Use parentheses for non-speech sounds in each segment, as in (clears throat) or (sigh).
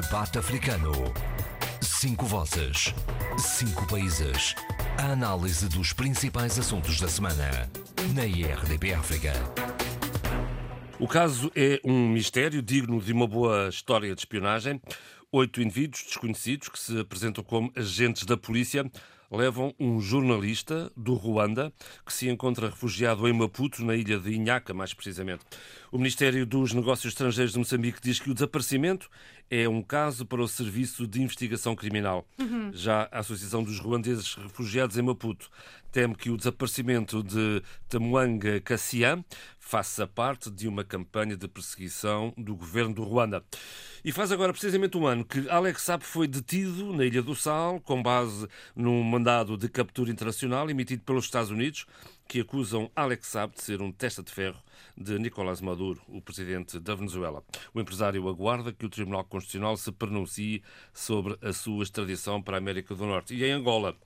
Debate Africano. Cinco vozes. Cinco países. A análise dos principais assuntos da semana. Na IRDP África. O caso é um mistério digno de uma boa história de espionagem. Oito indivíduos desconhecidos que se apresentam como agentes da polícia levam um jornalista do Ruanda que se encontra refugiado em Maputo, na ilha de Inhaca, mais precisamente. O Ministério dos Negócios Estrangeiros de Moçambique diz que o desaparecimento é um caso para o Serviço de Investigação Criminal. Uhum. Já a Associação dos Ruandeses Refugiados em Maputo teme que o desaparecimento de Tamuanga Cassian faça parte de uma campanha de perseguição do governo do Ruanda. E faz agora precisamente um ano que Alex Saab foi detido na Ilha do Sal, com base num mandado de captura internacional emitido pelos Estados Unidos, que acusam Alex Saab de ser um testa de ferro de Nicolás Maduro, o presidente da Venezuela. O empresário aguarda que o Tribunal Constitucional se pronuncie sobre a sua extradição para a América do Norte. E em Angola,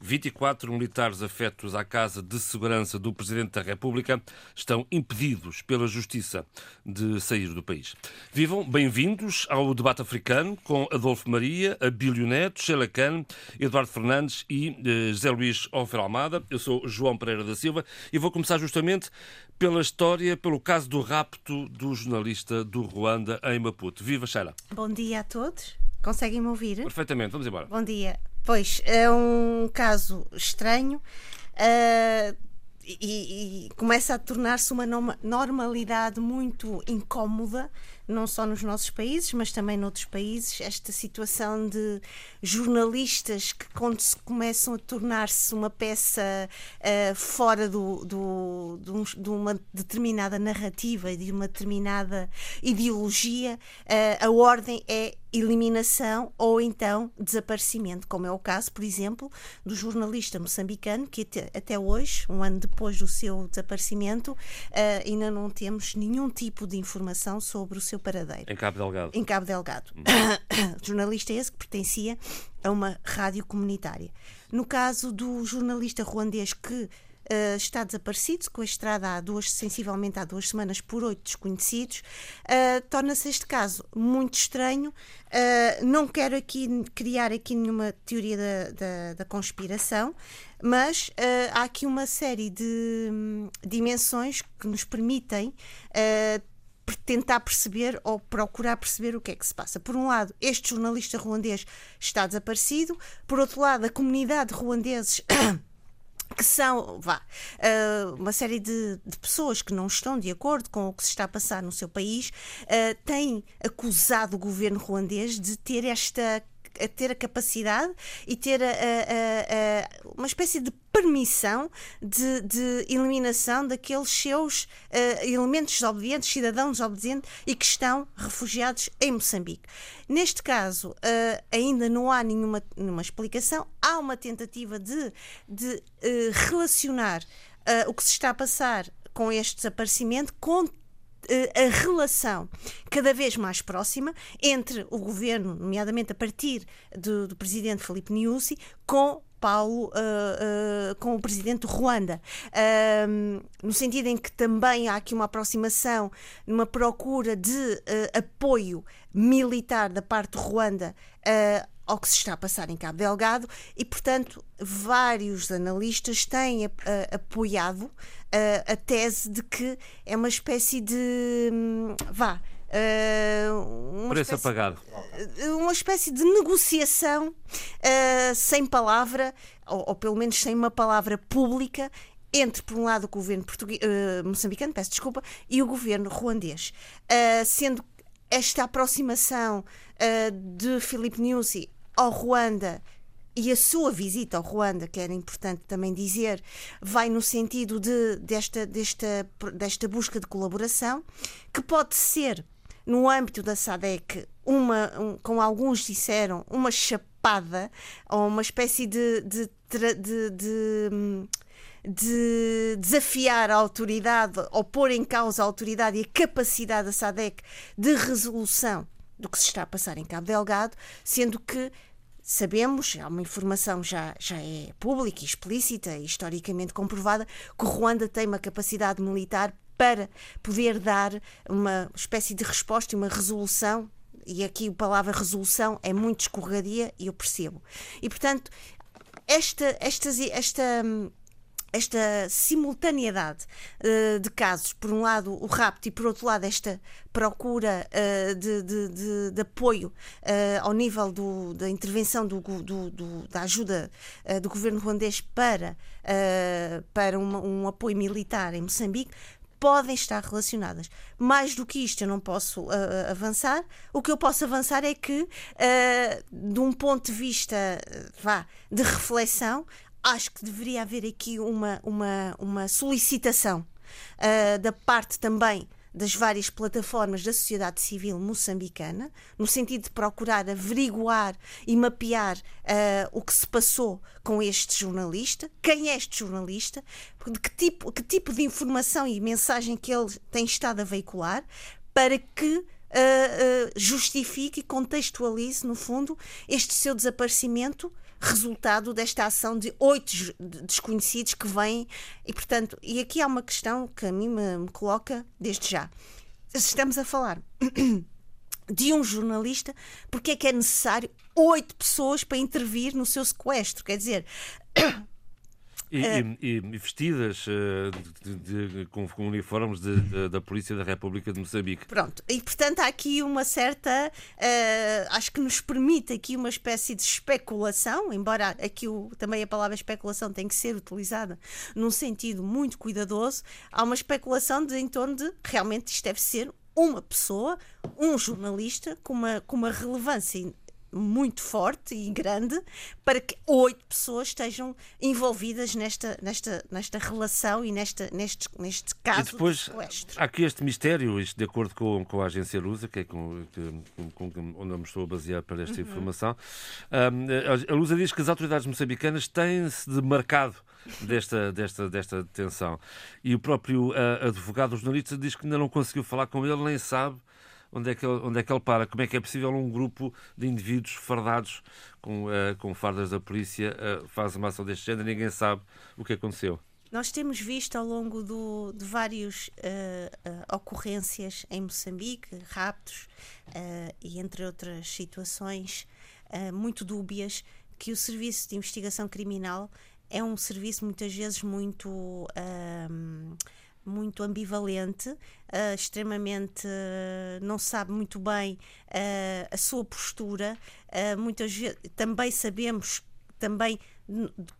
24 militares afetos à Casa de Segurança do Presidente da República estão impedidos pela Justiça de sair do país. Vivam bem-vindos ao debate africano com Adolfo Maria, Abílio Neto, Sheila Khan, Eduardo Fernandes e eh, José Luís Ofer Almada. Eu sou João Pereira da Silva e vou começar justamente pela história, pelo caso do rapto do jornalista do Ruanda em Maputo. Viva Sheila. Bom dia a todos. Conseguem me ouvir? Perfeitamente, vamos embora. Bom dia. Pois, é um caso estranho. Uh, e, e, começa a tornar-se uma normalidade muito incómoda, não só nos nossos países, mas também noutros países, esta situação de jornalistas que quando se começam a tornar-se uma peça uh, fora do, do, de, de, uma determinada narrativa e de uma determinada ideologia, uh, a ordem é eliminação ou então desaparecimento, como é o caso, por exemplo, do jornalista moçambicano que até, até hoje, um ano depois do seu desaparecimento, uh, ainda não temos nenhum tipo de informação sobre o seu paradeiro. Em Cabo Delgado. Em Cabo Delgado. Hum. (coughs) jornalista esse que pertencia a uma rádio comunitária. No caso do jornalista ruandês que Uh, está desaparecido, sequestrado há duas, sensivelmente há duas semanas por oito desconhecidos. Uh, Torna-se este caso muito estranho. Uh, não quero aqui criar aqui nenhuma teoria da, da, da conspiração, mas há aqui uma série de um, dimensões que nos permitem tentar perceber ou procurar perceber o que é que se passa. Por um lado, este jornalista ruandês está desaparecido, por outro lado, a comunidade ruandeses (coughs) que são vá, uh, uma série de, de, pessoas que não estão de acordo com o que se está a passar no seu país, uh, têm acusado o governo ruandês de ter esta a ter a capacidade e ter a, a, uma espécie de permissão de, de eliminação daqueles seus uh, elementos desobedientes, cidadãos desobedientes e que estão refugiados em Moçambique. Neste caso, uh, ainda não há nenhuma, nenhuma explicação, há uma tentativa de, de uh, relacionar o que se está a passar com este desaparecimento com a relação cada vez mais próxima entre o governo, nomeadamente a partir do, do presidente Felipe Nyusi, com Paulo uh, uh, com o presidente Ruanda, uh, no sentido em que também há aqui uma aproximação, uma procura de apoio militar da parte do Ruanda ao que se está a passar em Cabo Delgado e, portanto, vários analistas têm apoiado a, a tese de que é uma espécie de. Hum, vá. Uh, Preço espécie, apagado. Uma espécie de negociação uh, sem palavra, ou, ou, pelo menos sem uma palavra pública, entre, por um lado, o governo português, uh, moçambicano, peço desculpa, e o governo ruandês. sendo esta aproximação de Filipe Nyusi ao Ruanda. E a sua visita ao Ruanda, que era importante também dizer, vai no sentido de, desta, desta, desta busca de colaboração, que pode ser, no âmbito da SADEC, uma, um, como alguns disseram, uma chapada ou uma espécie de, de, de, de de desafiar a autoridade ou pôr em causa a autoridade e a capacidade da SADEC de resolução do que se está a passar em Cabo Delgado, sendo que sabemos, há uma informação já, já é pública explícita e historicamente comprovada, que Ruanda tem uma capacidade militar para poder dar uma espécie de resposta e uma resolução e aqui a palavra resolução é muito escorregadia e eu percebo. E portanto, esta, esta, esta esta simultaneidade uh, de casos, por um lado o rapto e por outro lado esta procura uh, de, de, de, de, apoio uh, ao nível do, da intervenção do, do, do da ajuda do governo ruandês para, para uma, um apoio militar em Moçambique, podem estar relacionadas. Mais do que isto, eu não posso uh, avançar. O que eu posso avançar é que, uh, de um ponto de vista vá, de reflexão, acho que deveria haver aqui uma, uma, uma solicitação uh, da parte também das várias plataformas da sociedade civil moçambicana, no sentido de procurar averiguar e mapear uh, o que se passou com este jornalista, quem é este jornalista, de que tipo, que tipo de informação e mensagem que ele tem estado a veicular, para que Uh, uh, justifique e contextualize, no fundo, este seu desaparecimento resultado desta ação de oito desconhecidos que vêm e, portanto, e aqui há uma questão que a mim me, me coloca desde já. Estamos a falar (clears throat) de um jornalista, porque é que é necessário oito pessoas para intervir no seu sequestro? Quer dizer, E, é. e, e vestidas uh, de, de, com, com, uniformes de, da Polícia da República de Moçambique. Pronto, e portanto há aqui uma certa. Uh, acho que nos permite aqui uma espécie de especulação, embora aqui o, também a palavra especulação tem que ser utilizada num sentido muito cuidadoso, há uma especulação de, em torno de realmente isto deve ser uma pessoa, um jornalista com uma, com uma relevância muito forte e grande para que oito pessoas estejam envolvidas nesta, nesta, nesta relação e nesta, neste, neste caso. E depois há aqui este mistério, isto de acordo com, com a agência Lusa, que é com, com, com onde eu me estou a basear para esta uhum. informação. Um, a Lusa diz que as autoridades moçambicanas têm-se demarcado desta, desta, desta detenção. E o próprio uh, advogado jornalista diz que ainda não conseguiu falar com ele, nem sabe onde é, que ele, onde é que ele para? Como é que é possível um grupo de indivíduos fardados com, uh, com fardas da polícia uh, faz uma ação deste género ninguém sabe o que aconteceu? Nós temos visto ao longo do, de várias uh, ocorrências em Moçambique, raptos e entre outras situações muito dúbias, que o Serviço de Investigação Criminal é um serviço muitas vezes muito muito ambivalente, uh, extremamente uh, não sabe muito bem uh, a sua postura. muitas vezes também sabemos também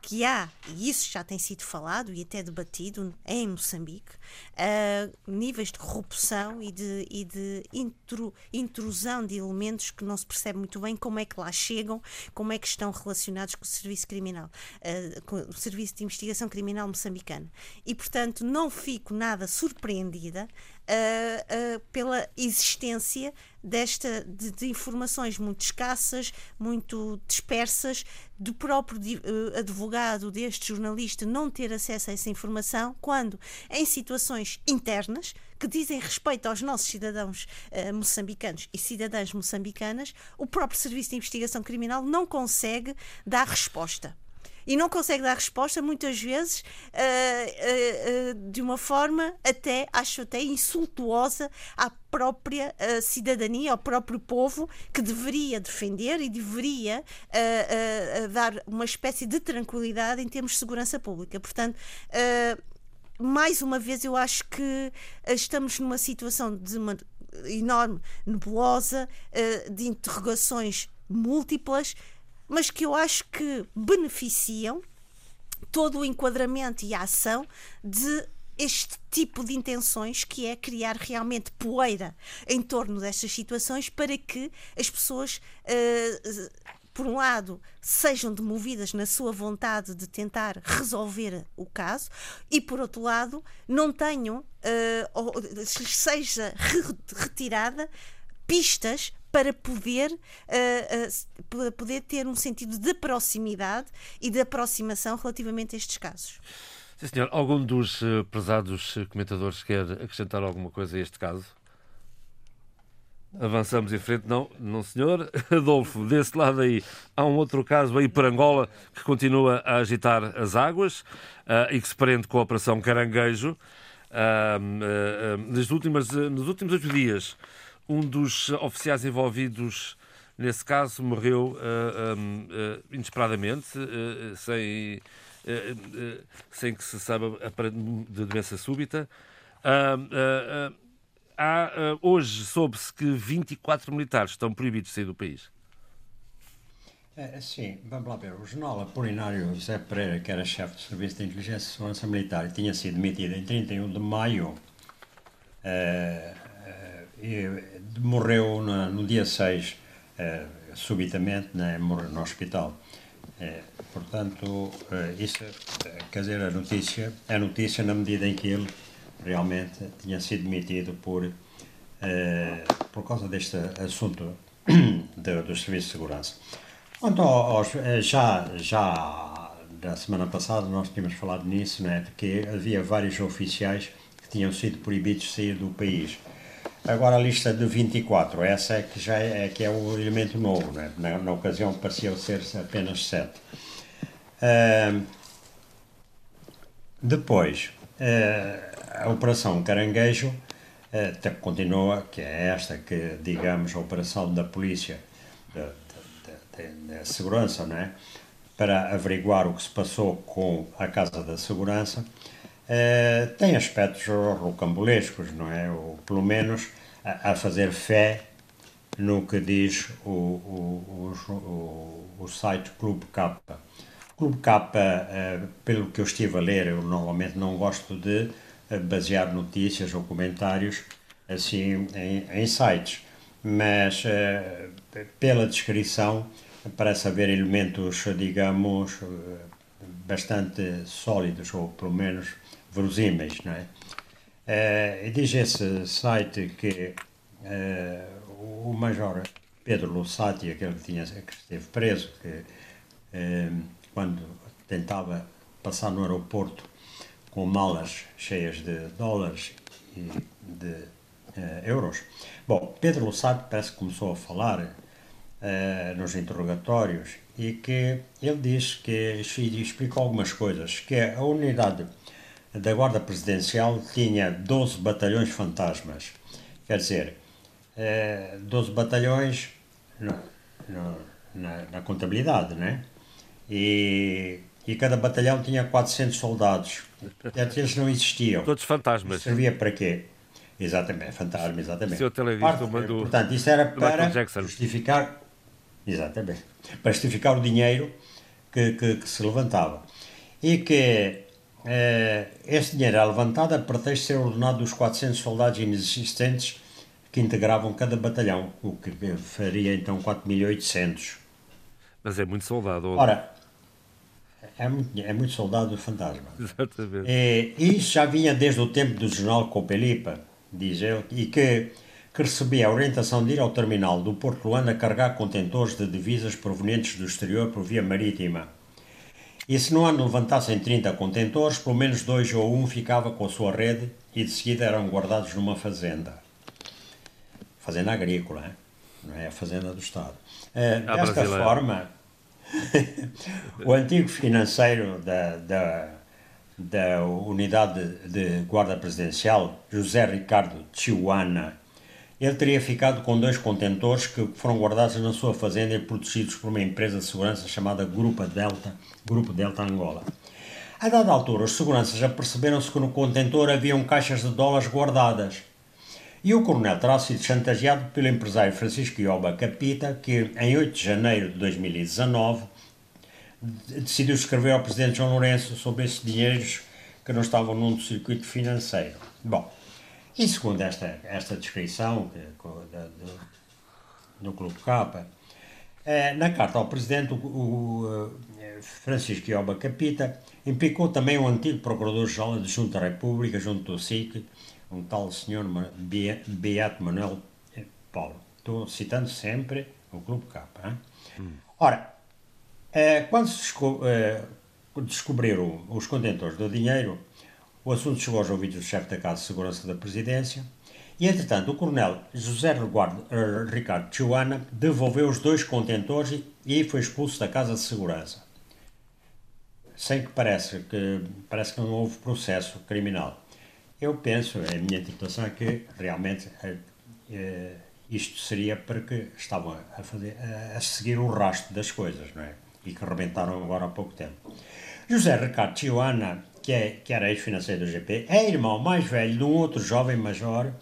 que há, e isso já tem sido falado e até debatido em Moçambique, uh, níveis de corrupção e de, e de intru, intrusão de elementos que não se percebe muito bem como é que lá chegam, como é que estão relacionados com o serviço criminal, uh, com o serviço de investigação criminal moçambicano. E, portanto, não fico nada surpreendida uh, uh, pela existência desta de, de, informações muito escassas, muito dispersas, do próprio uh, advogado deste jornalista não ter acesso a essa informação, quando em situações internas que dizem respeito aos nossos cidadãos uh, moçambicanos e cidadãs moçambicanas, o próprio Serviço de Investigação Criminal não consegue dar resposta e não consegue dar resposta, muitas vezes, uh, uh, uh, de uma forma até, acho até insultuosa à própria cidadania, ao próprio povo que deveria defender e deveria dar uma espécie de tranquilidade em termos de segurança pública. Portanto, mais uma vez, eu acho que estamos numa situação de uma enorme nebulosa, de interrogações múltiplas mas que eu acho que beneficiam todo o enquadramento e a ação de este tipo de intenções que é criar realmente poeira em torno destas situações para que as pessoas uh, por um lado, sejam demovidas na sua vontade de tentar resolver o caso, e por outro lado, não tenham, uh, seja retirada pistas para poder, uh, uh, poder ter um sentido de proximidade e de aproximação relativamente a estes casos. Sim, senhor. Algum dos uh, prezados comentadores quer acrescentar alguma coisa a este caso? Avançamos em frente, não, não senhor. (laughs) Adolfo, desse lado aí há um outro caso aí para Angola que continua a agitar as águas uh, e que se prende com a Operação Caranguejo. Uh, uh, nas últimas, nos últimos oito dias, Um dos oficiais envolvidos nesse caso morreu uh, um, uh, inesperadamente, sem, sem que se saiba de doença súbita. há, hoje soube-se que 24 militares estão proibidos de sair do país. É, sim, vamos lá ver. O jornal Apolinário José Pereira, que era chefe do Serviço de Inteligência e Segurança Militar, tinha sido demitido em 31 de maio uh, uh, e morreu no, no dia 6, uh, subitamente, né, morreu no hospital. portanto, isso, quer dizer, a notícia, a notícia na medida em que ele realmente tinha sido demitido por, por causa deste assunto (coughs) do, do Serviço de Segurança. Quanto aos, eh, já, já da semana passada nós tínhamos falado nisso, né, porque havia vários oficiais que tinham sido proibidos de sair do país. Agora a lista de 24, essa é que já é, é que é o elemento novo, né? na, na ocasião pareceu ser apenas 7. Uh, depois, uh, a Operação Caranguejo uh, continua, que é esta que, digamos, a operação da polícia de segurança, não é? para averiguar o que se passou com a Casa da Segurança, eh, tem aspectos rocambolescos, não é? Ou pelo menos a, a fazer fé no que diz o, o, o, o site Clube K. Clube K, eh, pelo que eu estive a ler, eu normalmente não gosto de eh, basear notícias ou comentários assim em, em sites, mas pela descrição parece haver elementos, digamos, bastante sólidos, ou pelo menos verosímeis, não é? Uh, diz esse site que uh, o Major Pedro Lussati, aquele que, tinha, que esteve preso, que uh, quando tentava passar no aeroporto com malas cheias de dólares e de euros. Bom, Pedro Lussati parece que começou a falar nos interrogatórios e que ele diz que explicou algumas coisas, que a unidade da Guarda Presidencial tinha 12 batalhões fantasmas. Quer dizer, uh, eh, 12 batalhões no, no, na, na, contabilidade, né? E, e cada batalhão tinha 400 soldados. Portanto, eles não existiam. Todos fantasmas. Servia para quê? Exatamente, fantasma, exatamente. Seu televisão mandou. Portanto, isso era para justificar Exatamente. Para justificar o dinheiro que, que, que se levantava. E que eh, esse dinheiro era levantado a pretexto de ser ordenado dos 400 soldados inexistentes que integravam cada batalhão, o que faria então 4.800. Mas é muito soldado. Ora, é muito, é muito soldado fantasma. (laughs) Exatamente. E isso já vinha desde o tempo do jornal Copelipa, diz ele, e que que recebia a orientação de ir ao terminal do Porto Luanda carregar contentores de divisas provenientes do exterior por via marítima. E se no ano levantassem 30 contentores, pelo menos dois ou um ficava com a sua rede e de seguida eram guardados numa fazenda. Fazenda agrícola, hein? não é a fazenda do Estado. Uh, desta forma, (laughs) o antigo financeiro da, da, da unidade de guarda presidencial, José Ricardo Chihuana, ele teria ficado com dois contentores que foram guardados na sua fazenda e protegidos por uma empresa de segurança chamada Grupo Delta, Grupo Delta Angola. A dada altura, os seguranças aperceberam-se que no contentor haviam caixas de dólares guardadas. E o coronel terá sido chantageado pelo empresário Francisco Ioba Capita, que em 8 de janeiro de 2019 decidiu escrever ao presidente João Lourenço sobre esses dinheiros que não estavam num circuito financeiro. Bom, e segundo esta, esta descrição que, do, do Clube K, eh, na carta ao Presidente, o, o eh, Francisco Ioba Capita implicou também o antigo Procurador-Geral da Junta da República, junto do SIC, um tal senhor Beato Manuel eh, Paulo. Estou citando sempre o Clube K. Hum. Ora, quando se descobriram os contentores do dinheiro, o assunto chegou aos ouvidos do chefe da Casa de Segurança da Presidência e, entretanto, o coronel José uh, Ricardo Chiuana devolveu os dois contentores e foi expulso da Casa de Segurança. Sem que parece que, parece que não houve processo criminal. Eu penso, a minha interpretação é que realmente uh, isto seria porque estavam a, fazer, a, seguir o rastro das coisas, não é? E que rebentaram agora há pouco tempo. José Ricardo Chiuana, que, é, que era ex-financeiro do GP, é irmão mais velho de um outro jovem major,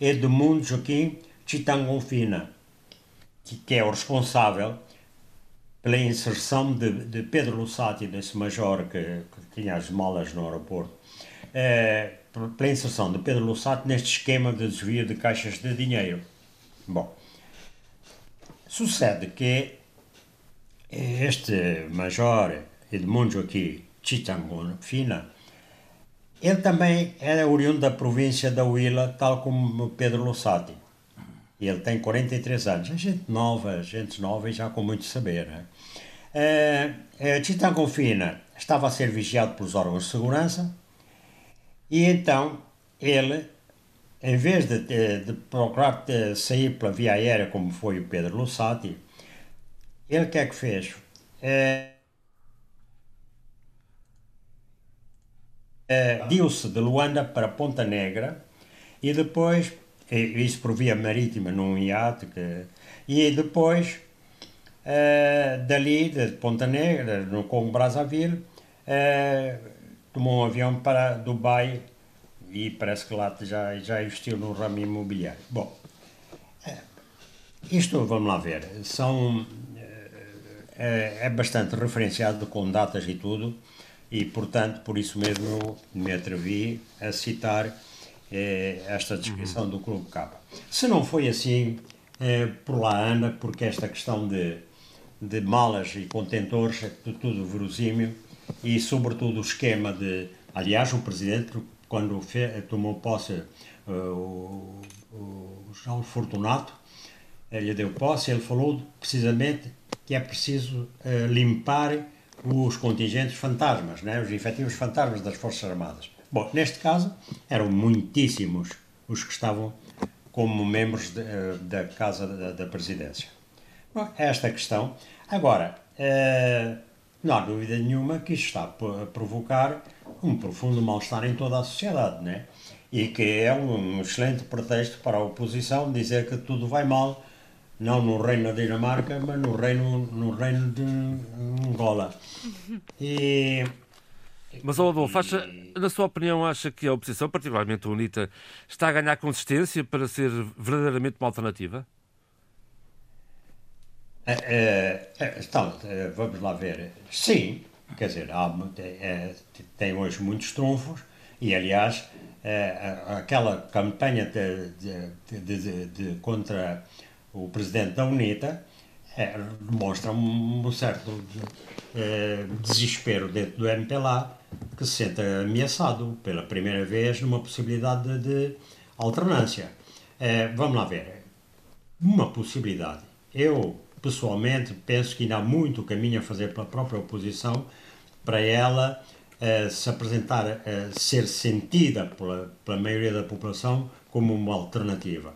Edmundo Joaquim Chitangonfina, que, que é o responsável pela inserção de, de Pedro Lussati, desse major que, que, tinha as malas no aeroporto, é, pela inserção de Pedro Lussati neste esquema de desvio de caixas de dinheiro. Bom, sucede que este major Edmundo aqui, Chitangon Fina, ele também era oriundo da província da Huila, tal como Pedro Lussati. Ele tem 43 anos. É gente nova, gente nova e já com muito saber. Né? Uh, Chitangon Fina estava a ser vigiado pelos órgãos de segurança e então ele em vez de, de, de procurar de sair pela via aérea, como foi o Pedro Lussati, ele que é que fez? É, é, Deu-se de Luanda para Ponta Negra e depois, isso por via marítima, num iate, que, e depois, é, dali, de Ponta Negra, no Congo Brazzaville, é, tomou um avião para Dubai e parece que lá já, já investiu no ramo imobiliário. Bom, isto vamos lá ver, são, é, é bastante referenciado com datas e tudo, e portanto por isso mesmo me atrevi a citar é, esta descrição uhum. do Clube Capa. Se não foi assim, é, por lá anda, porque esta questão de, de malas e contentores é tudo verosímil e sobretudo o esquema de, aliás o Presidente quando tomou posse uh, o, o João Fortunato, ele deu posse, ele falou precisamente que é preciso uh, limpar os contingentes fantasmas, né, os efetivos fantasmas das Forças Armadas. Bom, neste caso, eram muitíssimos os que estavam como membros de, uh, da Casa da, da Presidência. Bom, é esta questão. Agora, não há dúvida nenhuma que isto está a provocar um profundo mal-estar em toda a sociedade, né? E que é um excelente pretexto para a oposição dizer que tudo vai mal, não no reino da Dinamarca, mas no reino, no reino de Angola. E... Mas, Adolfo, acha, na sua opinião, acha que a oposição, particularmente a UNITA, está a ganhar consistência para ser verdadeiramente uma alternativa? É, é, então, vamos lá ver. Sim, quer dizer, há, é, tem hoje muitos trunfos e, aliás, aquela campanha de, de, de, de, contra o presidente da UNITA é, demonstra um, certo desespero dentro do MPLA que se sente ameaçado pela primeira vez numa possibilidade de, alternância. vamos lá ver. Uma possibilidade. Eu pessoalmente, penso que ainda há muito caminho a fazer pela própria oposição para ela uh, se apresentar, ser sentida pela, pela maioria da população como uma alternativa.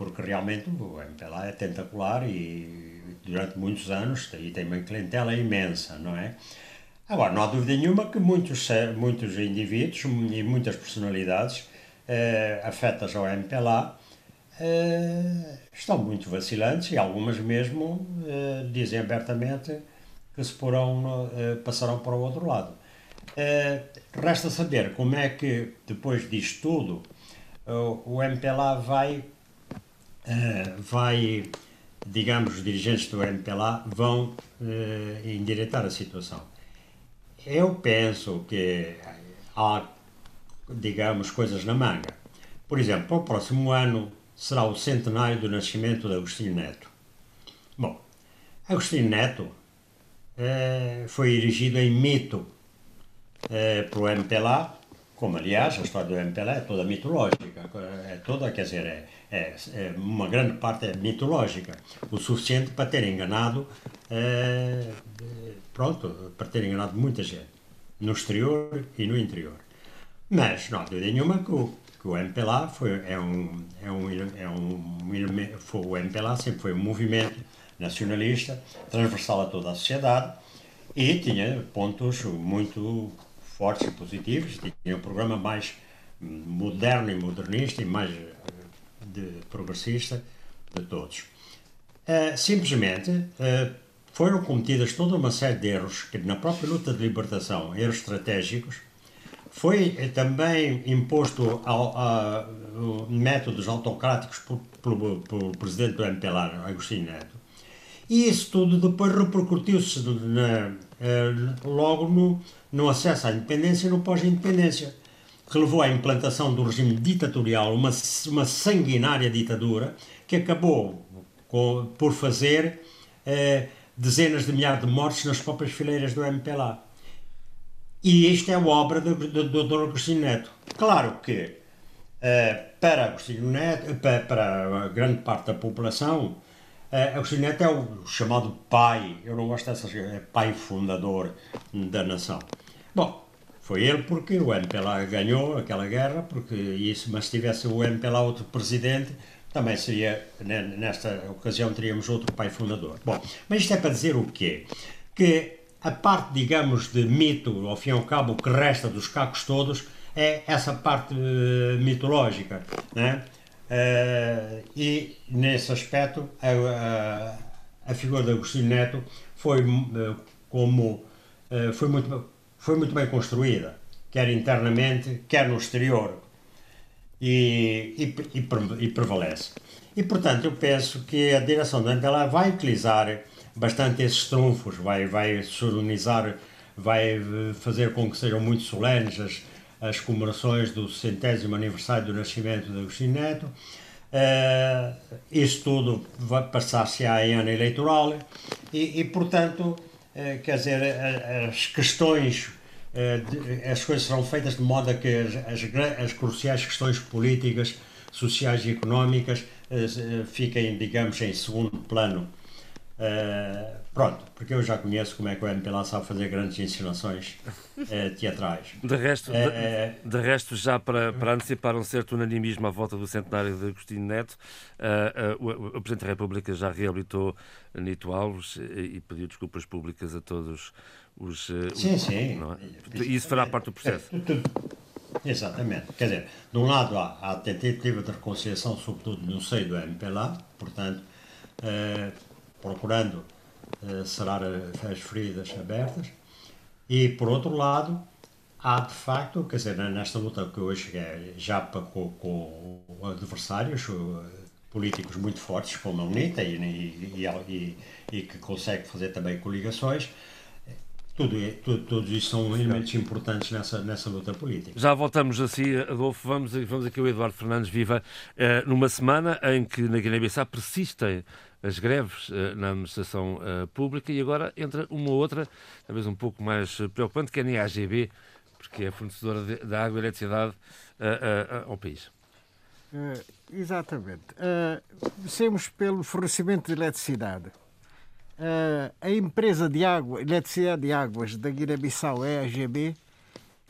Porque realmente o MPLA é tentacular e durante muitos anos e tem uma clientela imensa, não é? Agora, não há dúvida nenhuma que muitos, muitos indivíduos e muitas personalidades uh, afetas ao MPLA uh, estão muito vacilantes e algumas mesmo uh, dizem abertamente que se porão, uh, passarão para o outro lado. resta saber como é que, depois disto tudo, o MPLA vai, vai, digamos, os dirigentes do MPLA vão endireitar a situação. Eu penso que há, digamos, coisas na manga. Por exemplo, para o próximo ano, será o centenário do nascimento de Agostinho Neto. Bom, Agostinho Neto eh, foi erigido em mito eh, para o MPLA, como aliás a história do MPLA é toda mitológica, é toda, quer dizer, é, é, é uma grande parte é mitológica, o suficiente para ter enganado, eh, pronto, para ter enganado muita gente, no exterior e no interior. Mas não há dúvida nenhuma que o que o MPLA foi, é um, é um, é um, foi, o MPLA sempre foi um movimento nacionalista, transversal a toda a sociedade e tinha pontos muito fortes e positivos, tinha um programa mais moderno e modernista e mais de progressista de todos. Uh, simplesmente uh, foram cometidas toda uma série de erros que na própria luta de libertação, erros estratégicos, foi também imposto ao, a, métodos autocráticos pelo, presidente do MPLA, Agostinho Neto. E isso tudo depois repercutiu-se logo no, no acesso à independência e no pós-independência que levou à implantação do regime ditatorial, uma, uma sanguinária ditadura, que acabou com, por fazer eh, dezenas de milhares de mortes nas próprias fileiras do MPLA. E isto é a obra do, do, do Dr. Agostinho Neto. Claro que eh, para Agostinho Neto, para, para, a grande parte da população, eh, Agostinho Neto é o chamado pai, eu não gosto dessas, é pai fundador da nação. Bom, foi ele porque o MPLA ganhou aquela guerra, porque isso, mas se tivesse o MPLA outro presidente, também seria, nesta ocasião, teríamos outro pai fundador. Bom, mas isto é para dizer o quê? Que a parte, digamos, de mito, ao fim e ao cabo, que resta dos cacos todos, é essa parte uh, mitológica, né? Uh, e nesse aspecto a, a, a, figura de Agostinho Neto foi uh, como foi muito foi muito bem construída, quer internamente, quer no exterior, e, e, e, e prevalece. E, portanto, eu penso que a direção da Antela vai utilizar bastante esses trunfos, vai, vai solenizar, vai eh, fazer com que sejam muito solenes as, as comemorações do centésimo aniversário do nascimento de Agostinho Neto. Uh, isso tudo vai passar-se em ano eleitoral e, e portanto, quer dizer, as questões, eh, as coisas serão feitas de modo a que as, as, as cruciais questões políticas, sociais e económicas eh, fiquem, digamos, em segundo plano. Pronto, porque eu já conheço como é que o MPLA sabe fazer grandes encenações teatrais. De resto, de, de, resto já para, para antecipar um certo unanimismo à volta do centenário de Agostinho Neto, uh, uh, o, o, Presidente da República já reabilitou Nito Alves e, pediu desculpas públicas a todos os. sim, os, sim. É? Isso fará parte do processo. Exatamente. Quer dizer, de um lado há a tentativa de reconciliação, sobretudo no seio do MPLA, portanto, procurando uh, sarar as feridas abertas. E, por outro lado, há de facto, quer dizer, nesta luta que hoje é já com, com adversários políticos muito fortes, como a UNITA, e, e, e, e que consegue fazer também coligações, tudo, é, tudo, todos isso são elementos importantes nessa, nessa luta política. Já voltamos assim, Adolfo. Vamos, vamos aqui o Eduardo Fernandes Viva, eh, numa semana em que na Guiné-Bissau persistem as greves uh, na administração uh, pública e agora entra uma outra, talvez um pouco mais preocupante, que é a AGB, porque é fornecedora de, de água e eletricidade uh, ao país. exatamente. Comecemos pelo fornecimento de eletricidade. a empresa de água, eletricidade de águas da Guiné-Bissau, é a AGB,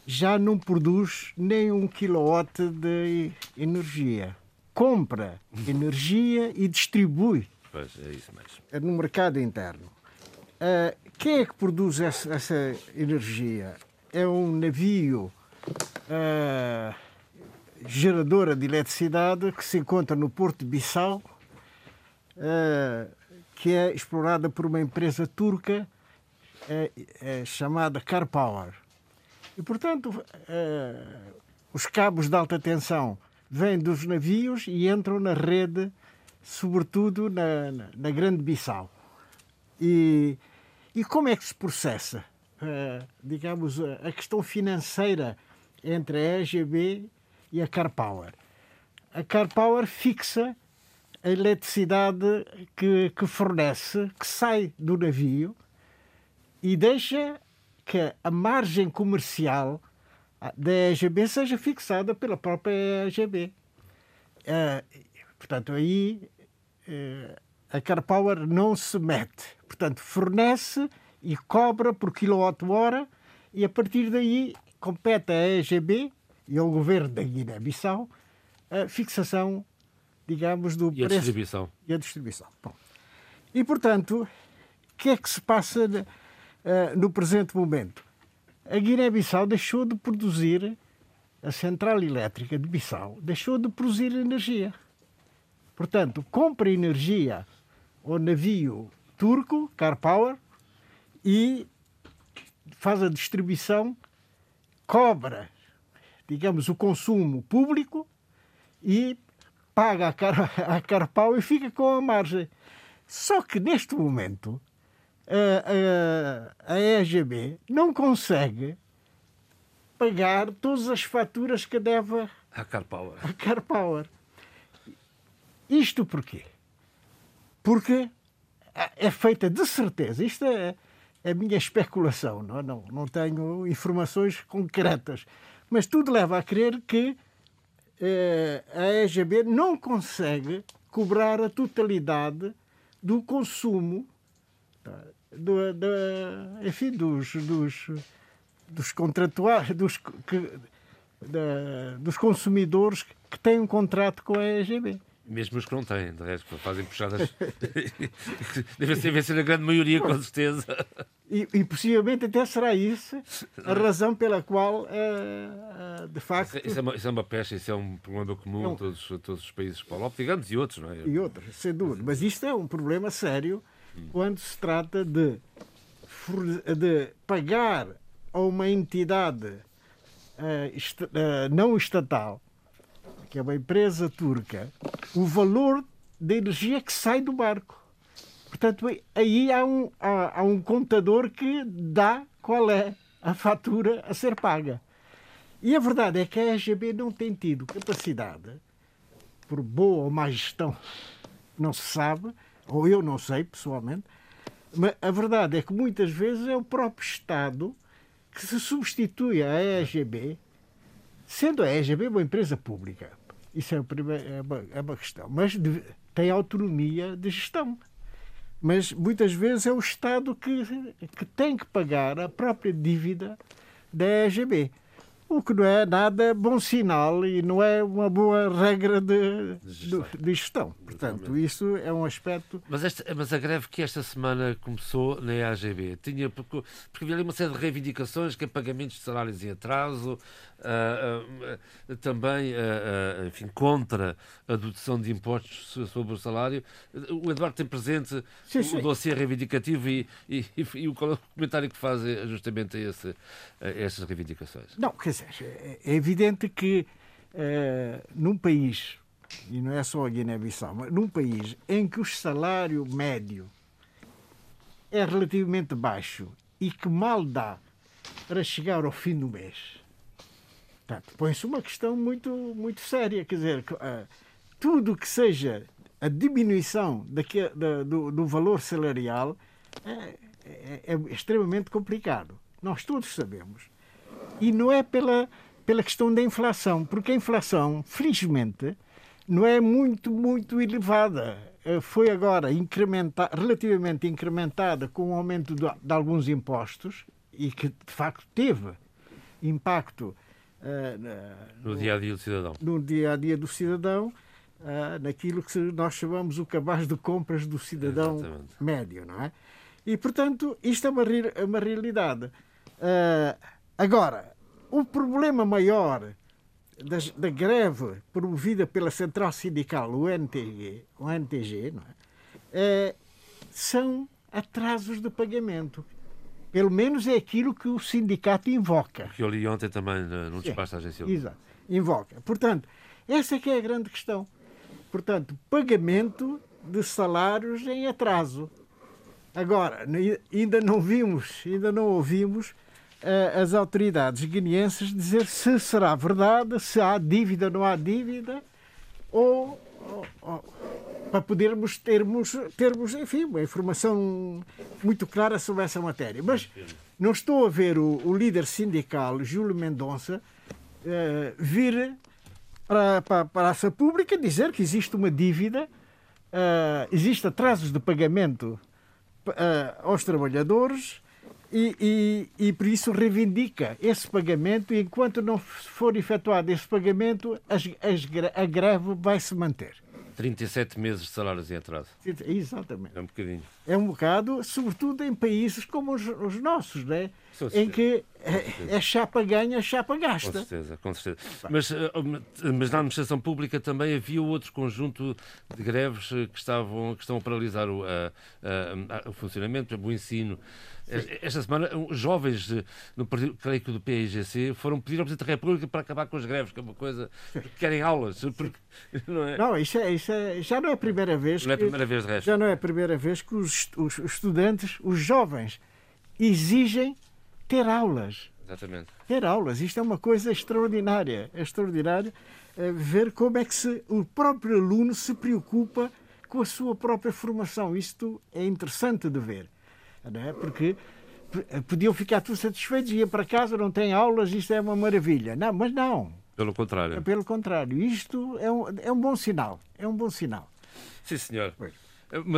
já não produz nem um quilowatt de energia. Compra (laughs) energia e distribui Pois, é isso mesmo. É no mercado interno. Uh, quem é que produz essa, essa, energia? É um navio uh, geradora de eletricidade que se encontra no Porto de Bissau, uh, que é explorada por uma empresa turca é, é chamada Car Power. E, portanto, os cabos de alta tensão vêm dos navios e entram na rede sobretudo na, na, na Grande Bissau. E, e como é que se processa, uh, digamos, a questão financeira entre a EGB e a CarPower? A CarPower fixa a eletricidade que, que fornece, que sai do navio e deixa que a margem comercial da EGB seja fixada pela própria EGB. Uh, Portanto, aí eh, a CarPower não se mete. Portanto, fornece e cobra por quilowatt-hora e a partir daí compete à EGB e ao governo da Guiné-Bissau a fixação, digamos, do e preço. A distribuição. E a distribuição. Bom. E, portanto, o que é que se passa uh, no presente momento? A Guiné-Bissau deixou de produzir, a central elétrica de Bissau deixou de produzir energia. Portanto, compra energia ao navio turco, Car Power, e faz a distribuição, cobra, digamos, o consumo público e paga a, car a e fica com a margem. Só que neste momento a, a, a EGB não consegue pagar todas as faturas que deve a Carpower. A Carpower. Isto porquê? Porque é feita de certeza, isto é, é a minha especulação, não, não, não tenho informações concretas, mas tudo leva a crer que eh, a EGB não consegue cobrar a totalidade do consumo tá, do, do, enfim, dos, dos, dos contratuais, dos, que, da, dos consumidores que têm um contrato com a EGB. Mesmo os que não têm, de resto, fazem puxadas. (laughs) deve, ser, deve ser a grande maioria, com certeza. E, e, possivelmente até será isso a razão pela qual, uh, uh, de facto. Isso é, uma, isso é uma pecha, isso é um problema comum não, a todos, todos os países Paulo, digamos, e outros, não é? E outros, sem dúvida. Mas isto é um problema sério hum. quando se trata de, de pagar a uma entidade uh, est não estatal que é uma empresa turca, o valor da energia que sai do barco. Portanto, aí há um, há, há um contador que dá qual é a fatura a ser paga. E a verdade é que a EGB não tem tido capacidade, por boa ou má gestão, não se sabe, ou eu não sei pessoalmente, mas a verdade é que muitas vezes é o próprio Estado que se substitui à EGB, sendo a EGB uma empresa pública. Isso é, primeiro, é, uma, é uma questão. Mas de, tem autonomia de gestão. Mas muitas vezes é o Estado que, que tem que pagar a própria dívida da EGB o que não é nada bom sinal e não é uma boa regra de, de gestão. De, de gestão. Portanto, isso é um aspecto. Mas, esta, mas a greve que esta semana começou na AGB tinha. Porque, porque havia ali uma série de reivindicações, que é pagamentos de salários em atraso, uh, uh, também, uh, enfim, contra a dedução de impostos sobre o salário. O Eduardo tem presente sim, o sim. dossiê reivindicativo e, e, e, e, o comentário que faz é justamente a, esse, a essas reivindicações. Não, quer dizer, é evidente que uh, num país, e não é só a Guiné-Bissau, mas num país em que o salário médio é relativamente baixo e que mal dá para chegar ao fim do mês, portanto, põe-se uma questão muito, muito séria. Quer dizer, uh, tudo que seja a diminuição da, do, do, valor salarial é, é, é extremamente complicado. Nós todos sabemos e não é pela, pela questão da inflação, porque a inflação, felizmente, não é muito, muito elevada. Eh, foi agora incrementa, relativamente incrementada com o aumento de, de, alguns impostos e que, de facto, teve impacto no, no dia a dia do cidadão. No dia a dia do cidadão, uh, naquilo que nós chamamos o cabaz de compras do cidadão Exatamente. médio, não é? E, portanto, isto é uma, uma realidade. Agora, o problema maior da, da greve promovida pela Central Sindical, o NTG, o NTG não é? é, são atrasos de pagamento. Pelo menos é aquilo que o sindicato invoca. Que eu li ontem também no despacho da agência. Exato, invoca. Portanto, essa é que é a grande questão. Portanto, pagamento de salários em atraso. Agora, ainda não vimos, ainda não ouvimos as autoridades guineenses dizer se será verdade, se há dívida ou não há dívida, ou, ou, ou, para podermos termos, termos, enfim, uma informação muito clara sobre essa matéria. Mas não estou a ver o, o líder sindical, Júlio Mendonça, uh, vir para, para, para a praça pública dizer que existe uma dívida, uh, existe atrasos de pagamento uh, aos trabalhadores e, e, e, por isso reivindica esse pagamento e enquanto não for efetuado esse pagamento, as, as, a greve vai se manter. 37 meses de salários em atraso. Exatamente. É um bocadinho. É um bocado, sobretudo em países como os, os nossos, né? em que é, é chapa ganha, chapa gasta. Com certeza, com certeza. Mas, eh, mas na administração pública também havia outro conjunto de greves eh, que, estavam, que estão a paralisar o, a, a, a, o funcionamento, o ensino. Esta semana, jovens, no partido, creio que do PIGC, foram pedir ao Presidente da República para acabar com as greves, que é uma coisa. Porque querem aulas. (laughs) Porque, não, é? não isso, é, isso é, já não é a primeira vez. Não é a primeira vez, de resto. Já não é a primeira vez que os, os estudantes, os jovens, exigem ter aulas. Exatamente. Ter aulas. Isto é uma coisa extraordinária. É extraordinário é, ver como é que se, o próprio aluno se preocupa com a sua própria formação. Isto é interessante de ver não é? Porque podiam ficar todos satisfeitos, iam para casa, não têm aulas, isto é uma maravilha. Não, mas não. Pelo contrário. É pelo contrário. Isto é um, é um bom sinal. É um bom sinal. Sim, senhor. Pois.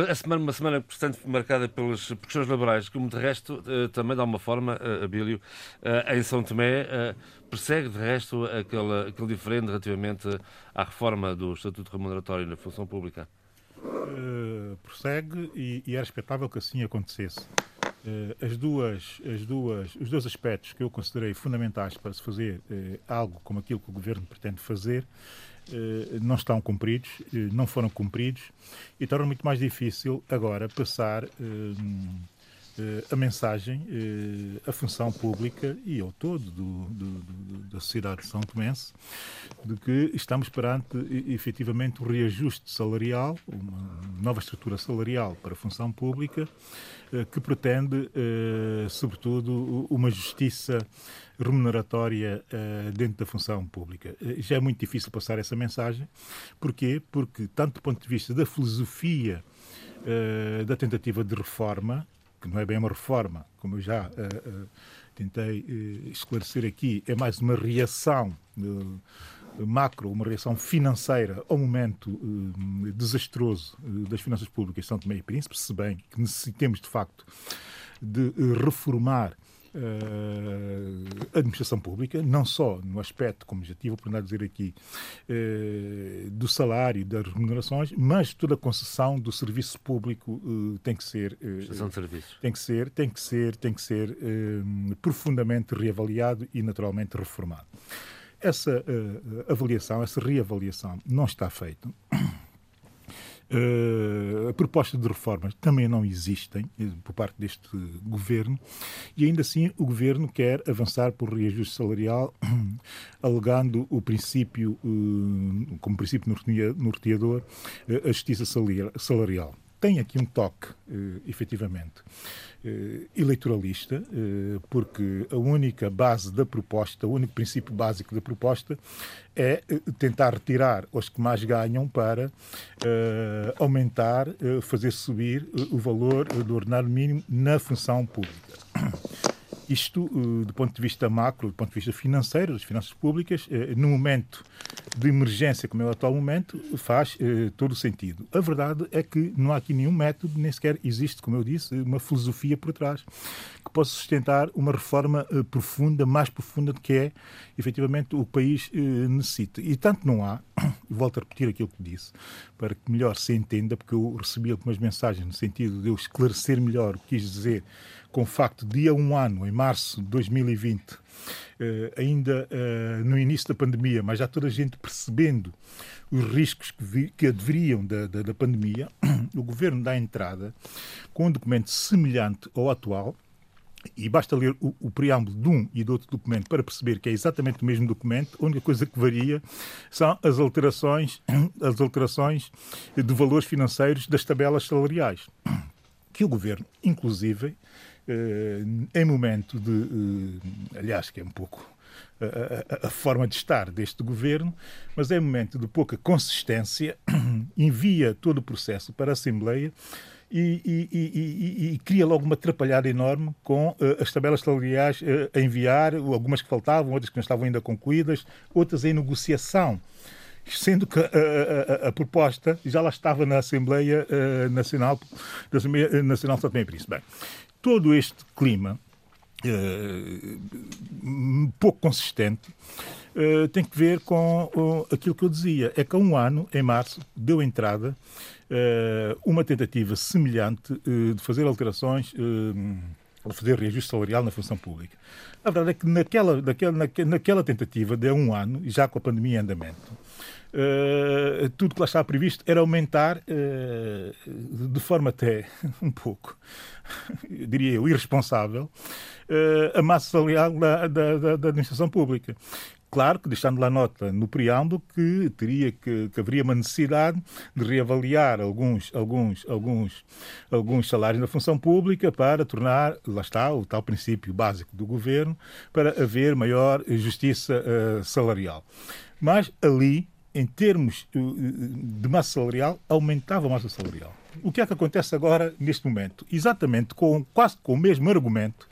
A semana, uma semana, portanto, marcada pelas questões laborais, como de resto, eh, também dá uma forma, uh, Abílio, uh, em São Tomé, persegue de resto aquele, aquele diferente relativamente à reforma do Estatuto Remuneratório na função pública? Uh, prossegue e, e, era expectável que assim acontecesse. Uh, as duas, as duas, os dois aspectos que eu considerei fundamentais para se fazer uh, algo como aquilo que o governo pretende fazer não estão cumpridos, não foram cumpridos e torna muito mais difícil agora passar eh, a mensagem, eh, a função pública e ao todo do, do, do, da sociedade de São Tomense de que estamos perante efetivamente um reajuste salarial, uma nova estrutura salarial para a função pública eh, que pretende, sobretudo, uma justiça remuneratória dentro da função pública. Já é muito difícil passar essa mensagem. Porquê? Porque, tanto do ponto de vista da filosofia da tentativa de reforma, que não é bem uma reforma, como eu já uh, uh, tentei uh, esclarecer aqui, é mais uma reação macro, uma reação financeira ao momento desastroso das finanças públicas de São Tomé e Príncipe, se bem que necessitemos de facto de reformar uh, administração pública, não só no aspecto, como já tive a oportunidade de dizer aqui, uh, do salário, das remunerações, mas toda a concessão do serviço público uh, tem que ser uh, de serviços. tem que ser tem que ser tem que ser profundamente reavaliado e naturalmente reformado. Essa avaliação, essa reavaliação não está feita. Uh, a proposta de reformas também não existem eh, por parte deste governo e ainda assim o governo quer avançar por reajuste salarial, (clears throat) alegando o princípio, uh, como princípio norteador, a justiça salarial. Tem aqui um toque, efetivamente eh, eleitoralista, eh, porque a única base da proposta, o único princípio básico da proposta é eh, tentar retirar os que mais ganham para aumentar, fazer subir o valor do ordenado mínimo na função pública. Isto, eh, do ponto de vista macro, do ponto de vista financeiro, das finanças públicas, eh, no momento de emergência, como é o atual momento, faz eh, todo o sentido. A verdade é que não há aqui nenhum método, nem sequer existe, como eu disse, uma filosofia por trás que possa sustentar uma reforma profunda, mais profunda do que é, efetivamente, o país necessita. E tanto não há, (coughs) volto a repetir aquilo que disse, para que melhor se entenda, porque eu recebi algumas mensagens no sentido de eu esclarecer melhor o que quis dizer com facto de há um ano, em março de 2020, eh, ainda eh, no início da pandemia, mas já toda a gente percebendo os riscos que, vi, que adveriam da, da, da pandemia, (clears throat) o governo dá entrada com um documento semelhante ao atual, e basta ler o, o, preâmbulo de um e do outro documento para perceber que é exatamente o mesmo documento. A única coisa que varia são as alterações, (clears throat) as alterações de valores financeiros das tabelas salariais, que o governo, inclusive, em momento de. Eh, aliás, que é um pouco a, a, a, forma de estar deste governo, mas em momento de pouca consistência, (clears throat) envia todo o processo para a Assembleia e, e, e, e cria logo uma atrapalhada enorme com uh, as tabelas salariais uh, a enviar, algumas que faltavam, outras que não estavam ainda concluídas, outras em negociação sendo que a, a, proposta já lá estava na Assembleia uh, Nacional, da Assembleia Nacional de. Bem, todo este clima uh, pouco consistente uh, tem que ver com uh, aquilo que eu dizia. É que há um ano, em março, deu entrada uma tentativa semelhante de fazer alterações, de fazer reajuste salarial na função pública. A verdade é que naquela, naquela, naquela tentativa de um ano, já com a pandemia em andamento, Uh, tudo que lá estava previsto era aumentar uh, de forma até (laughs) um pouco, (laughs) diria eu, irresponsável, uh, a massa salarial da, da, da, da, administração pública. Claro que deixando lá nota no preâmbulo que teria que, que haveria uma necessidade de reavaliar alguns, alguns, alguns, alguns salários na função pública para tornar, lá está, o tal princípio básico do governo, para haver maior justiça salarial. Mas ali em termos eh, de massa salarial, aumentava a massa salarial. O que é que acontece agora, neste momento? Exatamente com, quase com o mesmo argumento,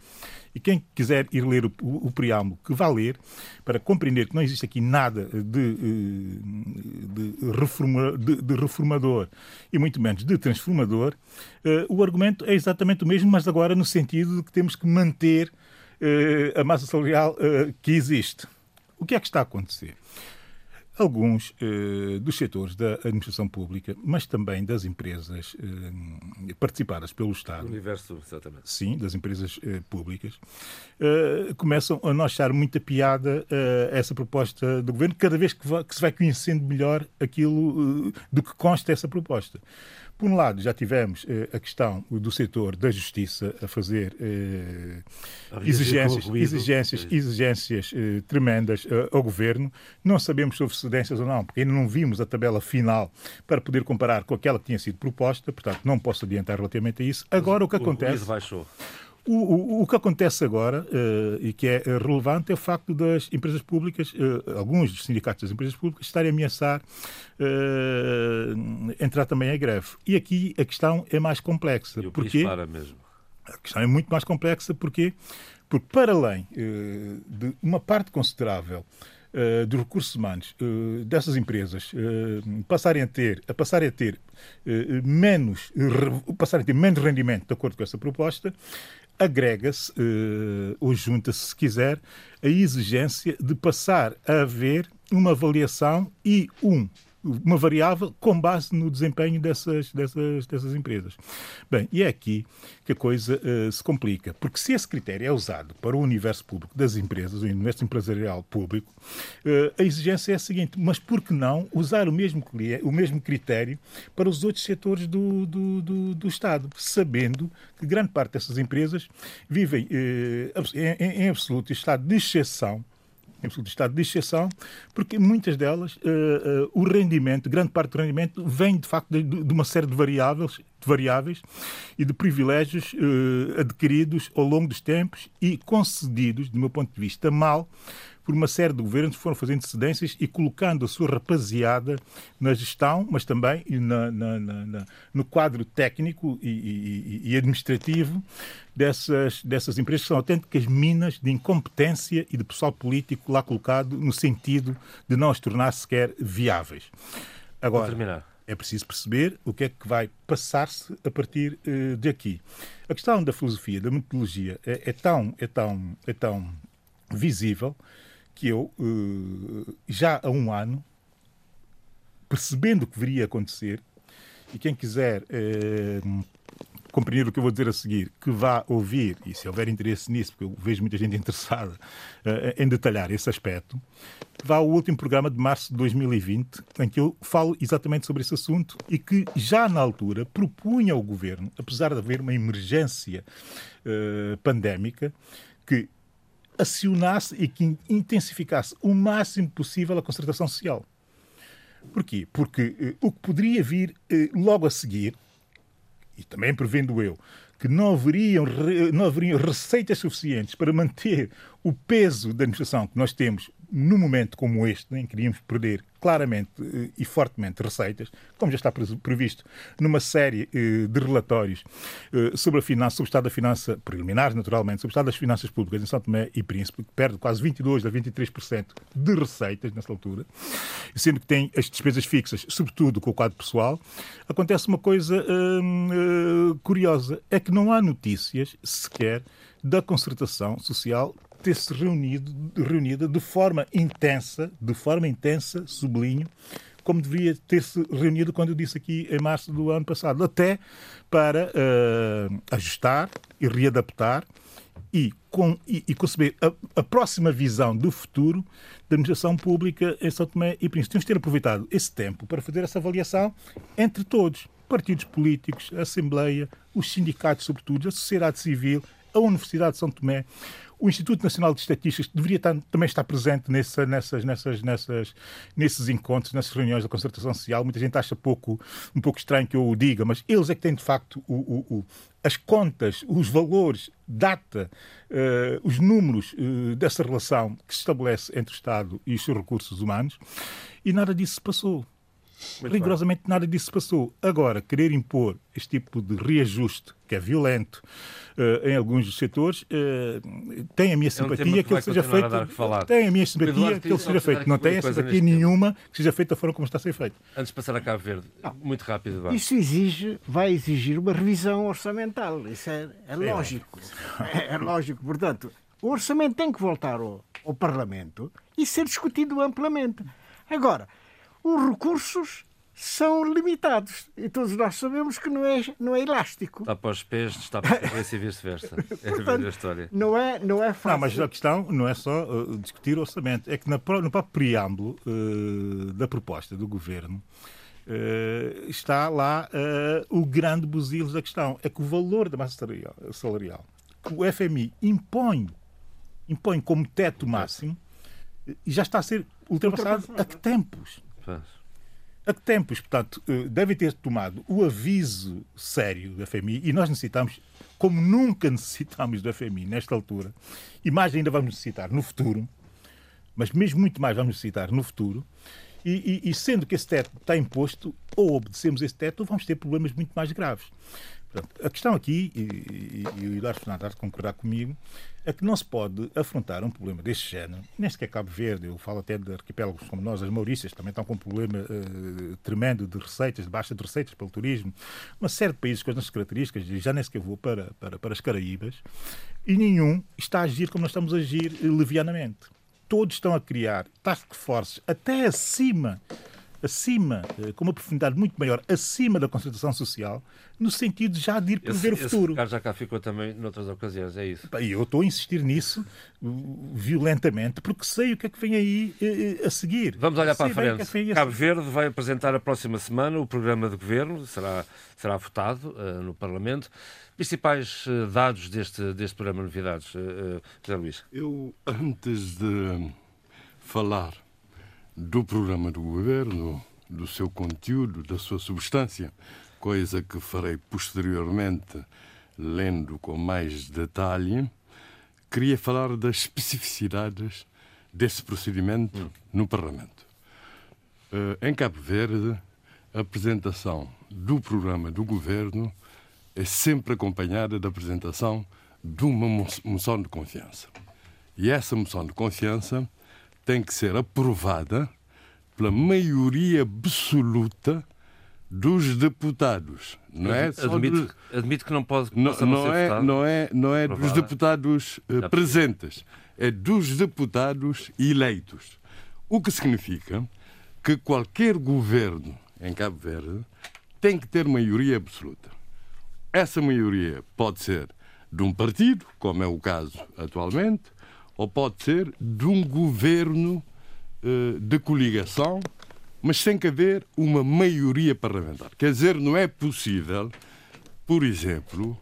e quem quiser ir ler o, o, preâmbulo, que vá ler, para compreender que não existe aqui nada de, eh, de, reforma, de, de reformador e muito menos de transformador, o argumento é exatamente o mesmo, mas agora no sentido de que temos que manter a massa salarial que existe. O que é que está a acontecer? Alguns eh, dos setores da administração pública, mas também das empresas eh, participadas pelo Estado. O universo, exatamente. Sim, das empresas eh, públicas, eh, começam a não achar muita piada eh, essa proposta do governo, cada vez que, vai, que, se vai conhecendo melhor aquilo eh, do que consta essa proposta. Por um lado, já tivemos eh, a questão do setor da justiça a fazer eh, exigências, exigências, exigências eh, tremendas eh, ao governo. Não sabemos se houve cedências ou não, porque ainda não vimos a tabela final para poder comparar com aquela que tinha sido proposta, portanto, não posso adiantar relativamente a isso. Agora, o que acontece. O baixou. O, o, o, que acontece agora, uh, e que é relevante, é o facto das empresas públicas, uh, alguns dos sindicatos das empresas públicas, estarem a ameaçar uh, entrar também em greve. E aqui a questão é mais complexa. E porque mesmo. A questão é muito mais complexa porque, porque para além de uma parte considerável Uh, dos recursos humanos uh, dessas empresas uh, passarem a ter, a passarem a ter menos, passarem a ter menos rendimento de acordo com essa proposta, agrega-se, uh, ou junta-se, se quiser, a exigência de passar a haver uma avaliação e um uma variável com base no desempenho dessas, dessas, dessas empresas. Bem, e é aqui que a coisa uh, se complica, porque se esse critério é usado para o universo público das empresas, o universo empresarial público, uh, a exigência é a seguinte, mas por que não usar o mesmo, o mesmo critério para os outros setores do, do, do, do Estado, sabendo que grande parte dessas empresas vivem uh, em, em absoluto estado de exceção absoluto estado de exceção, porque muitas delas, uh, uh, o rendimento, grande parte do rendimento, vem de facto de, de uma série de variáveis, de variáveis e de privilégios uh, adquiridos ao longo dos tempos e concedidos, do meu ponto de vista, mal por uma série de governos que foram fazendo cedências e colocando a sua rapaziada na gestão, mas também na, na, na, no quadro técnico e, e, e, administrativo dessas, dessas empresas que são autênticas minas de incompetência e de pessoal político lá colocado no sentido de não as tornar sequer viáveis. Agora, é preciso perceber o que é que vai passar-se a partir uh, de aqui. A questão da filosofia, da metodologia, é, é, tão, é, tão, é tão visível que eu, uh, já há um ano, percebendo o que viria a acontecer, e quem quiser uh, compreender o que eu vou dizer a seguir, que vá ouvir, e se houver interesse nisso, porque eu vejo muita gente (laughs) interessada uh, em detalhar esse aspecto, vá ao último programa de março de 2020, em que eu falo exatamente sobre esse assunto e que já na altura propunha ao governo, apesar de haver uma emergência pandémica, que acionasse e que intensificasse o máximo possível a concertação social. Porquê? Porque eh, o que poderia vir eh, logo a seguir, e também prevendo eu, que não haveriam, não haveriam receitas suficientes para manter o peso da administração que nós temos num momento como este, em que queríamos perder claramente eh, e fortemente receitas, como já está previsto numa série eh, de relatórios eh, sobre a finança, sobre o estado da finança, preliminares naturalmente, sobre o estado das finanças públicas em São Tomé e Príncipe, que perde quase 22% a 23% de receitas nessa altura, sendo que tem as despesas fixas, sobretudo com o quadro pessoal, acontece uma coisa hum, curiosa, é que não há notícias sequer da concertação social ter-se reunido, reunida de forma intensa, de forma intensa, sublinho, como deveria ter-se reunido quando eu disse aqui em março do ano passado, até para uh, ajustar e readaptar e, com, e, e conceber a, a, próxima visão do futuro da administração pública em São Tomé e Príncipe. Temos de ter aproveitado esse tempo para fazer essa avaliação entre todos, partidos políticos, a Assembleia, os sindicatos, sobretudo, a sociedade civil, a Universidade de São Tomé, o Instituto Nacional de Estatísticas deveria estar, também estar presente nessa, nessas, nessas, nessas, nesses encontros, nessas reuniões da concertação social. Muita gente acha pouco, um pouco estranho que eu o diga, mas eles é que têm, de facto, o, o, o as contas, os valores, data, uh, os números uh, dessa relação que se estabelece entre o Estado e os seus recursos humanos, e nada disso se passou. Muito Rigorosamente bem. nada disso se passou. Agora, querer impor este tipo de reajuste, que é violento uh, em alguns dos setores, uh, tem a minha simpatia é um que, ele seja feito. Tem a minha simpatia que ele seja feito. Não tem a simpatia nenhuma que seja feita da forma como está a ser feito. Antes de passar a Cabo Verde, não. muito rápido. Isso exige, vai exigir uma revisão orçamental. Isso é, é lógico. É, é, lógico. Portanto, o orçamento tem que voltar ao, ao Parlamento e ser discutido amplamente. Agora, os recursos são limitados e todos nós sabemos que não é, não é elástico. Está para os pés, está para a cabeça e vice-versa. (laughs) É Portanto, a história. Não é, não é fácil. Não, mas a questão não é só uh, discutir o orçamento, é que na, no próprio preâmbulo uh, da proposta do governo uh, está lá uh, o grande buzilos da questão. É que o valor da massa salarial, salarial que o FMI impõe, impõe como teto máximo, já está a ser ultrapassado a que tempos? A que tempos, portanto, eh, devem ter tomado o aviso sério da FMI e nós necessitamos, como nunca (laughs) necessitamos da FMI nesta altura, e mais ainda vamos necessitar no futuro, mas mesmo muito mais vamos necessitar no futuro, e, e, e sendo que esse teto está imposto, ou obedecemos esse teto, ou vamos ter problemas muito mais graves. Portanto, a questão aqui, e, e, e o Eduardo Fernandes concordar comigo, é que não se pode afrontar um problema deste género, nem sequer Cabo Verde, eu falo até de arquipélagos como nós, as Maurícias, também estão com um problema uh, tremendo de receitas, de baixa de receitas pelo turismo, uma série de países com as nossas características, e já nem sequer vou para, para, para as Caraíbas, e nenhum está a agir como nós estamos a agir uh, levianamente. Todos estão a criar task forces até acima acima, eh, com uma profundidade muito maior, acima da concentração social, no sentido já de ir prever esse, o futuro. Esse já cá ficou também noutras ocasiões, é isso? E eu estou a insistir nisso violentamente, porque sei o que é que vem aí uh, uh, a seguir. Vamos olhar sei para a frente. É Cabo Verde vai apresentar a próxima semana o programa de governo, será, será votado uh, no Parlamento. Principais uh, dados deste, deste programa, novidades, uh, José Luís? Eu, antes de falar do programa do governo, do seu conteúdo, da sua substância, coisa que farei posteriormente, lendo com mais detalhe, queria falar das especificidades desse procedimento hum. no Parlamento. Uh, em Cabo Verde, a apresentação do programa do governo é sempre acompanhada da apresentação de uma moção de confiança. E essa moção de confiança tem que ser aprovada pela maioria absoluta dos deputados. Não é admito, dos... admito que não pode não, não, não é, não é não é dos deputados uh, presentes, é dos deputados eleitos. O que significa que qualquer governo em Cabo Verde tem que ter maioria absoluta. Essa maioria pode ser de um partido, como é o caso atualmente, ou pode ser de um governo uh, de coligação, mas tem que haver uma maioria parlamentar. Quer dizer, não é possível, por exemplo,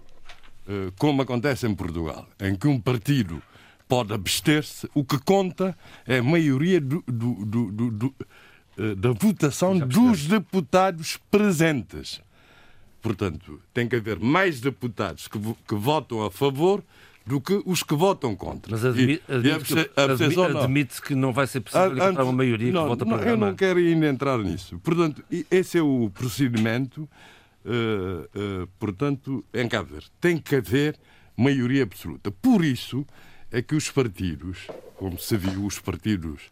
uh, como acontece em Portugal, em que um partido pode abster-se, o que conta é a maioria do, do, do, uh, da votação dos deputados presentes. Portanto, tem que haver mais deputados que, que votam a favor do que os que votam contra. Mas admi admite, admite, que não vai ser possível encontrar uma maioria não, que vota para Eu não quero ainda entrar nisso. Portanto, esse é o procedimento. Uh, uh, portanto, em Cabo Verde tem que haver maioria absoluta. Por isso é que os partidos, como se viu, os partidos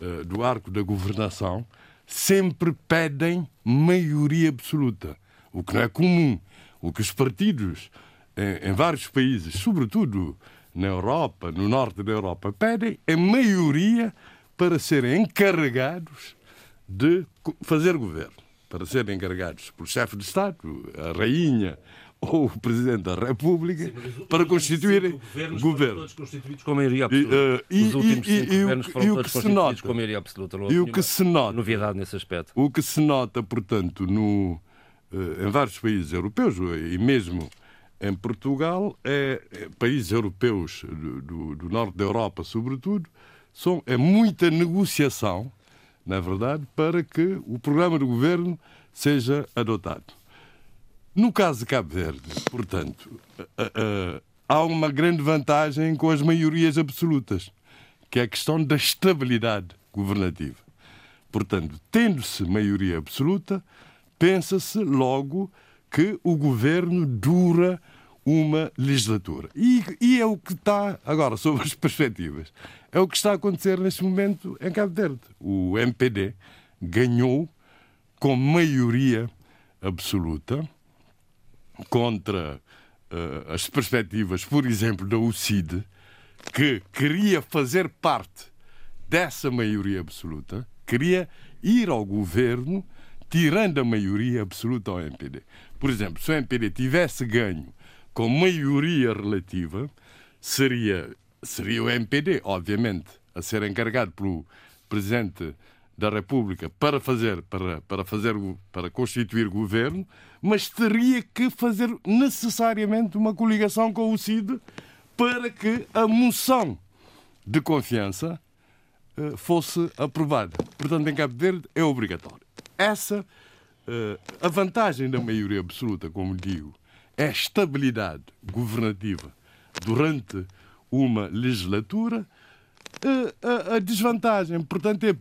uh, do arco da governação, sempre pedem maioria absoluta, o que não é comum. O que os partidos em, em vários países, sobretudo na Europa, no norte da Europa, pedem a maioria para serem encarregados de fazer governo, para serem encarregados pelo chefe de Estado, a rainha ou o Presidente da República, Sim, para constituir governo. Todos constituídos com maioria absoluta. E, uh, os últimos e, cinco e, governos foram todos constituídos nota, com maioria absoluta. e o que se nota, novidade nesse aspecto. O que se nota, portanto, no, uh, em vários países europeus e mesmo em Portugal, é, é países europeus do, do, do, norte da Europa, sobretudo, são, é muita negociação, na verdade, para que o programa do governo seja adotado. No caso de Cabo Verde, portanto, há uma grande vantagem com as maiorias absolutas, que é a questão da estabilidade governativa. Portanto, tendo-se maioria absoluta, pensa-se logo que o governo dura uma legislatura. E, e, é o que está, agora, sobre as perspectivas, é o que está a acontecer neste momento em Cabo Verde. O MPD ganhou com maioria absoluta contra uh, as perspectivas, por exemplo, da UCID, que queria fazer parte dessa maioria absoluta, queria ir ao governo tirando a maioria absoluta ao MPD. Por exemplo, se o MPD tivesse ganho com maioria relativa, seria, seria o MPD, obviamente, a ser encarregado pelo Presidente da República para fazer, para, para fazer, para constituir governo, mas teria que fazer necessariamente uma coligação com o CID para que a moção de confiança uh, fosse aprovada. Portanto, em Cabo Verde é obrigatório. Essa, uh, a vantagem da maioria absoluta, como digo, é a estabilidade governativa durante uma legislatura a, a, desvantagem, portanto, é,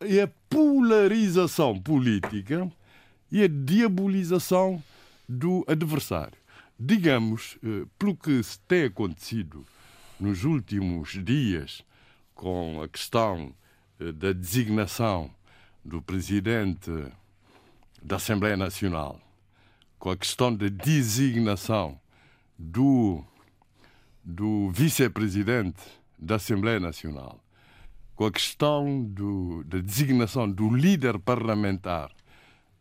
é, a polarização política e a diabolização do adversário. Digamos, eh, pelo que tem acontecido nos últimos dias com a questão da designação do presidente da Assembleia Nacional, com a questão da designação do, do vice-presidente da Assembleia Nacional, com a questão do, da designação do líder parlamentar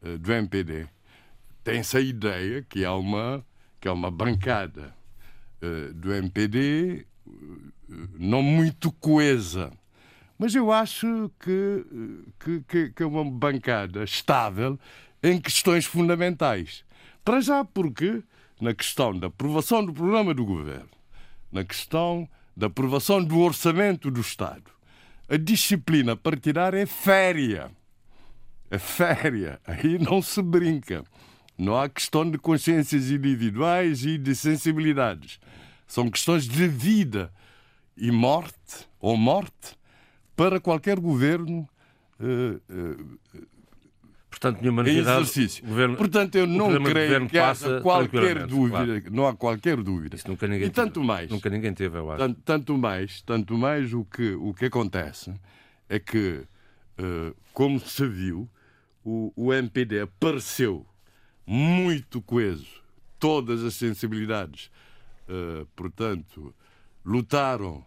uh, do MPD, tem-se a ideia que há uma, que há uma bancada uh, do MPD eh, não muito coesa. Mas eu acho que, que, que é uma bancada estável em questões fundamentais. Para já, porque na questão da aprovação do programa do governo, na questão da aprovação do orçamento do Estado, a disciplina partidária é féria. É féria. Aí não se brinca. Não há questão de consciências individuais e de sensibilidades. São questões de vida e morte, ou morte, para qualquer governo uh, uh, Portanto, nenhuma novidade. Exercício. Governo, Portanto, eu não creio que haja qualquer dúvida. Claro. Não há qualquer dúvida. Isso nunca ninguém e tanto teve. mais. Nunca ninguém teve, eu acho. Tanto, tanto mais, tanto mais o que, o que acontece é que, uh, como se viu, o, o MPD apareceu muito coeso. Todas as sensibilidades, uh, portanto, lutaram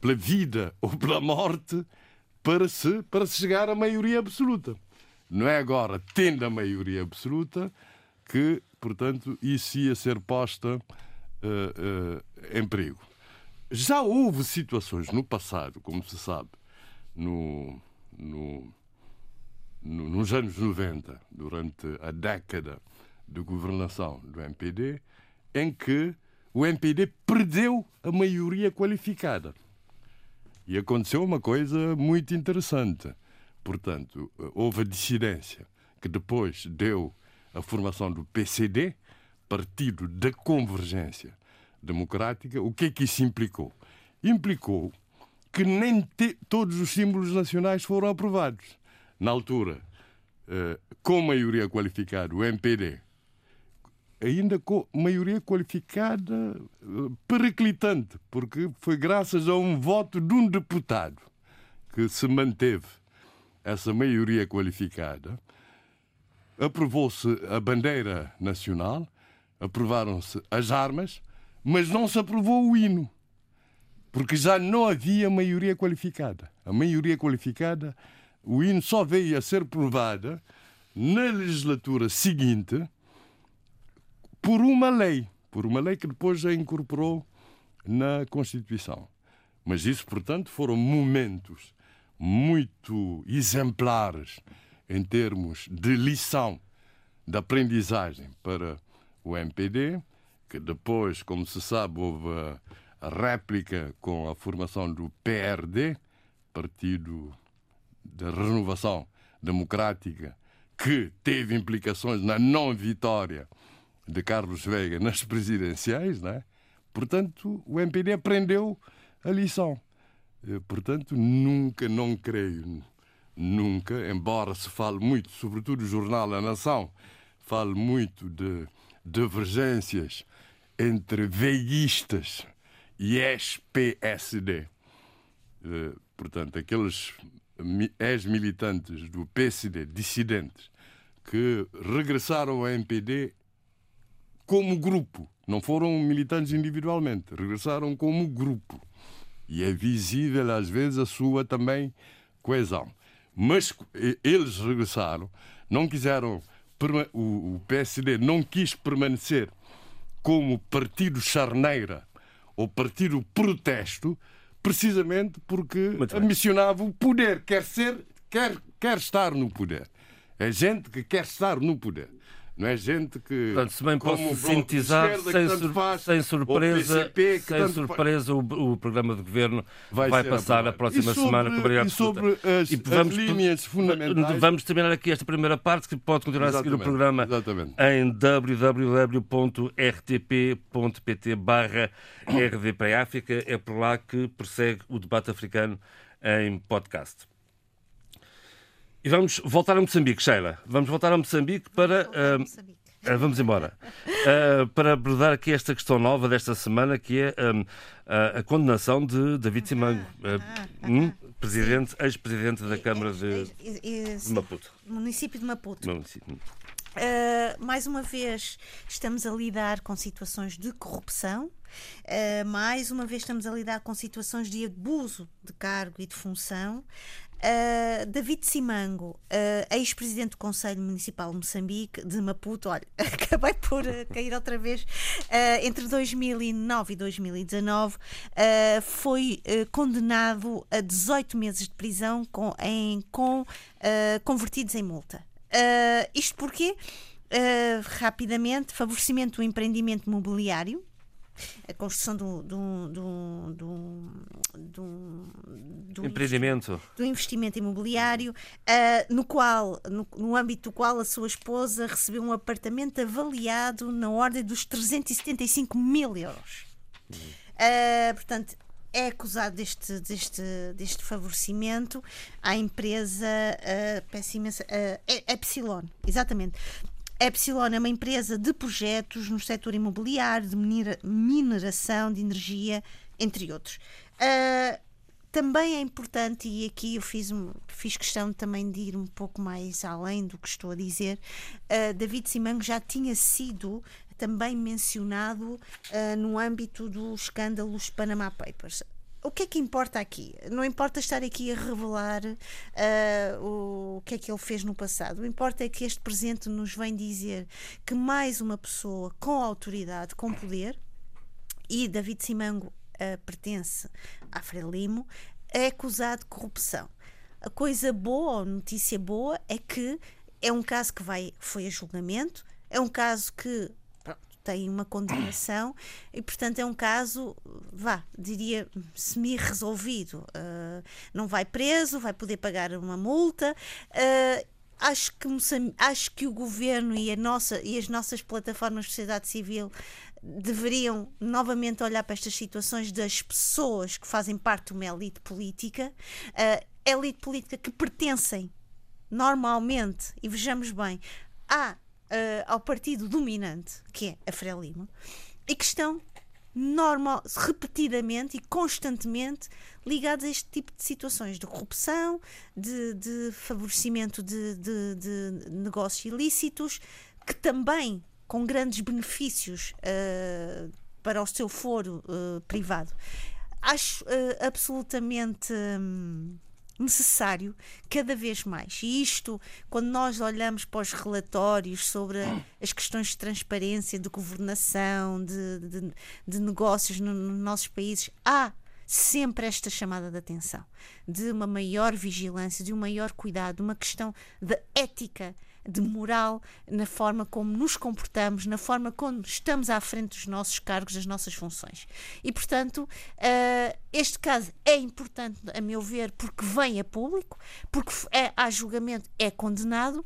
pela vida (laughs) ou pela morte para se, para se chegar à maioria absoluta. Não é agora, tendo a maioria absoluta, que, portanto, isso ia ser posta uh, uh, em perigo. Já houve situações no passado, como se sabe, no, no, no, nos anos 90, durante a década de governação do MPD, em que o MPD perdeu a maioria qualificada. E aconteceu uma coisa muito interessante Portanto, houve a dissidência que depois deu a formação do PCD, Partido da Convergência Democrática. O que é que isso implicou? Implicou que nem todos os símbolos nacionais foram aprovados. Na altura, eh, com maioria qualificada, o MPD, ainda com maioria qualificada eh, periclitante, porque foi graças a um voto de um deputado que se manteve essa maioria qualificada, aprovou-se a bandeira nacional, aprovaram-se as armas, mas não se aprovou o hino, porque já não havia maioria qualificada. A maioria qualificada o hino só veio a ser provada na legislatura seguinte por uma lei, por uma lei que depois a incorporou na Constituição. Mas isso, portanto, foram momentos muito exemplares em termos de lição de aprendizagem para o MPD, que depois, como se sabe, houve a réplica com a formação do PRD, Partido da Renovação Democrática, que teve implicações na não vitória de Carlos Veiga nas presidenciais, né? Portanto, o MPD aprendeu a lição. Eh, portanto, nunca, não creio, nunca, embora se fale muito, sobretudo o jornal A Nação, fale muito de divergências entre veiguistas e ex-PSD. Eh, portanto, aqueles ex-militantes do PSD, dissidentes, que regressaram ao MPD como grupo, não foram militantes individualmente, regressaram como grupo. E é visível, às vezes, a sua também coesão. Mas eles regressaram, não quiseram. O PSD não quis permanecer como partido charneira ou partido protesto, precisamente porque ambicionava o poder, quer ser, quer, quer estar no poder. É gente que quer estar no poder. Não é gente que. Portanto, se bem posso sintetizar, sem, sur faz, sem surpresa, PCP, sem surpresa o, o, programa de governo vai, vai passar a próxima sobre, semana com a E sobre as, e vamos, as linhas fundamentais. Vamos terminar aqui esta primeira parte, que pode continuar exatamente, a seguir o programa exatamente. em www.rtp.pt barra RDP África. É por lá que persegue o debate africano em podcast. E vamos voltar a Moçambique, Sheila. Vamos voltar a Moçambique para. Uh, uh, vamos embora. Uh, para abordar aqui esta questão nova desta semana, que é um, a condenação de David Simango, um, presidente, ex-presidente da Câmara de, de Maputo. Município de Maputo. Município. Uh, mais uma vez estamos a lidar com situações de corrupção, uh, mais uma vez estamos a lidar com situações de abuso de cargo e de função, Uh, David Simango, uh, ex-presidente do Conselho Municipal de Moçambique, de Maputo, olha, (laughs) acabei por uh, cair outra vez, entre 2009 e 2019, foi condenado a 18 meses de prisão com, em, com convertidos em multa. isto porque, rapidamente, favorecimento do empreendimento imobiliário, a construção do, do, do, do, do empreendimento, do investimento imobiliário, uh, no qual, no, no, âmbito do qual a sua esposa recebeu um apartamento avaliado na ordem dos 375 mil euros. Uh, portanto, é acusado deste, deste, deste favorecimento à empresa uh, peço imensa, uh, Epsilon, exatamente. Epsilon é uma empresa de projetos no setor imobiliário, de mineração de energia, entre outros. Uh, também é importante, e aqui eu fiz, fiz questão também de ir um pouco mais além do que estou a dizer, uh, David Simango já tinha sido também mencionado uh, no âmbito dos escândalos Panama Papers o que é que importa aqui? Não importa estar aqui a revelar uh, o que é que ele fez no passado. O importa é que este presente nos vem dizer que mais uma pessoa com autoridade, com poder, e David Simango uh, pertence à Frelimo, é acusado de corrupção. A coisa boa, a notícia boa, é que é um caso que vai, foi a julgamento, é um caso que tem uma condenação e, portanto, é um caso, vá, diria, semi-resolvido. Uh, não vai preso, vai poder pagar uma multa. Uh, acho que, acho que o governo e, a nossa, e as nossas plataformas de sociedade civil deveriam novamente olhar para estas situações das pessoas que fazem parte de uma elite política, uh, elite política que pertencem normalmente, e vejamos bem, à uh, ao partido dominante, que é a Frelimo, e que estão normal, repetidamente e constantemente ligados a este tipo de situações de corrupção, de, de favorecimento de, de, de, negócios ilícitos, que também com grandes benefícios uh, para o seu foro uh, privado. Acho uh, absolutamente. Um, necessário cada vez mais. E isto, quando nós olhamos para os relatórios sobre as questões de transparência, de governação, de, de, de negócios nos no nossos países, há sempre esta chamada de atenção, de uma maior vigilância, de um maior cuidado, uma questão de ética de moral na forma como nos comportamos, na forma como estamos à frente dos nossos cargos, das nossas funções. E, portanto, uh, este caso é importante, a meu ver, porque vem a público, porque é, há julgamento, é condenado,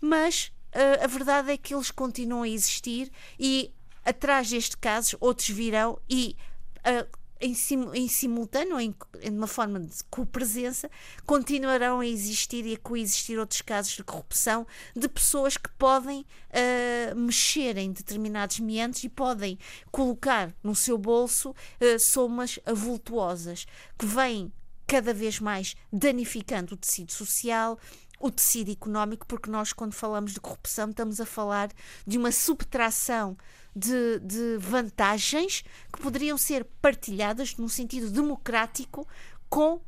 mas uh, a verdade é que eles continuam a existir e atrás deste caso outros virão e uh, em, sim, em simultâneo, em, em uma forma de copresença, continuarão a existir e a coexistir outros casos de corrupção de pessoas que podem uh, mexer em determinados meandros e podem colocar no seu bolso uh, somas avultuosas que vêm cada vez mais danificando o tecido social, o tecido económico, porque nós, quando falamos de corrupção, estamos a falar de uma subtração de, de vantagens que poderiam ser partilhadas num sentido democrático com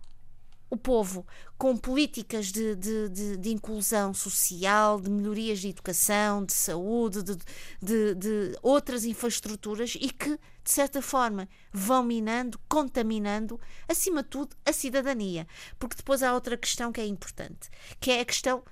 o povo, com políticas de, de, de, de, inclusão social, de melhorias de educação, de saúde, de, de, outras infraestruturas e que, de certa forma, vão minando, contaminando, acima de tudo, a cidadania. Porque depois há outra questão que é importante, que é a questão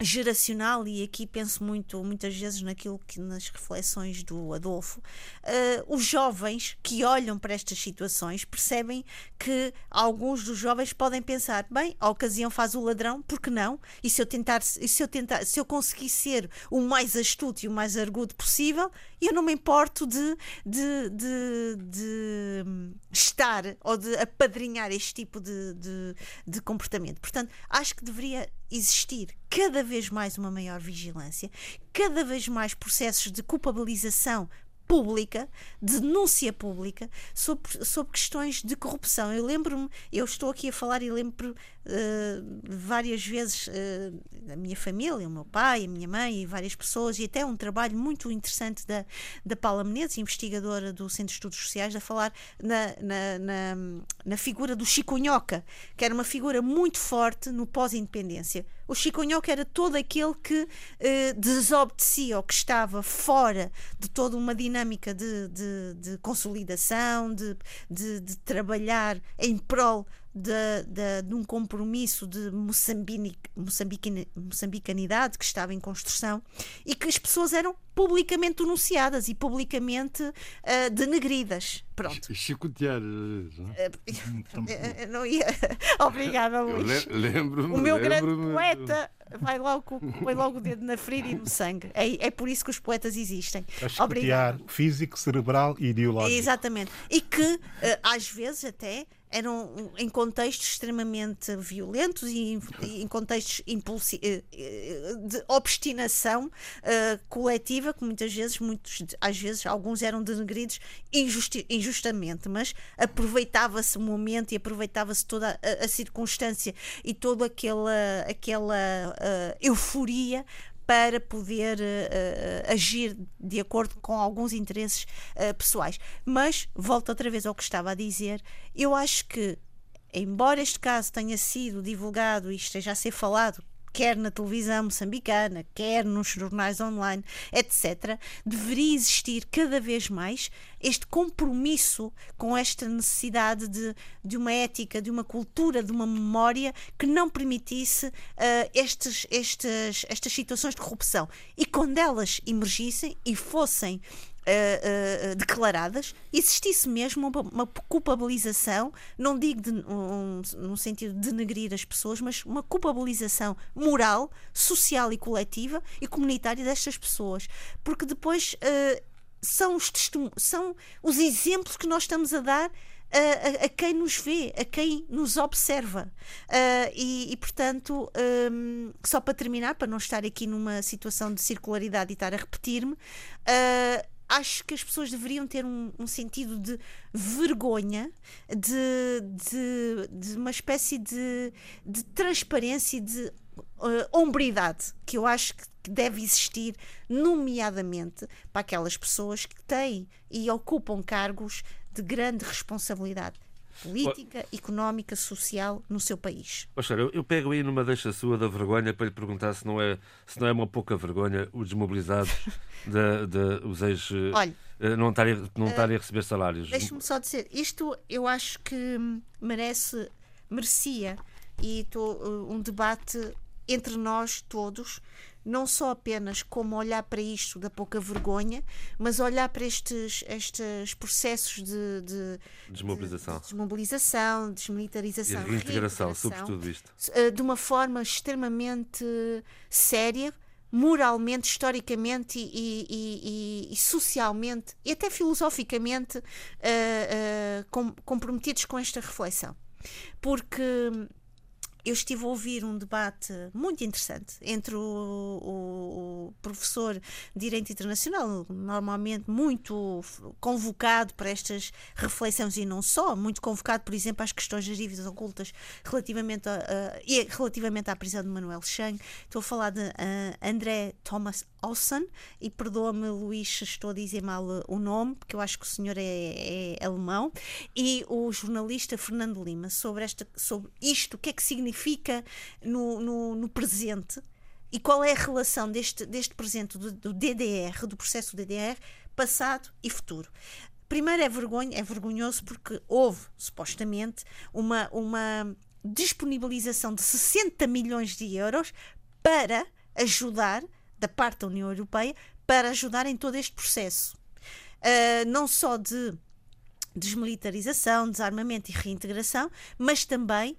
geracional e aqui penso muito muitas vezes naquilo que nas reflexões do Adolfo uh, os jovens que olham para estas situações percebem que alguns dos jovens podem pensar bem a ocasião faz o ladrão porque não? E se eu tentar se eu tentar se eu conseguir ser o mais astuto e o mais argudo possível eu não me importo de, de, de, de estar ou de apadrinhar este tipo de, de, de comportamento. Portanto acho que deveria existir cada vez mais uma maior vigilância, cada vez mais processos de culpabilização pública, de denúncia pública sobre, sobre questões de corrupção. Eu lembro-me, eu estou aqui a falar e lembro uh, várias vezes uh, a minha família, o meu pai, a minha mãe e várias pessoas, e até um trabalho muito interessante da, da Paula Menezes, investigadora do Centro de Estudos Sociais, a falar na, na, na, na figura do Chiconhoca, que era uma figura muito forte no pós-independência. O Chiconhoca era todo aquele que eh, desobedecia ou que estava fora de toda uma dinâmica de, de, de consolidação, de, de, de trabalhar em prol de, de, de um compromisso de moçambicanidade que estava em construção e que as pessoas eram publicamente denunciadas e publicamente uh, denegridas. Pronto. Chicotear. Eh, uh, não ia. (laughs) Obrigada, Luís. Lembro-me. O meu lembro grande poeta vai logo, põe logo o dedo na ferida e no sangue. É, é por isso que os poetas existem. Obrigado. físico, cerebral e ideológico. Exatamente. E que, uh, às vezes, até eram em contextos extremamente violentos e em, contextos eh, eh, de obstinação uh, coletiva que muitas vezes muitos às vezes alguns eram denegridos injusti injustamente mas aproveitava-se o momento e aproveitava-se toda a, a, circunstância e toda aquela aquela uh, euforia para poder uh, agir de acordo com alguns interesses uh, pessoais. Mas, volto outra vez ao que estava a dizer, eu acho que, embora este caso tenha sido divulgado e esteja a ser falado quer na televisão moçambicana, quer nos jornais online, etc., deveria existir cada vez mais este compromisso com esta necessidade de, de uma ética, de uma cultura, de uma memória que não permitisse uh, estes, estes, estas situações de corrupção. E quando elas emergissem e fossem uh, uh, declaradas, existisse mesmo uma, uma culpabilização, não digo de, um, no sentido de denegrir as pessoas, mas uma culpabilização moral, social e coletiva e comunitária destas pessoas. Porque depois são os, são os exemplos que nós estamos a dar a, a, a, quem nos vê, a quem nos observa. Uh, e, e, portanto, um, só para terminar, para não estar aqui numa situação de circularidade e estar a repetir-me, uh, acho que as pessoas deveriam ter um, um sentido de vergonha, de, de, de uma espécie de, de transparência e de uh, hombridade que eu acho que deve existir, nomeadamente para aquelas pessoas que têm e ocupam cargos de grande responsabilidade. Política, económica, social no seu país. Poxa, eu, eu pego aí numa deixa sua da vergonha para lhe perguntar se não é, se não é uma pouca vergonha os desmobilizados, (laughs) de, de, os ex. Olha, eh, não estarem, não estarem a receber salários. Deixe-me só dizer, isto eu acho que merece, merecia, e tô, uh, um debate entre nós todos não só apenas como olhar para isto da pouca vergonha, mas olhar para estes, estes processos de, de desmobilização, de, de desmobilização, desmilitarização, e reintegração, sobretudo isto, eh, de uma forma extremamente séria, moralmente, historicamente e, e, e, e, socialmente e até filosoficamente uh, uh, com, comprometidos com esta reflexão. Porque eu estive a ouvir um debate muito interessante entre o, o, o, professor de Direito Internacional, normalmente muito convocado para estas reflexões e não só, muito convocado, por exemplo, às questões das dívidas ocultas relativamente, a, a, relativamente à prisão de Manuel Chang. Estou a falar de uh, André Thomas Olsen, e perdoa-me, Luís, estou a dizer mal o nome, porque eu acho que o senhor é, é alemão, e o jornalista Fernando Lima, sobre, esta, sobre isto, o que é que significa significa no, no, no presente e qual é a relação deste, deste presente do, do, DDR, do processo DDR, passado e futuro. Primeiro é vergonha, é vergonhoso porque houve, supostamente, uma, uma disponibilização de 60 milhões de euros para ajudar, da parte da União Europeia, para ajudar em todo este processo. Uh, não só de desmilitarização, desarmamento e reintegração, mas também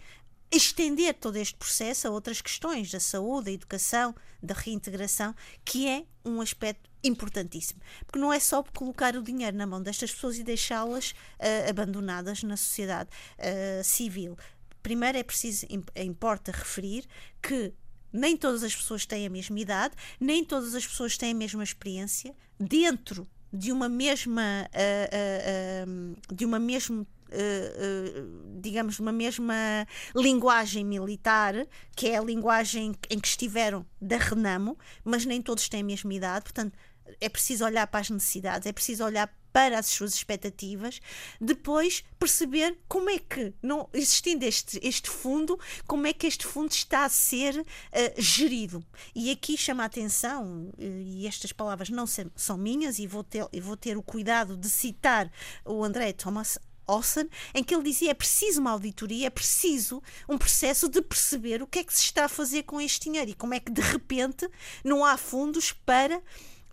estender todo este processo a outras questões da saúde, da educação, da reintegração, que é um aspecto importantíssimo. Porque não é só colocar o dinheiro na mão destas pessoas e deixá-las uh, abandonadas na sociedade uh, civil. Primeiro é preciso, importa referir que nem todas as pessoas têm a mesma idade, nem todas as pessoas têm a mesma experiência dentro de uma mesma uh, de uma mesma Uh, uh, digamos, uma mesma linguagem militar, que é a linguagem em que estiveram da Renamo, mas nem todos têm a mesma idade, portanto, é preciso olhar para as necessidades, é preciso olhar para as suas expectativas, depois perceber como é que, não existindo este, este fundo, como é que este fundo está a ser uh, gerido. E aqui chama a atenção, e estas palavras não são minhas, e vou ter, vou ter o cuidado de citar o André Thomas Olsen, em que ele dizia é preciso uma auditoria, é preciso um processo de perceber o que é que se está a fazer com este dinheiro e como é que de repente não há fundos para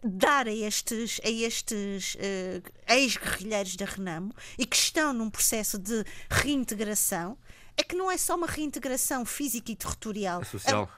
dar a estes, a estes uh, ex-guerrilheiros da Renamo e que estão num processo de reintegração, é que não é só uma reintegração física e territorial. É social.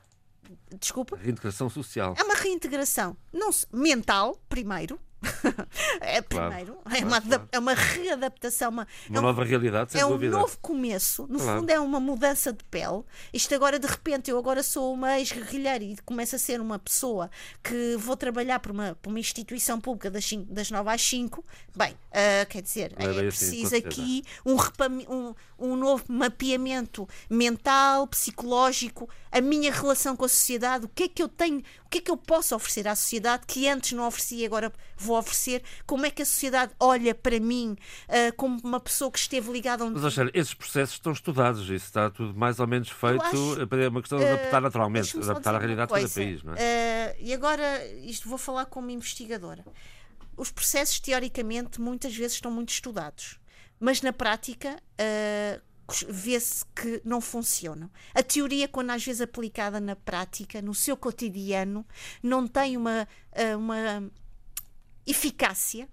É, desculpa? Reintegração social. É uma reintegração não, mental, primeiro, (laughs) é primeiro, claro, é, uma, claro. é uma readaptação, uma, uma é nova realidade, sem é dúvida. um novo começo. No claro. fundo, é uma mudança de pele. Isto agora, de repente, eu agora sou uma ex-guerrilheira e começo a ser uma pessoa que vou trabalhar por uma, por uma instituição pública das, cinco, das 9 às 5. Bem, uh, quer dizer, é, é preciso assim, aqui um, um, um novo mapeamento mental, psicológico, a minha relação com a sociedade, o que é que eu tenho, o que é que eu posso oferecer à sociedade que antes não oferecia e agora vou oferecer, como é que a sociedade olha para mim uh, como uma pessoa que esteve ligada a um. Mas, Angela, esses processos estão estudados, isso está tudo mais ou menos feito. Acho, é uma questão de adaptar uh, naturalmente, adaptar à realidade de cada país. Não é? Uh, e agora, isto vou falar como investigadora. Os processos, teoricamente, muitas vezes estão muito estudados, mas na prática. vê-se que não funcionam. A teoria, quando às vezes aplicada na prática, no seu cotidiano, não tem uma, uma eficácia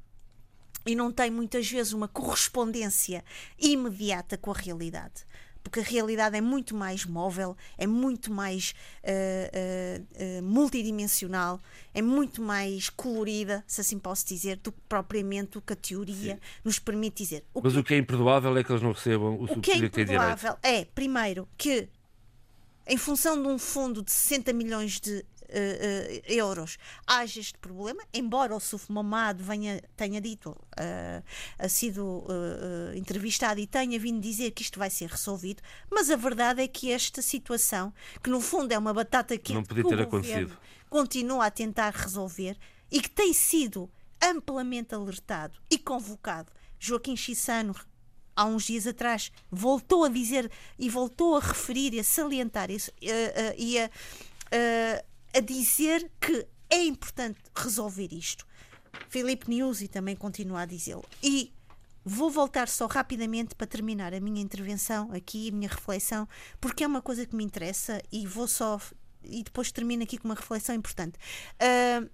e não tem muitas vezes uma correspondência imediata com a realidade. Porque a realidade é muito mais móvel, é muito mais uh, uh, uh, multidimensional, é muito mais colorida, se assim posso dizer, do que propriamente o que a teoria Sim. nos permite dizer. O Mas que, o que é imperdoável é que eles não recebam o, o que é imperdoável é, primeiro, que em função de um fundo de 60 milhões de uh, euros haja este problema, embora o Suf Mamad venha, tenha dito, uh, sido entrevistado e tenha vindo dizer que isto vai ser resolvido, mas a verdade é que esta situação, que no fundo é uma batata que, Não podia ter acontecido. continua a tentar resolver e que tem sido amplamente alertado e convocado Joaquim Chissano há uns dias atrás voltou a dizer e voltou a referir e a salientar e, uh, uh, e a, uh, a dizer que é importante resolver isto. Filipe Nuzzi também continua a dizê-lo. E vou voltar só rapidamente para terminar a minha intervenção aqui, a minha reflexão, porque é uma coisa que me interessa e vou só. E depois termino aqui com uma reflexão importante. Uh,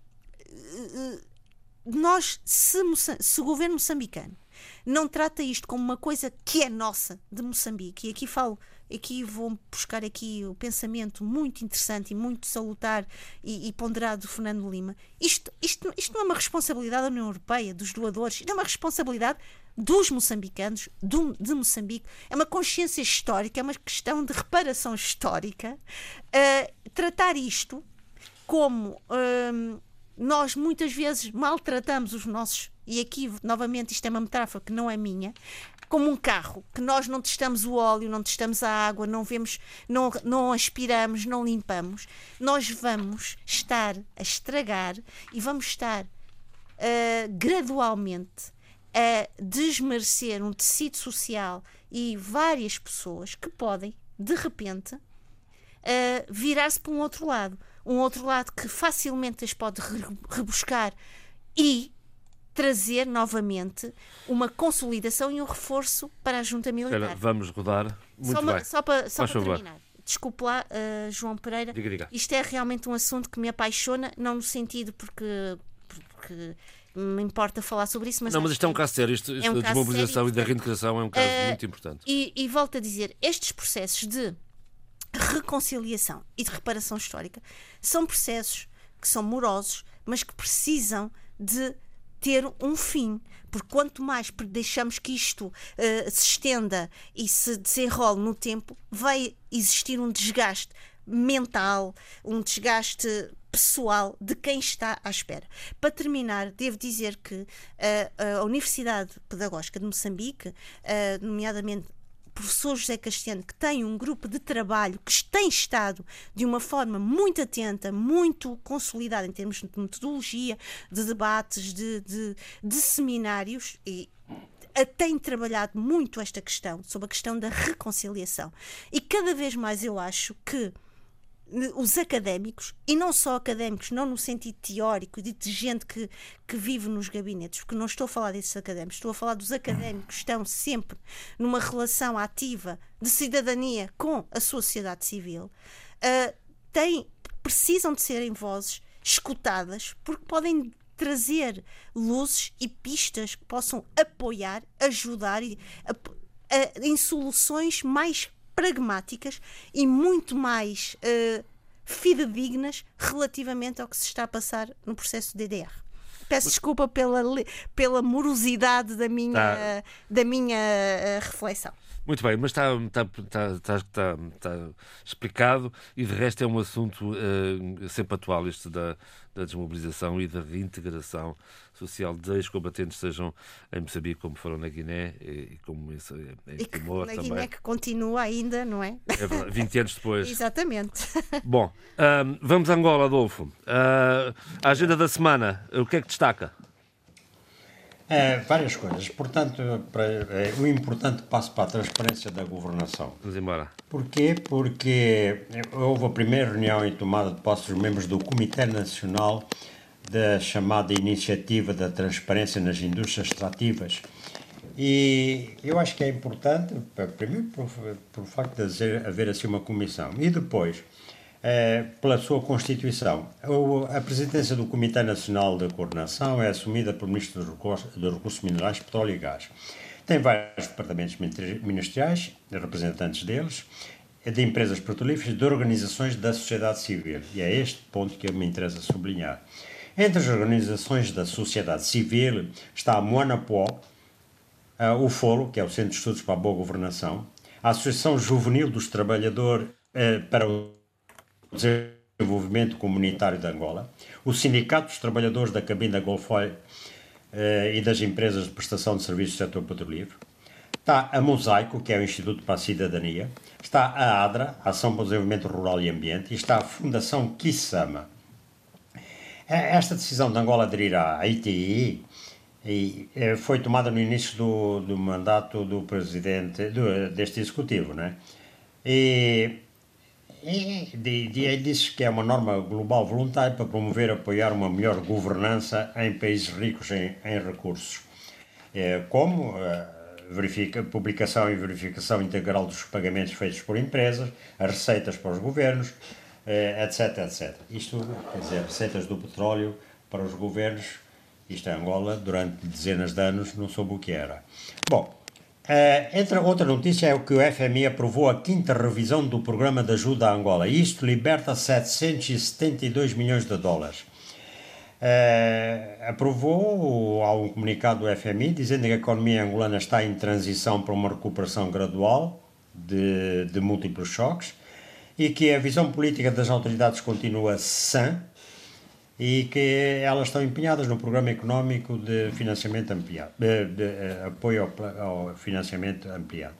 nós, se, se o governo moçambicano não trata isto como uma coisa que é nossa de Moçambique, e aqui falo, aqui vou buscar aqui o pensamento muito interessante e muito salutar e, e ponderado do Fernando Lima. Isto, isto, isto não é uma responsabilidade da União Europeia, dos doadores, isto é uma responsabilidade dos moçambicanos, do, de Moçambique, é uma consciência histórica, é uma questão de reparação histórica. Uh, tratar isto como uh, nós muitas vezes maltratamos os nossos e aqui novamente isto é uma metáfora que não é minha, como um carro, que nós não testamos o óleo, não testamos a água, não vemos, não, não aspiramos, não limpamos, nós vamos estar a estragar e vamos estar uh, gradualmente a desmerecer um tecido social e várias pessoas que podem, de repente, uh, virar-se para um outro lado. Um outro lado que facilmente as pode rebuscar e trazer novamente uma consolidação e um reforço para a junta militar. Espera, vamos rodar. Muito só, bem. só para, só para terminar. Desculpe lá, uh, João Pereira. Diga, diga. Isto é realmente um assunto que me apaixona, não no sentido porque, porque me importa falar sobre isso, mas. Não, mas isto é um caso sério. Isto, isto é um da desmobilização e da reintegração é um caso uh, muito importante. E, e volto a dizer: estes processos de reconciliação e de reparação histórica são processos que são morosos, mas que precisam de ter um fim. Porque quanto mais deixamos que isto uh, se estenda e se desenrole no tempo, vai existir um desgaste mental, um desgaste pessoal de quem está à espera. Para terminar, devo dizer que uh, a Universidade Pedagógica de Moçambique, uh, nomeadamente professor José Castiano, que tem um grupo de trabalho que tem estado de uma forma muito atenta, muito consolidada em termos de metodologia, de debates, de, de, de seminários e tem trabalhado muito esta questão, sobre a questão da reconciliação. E cada vez mais eu acho que os académicos, e não só académicos, não no sentido teórico, de, gente que, que vive nos gabinetes, porque não estou a falar desses académicos, estou a falar dos académicos que estão sempre numa relação ativa de cidadania com a sociedade civil, uh, têm, precisam de serem vozes escutadas, porque podem trazer luzes e pistas que possam apoiar, ajudar e, a, a, em soluções mais pragmáticas e muito mais uh, fidedignas relativamente ao que se está a passar no processo DDR. Peço desculpa pela, pela morosidade da minha, tá. da minha uh, reflexão. Muito bem, mas está, está, está, está, está explicado e de resto é um assunto uh, sempre atual este da, da desmobilização e da reintegração social de ex-combatentes, sejam em Moçambique como foram na Guiné e, como isso, em e Timor na também. Guiné que continua ainda, não é? É verdade, 20 anos depois. (laughs) Exatamente. (laughs) Bom, um, vamos a Angola, Adolfo. Uh, a agenda da semana, o que é que destaca? É, várias coisas. Portanto, para, é, o importante passo para a transparência da governação. Vamos embora. Porquê? Porque houve a primeira reunião em tomada de posse dos membros do Comitê Nacional da chamada Iniciativa da Transparência nas Indústrias Extrativas. E eu acho que é importante, primeiro, por, por facto de haver, assim uma comissão, e depois é, pela sua Constituição. A presidência do Comitê Nacional de Coordenação é assumida pelo Ministro dos Recursos Minerais, Petróleo e Gás. Tem vários departamentos ministeriais, representantes deles, de empresas petrolíferas de organizações da sociedade civil. E é este ponto que me interessa sublinhar. Entre as organizações da sociedade civil está a Moanapó, o FOLO, que é o Centro de Estudos para a Boa Governação, a Associação Juvenil dos Trabalhadores eh, para o Desenvolvimento Comunitário de Angola, o Sindicato dos Trabalhadores da Cabina Golfoil eh, e das Empresas de Prestação de Serviços do Setor Petrolífero, está a Mosaico, que é o Instituto para a Cidadania, está a ADRA, Ação para o Desenvolvimento Rural e Ambiente, e está a Fundação Kisama. Esta decisão de Angola aderir à ITI e eh, foi tomada no início do, do mandato do presidente do, deste executivo, né? E, e de, de, ele disse que é uma norma global voluntária para promover e apoiar uma melhor governança em países ricos em, em recursos, é, como eh, verifica, publicação e verificação integral dos pagamentos feitos por empresas, as receitas para os governos, etc, etc. Isto, quer dizer, receitas do petróleo para os governos isto é Angola, durante dezenas de anos não soube o que era. Bom, uh, entre outra notícia é o que o FMI aprovou a quinta revisão do programa de ajuda à Angola. Isto liberta 772 milhões de dólares. Uh, aprovou há um comunicado do FMI dizendo que a economia angolana está em transição para uma recuperação gradual de, de múltiplos choques e que a visão política das autoridades continua sã e que elas estão empenhadas no programa económico de financiamento ampliado, de, de, eh, apoio ao, ao, financiamento ampliado.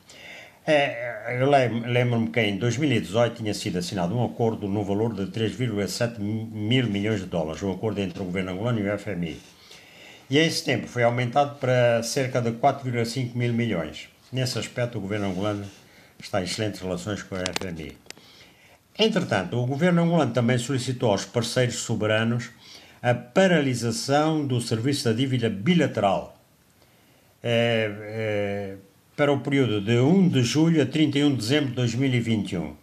É, eu lembro-me que em 2018 tinha sido assinado um acordo no valor de 3,7 mil milhões de dólares, um acordo entre o governo angolano e o FMI. E esse tempo foi aumentado para cerca de 4,5 mil milhões. Nesse aspecto, o governo angolano está em excelentes relações com o FMI. Entretanto, o governo angolano também solicitou aos parceiros soberanos a paralisação do serviço da dívida bilateral é, é, para o período de 1 de julho a 31 de dezembro de 2021.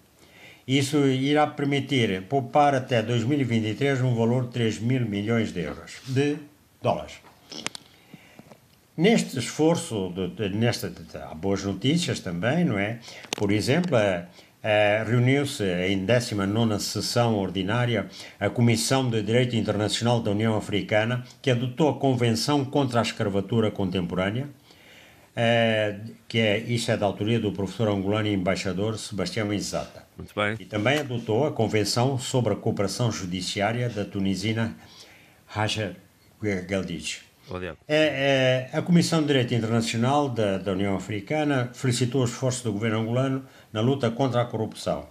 Isso irá permitir poupar até 2023 um valor de 3 mil milhões de euros, de dólares. Neste esforço, de, de, nesta, há boas notícias também, não é? Por exemplo, a, reuniu-se em 19 sessão ordinária a Comissão de Direito Internacional da União Africana, que adotou a Convenção contra a Escravatura Contemporânea, uh, que é, isso é da autoria do professor angolano e embaixador Sebastião Izata. Muito bem. E também adotou a Convenção sobre a Cooperação Judiciária da tunisina Haja Geldich. É, é, a Comissão de Direito Internacional da, da União Africana felicitou os esforços do governo angolano na luta contra a corrupção.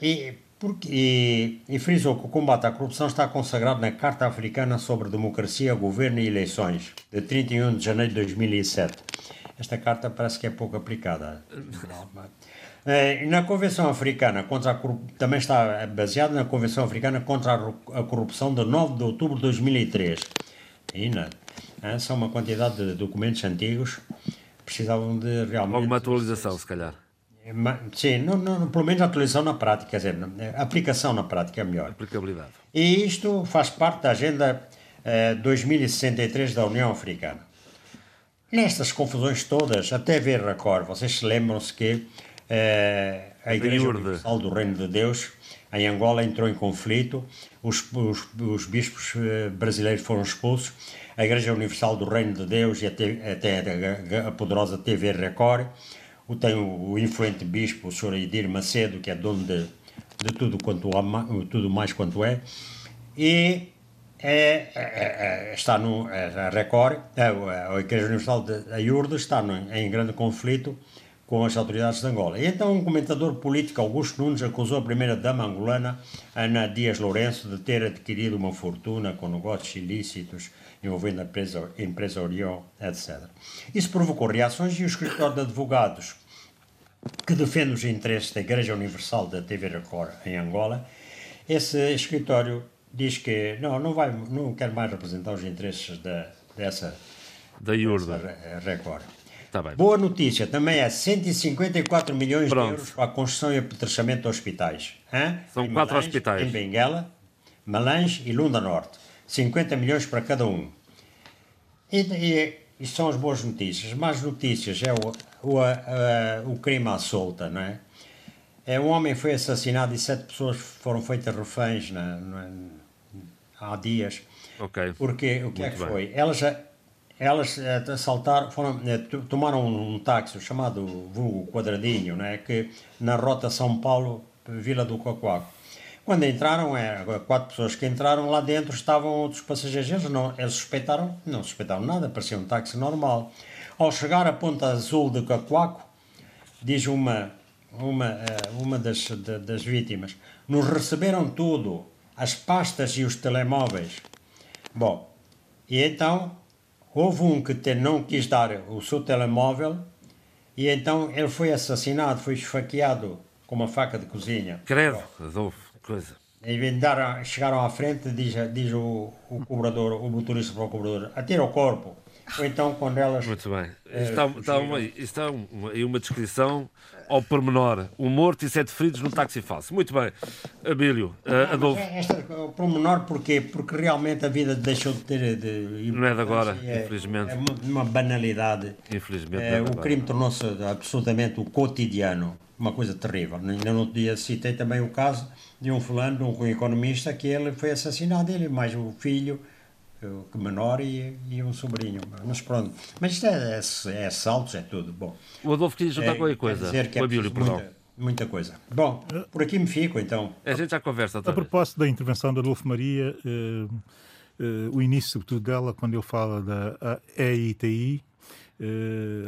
E, porque, e, e frisou que o combate à corrupção está consagrado na Carta Africana sobre Democracia, Governo e Eleições, de 31 de janeiro de 2007. Esta carta parece que é pouco aplicada. É, na Convenção Africana contra a Corrupção, também está baseada na Convenção Africana contra a Corrupção de 9 de outubro de 2003 ainda. É, são uma quantidade de documentos antigos precisavam de realmente. Alguma atualização, se calhar. É, sim, não, não, pelo menos a atualização na prática, quer dizer, a aplicação na prática é melhor. Aplicabilidade. E isto faz parte da Agenda eh, 2063 da União Africana. Nestas confusões todas, até ver Record, vocês lembram-se que eh, a Igreja Universal do Reino de Deus em Angola entrou em conflito, os, os, os bispos eh, brasileiros foram expulsos, a Igreja Universal do Reino de Deus e até, até a, a, poderosa TV Record, tem o, o influente bispo, o Sr. Edir Macedo, que é dono de, de tudo, quanto, tudo mais quanto é, e é, é, é, está no a Record, a, a Igreja Universal de a Iurde está no, em grande conflito com as autoridades de Angola. E então um comentador político, Augusto Nunes, acusou a primeira-dama angolana, Ana Dias Lourenço, de ter adquirido uma fortuna com negócios ilícitos envolvendo a empresa, Orion, etc. Isso provocou reações e o escritório de advogados que defende os interesses da Igreja Universal da TV Record em Angola, esse escritório diz que não, não, vai, não quer mais representar os interesses da, dessa, da Iurda. Record. Tá Boa notícia, também é 154 milhões Pronto. de euros para a construção e apetrechamento de hospitais. Hein? São em quatro Malange, hospitais. Em Benguela, Malange e Lunda Norte. 50 milhões para cada um. E, e, e são as boas notícias. Mais notícias é o, o, a, a, o crime à solta, não é? é? Um homem foi assassinado e sete pessoas foram feitas reféns na, na, há dias. Ok. Porque o que Muito é que bem. foi? Elas elas eh, assaltaram, foram, eh, tomaram um táxi chamado vulgo quadradinho, né, que na rota São Paulo, Vila do Cocoaco. Quando entraram, é, quatro pessoas que entraram lá dentro estavam outros passageiros, não, eles suspeitaram, não suspeitaram nada, parecia um táxi normal. Ao chegar à ponta azul de Cocoaco, diz uma, uma, eh, uma das, das vítimas, nos receberam tudo, as pastas e os telemóveis. Bom, e então houve um que te, não quis dar o seu telemóvel e então ele foi assassinado, foi esfaqueado com uma faca de cozinha. Credo, Adolfo, coisa. Dar, chegaram à frente, diz, diz o, o cobrador, o motorista para o cobrador, atira o corpo. Ou então quando elas. Muito bem. Está, está, uma, está uma, uma descrição ao pormenor. Um morto e sete feridos num táxi falso. Muito bem. Abílio, uh, Adolfo. É, esta, o pormenor porquê? Porque realmente a vida deixou de ter. De, não é de agora, é, infelizmente. É uma, uma banalidade. Infelizmente. É, o crime tornou-se absolutamente o cotidiano. Uma coisa terrível. Ainda no outro dia citei também o caso de um fulano, de um economista, que ele foi assassinado, ele mais o filho que menor e, e um sobrinho. Mas pronto. Mas isto é, é, é assaltos, é tudo. Bom, o Adolfo queria juntar é, qualquer coisa. Dizer que é Bíblia, muita, muita, coisa. Bom, por aqui me fico então. A gente já conversa. A propósito da intervenção do Adolfo Maria, eh, eh, o início, sobretudo dela, quando ele fala da EITI,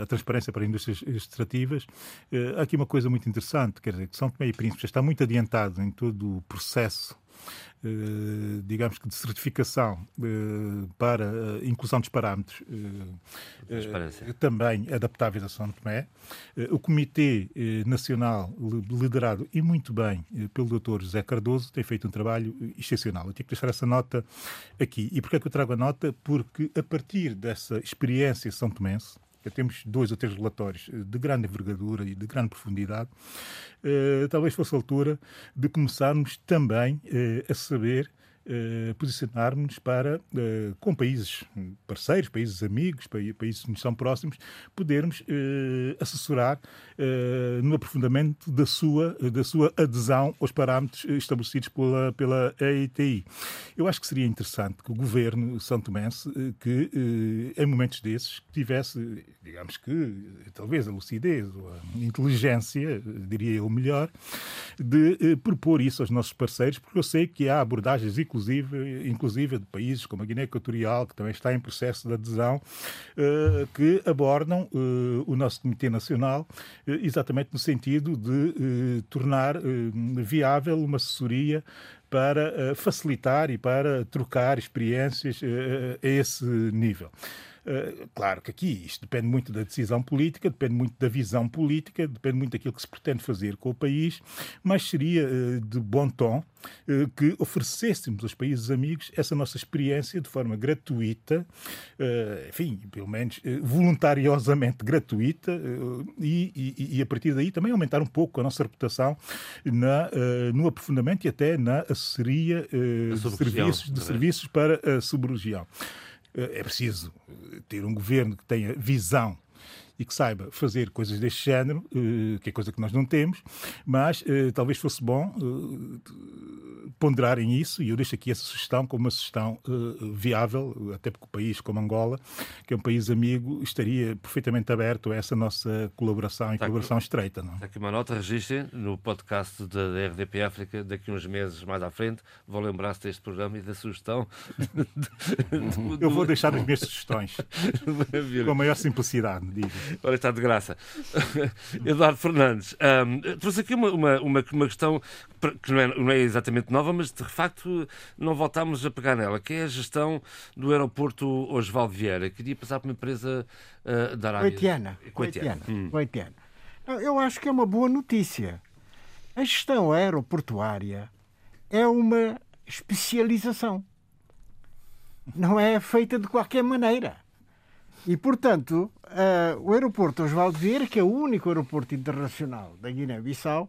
a transparência para indústrias extrativas. Uh, há aqui uma coisa muito interessante, quer dizer, que São Tomé e Príncipe está muito adiantado em todo o processo eh, digamos que de certificação eh, para a inclusão dos parâmetros eh, também adaptáveis a São Tomé. O Comitê Nacional, liderado e muito bem pelo Dr. José Cardoso, tem feito um trabalho excepcional. Eu tinha que deixar essa nota aqui. E porquê é que eu trago a nota? Porque a partir dessa experiência são tomense, temos dois ou três relatórios eh, de grande envergadura e de grande profundidade, eh, talvez fosse a altura de começarmos também eh, a saber eh, posicionarmos para, uh, com países parceiros, países amigos, países que nos são próximos, podermos uh, assessorar no aprofundamento da sua, da sua adesão aos parâmetros estabelecidos pela, pela EITI. Eu acho que seria interessante que o governo santomense, que em momentos desses, tivesse, digamos que, talvez a lucidez ou a inteligência, diria eu melhor, de propor isso aos nossos parceiros, porque eu sei que há abordagens, inclusive, inclusive, inclusive de países como a Guiné Equatorial, que também está em processo de adesão, eh, que abordam eh, o nosso Comitê Nacional eh, exatamente no sentido de tornar viável uma assessoria para facilitar e para trocar experiências a esse nível. Eh, claro que aqui isto depende muito da decisão política, depende muito da visão política, depende muito daquilo que se pretende fazer com o país, mas seria uh, de bom tom uh, que oferecêssemos aos países amigos essa nossa experiência de forma gratuita, enfim, pelo menos voluntariosamente gratuita, e, e, e, a partir daí também aumentar um pouco a nossa reputação na, no aprofundamento e até na assessoria de serviços, de serviços para a sub-região. É preciso ter um governo que tenha visão e que saiba fazer coisas deste género, eh, que é coisa que nós não temos, mas eh, talvez fosse bom eh, ponderarem isso, e eu deixo aqui essa sugestão como uma sugestão viável, até porque o país como Angola, que é um país amigo, estaria perfeitamente aberto a essa nossa colaboração e Está colaboração aqui, estreita. Não? Está aqui uma nota, registrem no podcast da RDP África, daqui uns meses mais à frente, vou lembrar-se deste programa e da sugestão. (laughs) eu vou deixar as minhas sugestões (laughs) com a maior simplicidade, digo. Ora, está de graça. (laughs) Eduardo Fernandes, um, trouxe aqui uma, uma, uma, uma questão que não é, não é, exatamente nova, mas de facto não voltámos a pegar nela, que é a gestão do aeroporto Osvaldo Vieira. Queria passar para uma empresa uh, da Arábia. Coitiana. Coitiana. Hum. Coitiana. Eu acho que é uma boa notícia. A gestão aeroportuária é uma especialização. Não é feita de qualquer maneira. E, portanto, uh, o aeroporto Osvaldo Vieira, que é o único aeroporto internacional da Guiné-Bissau,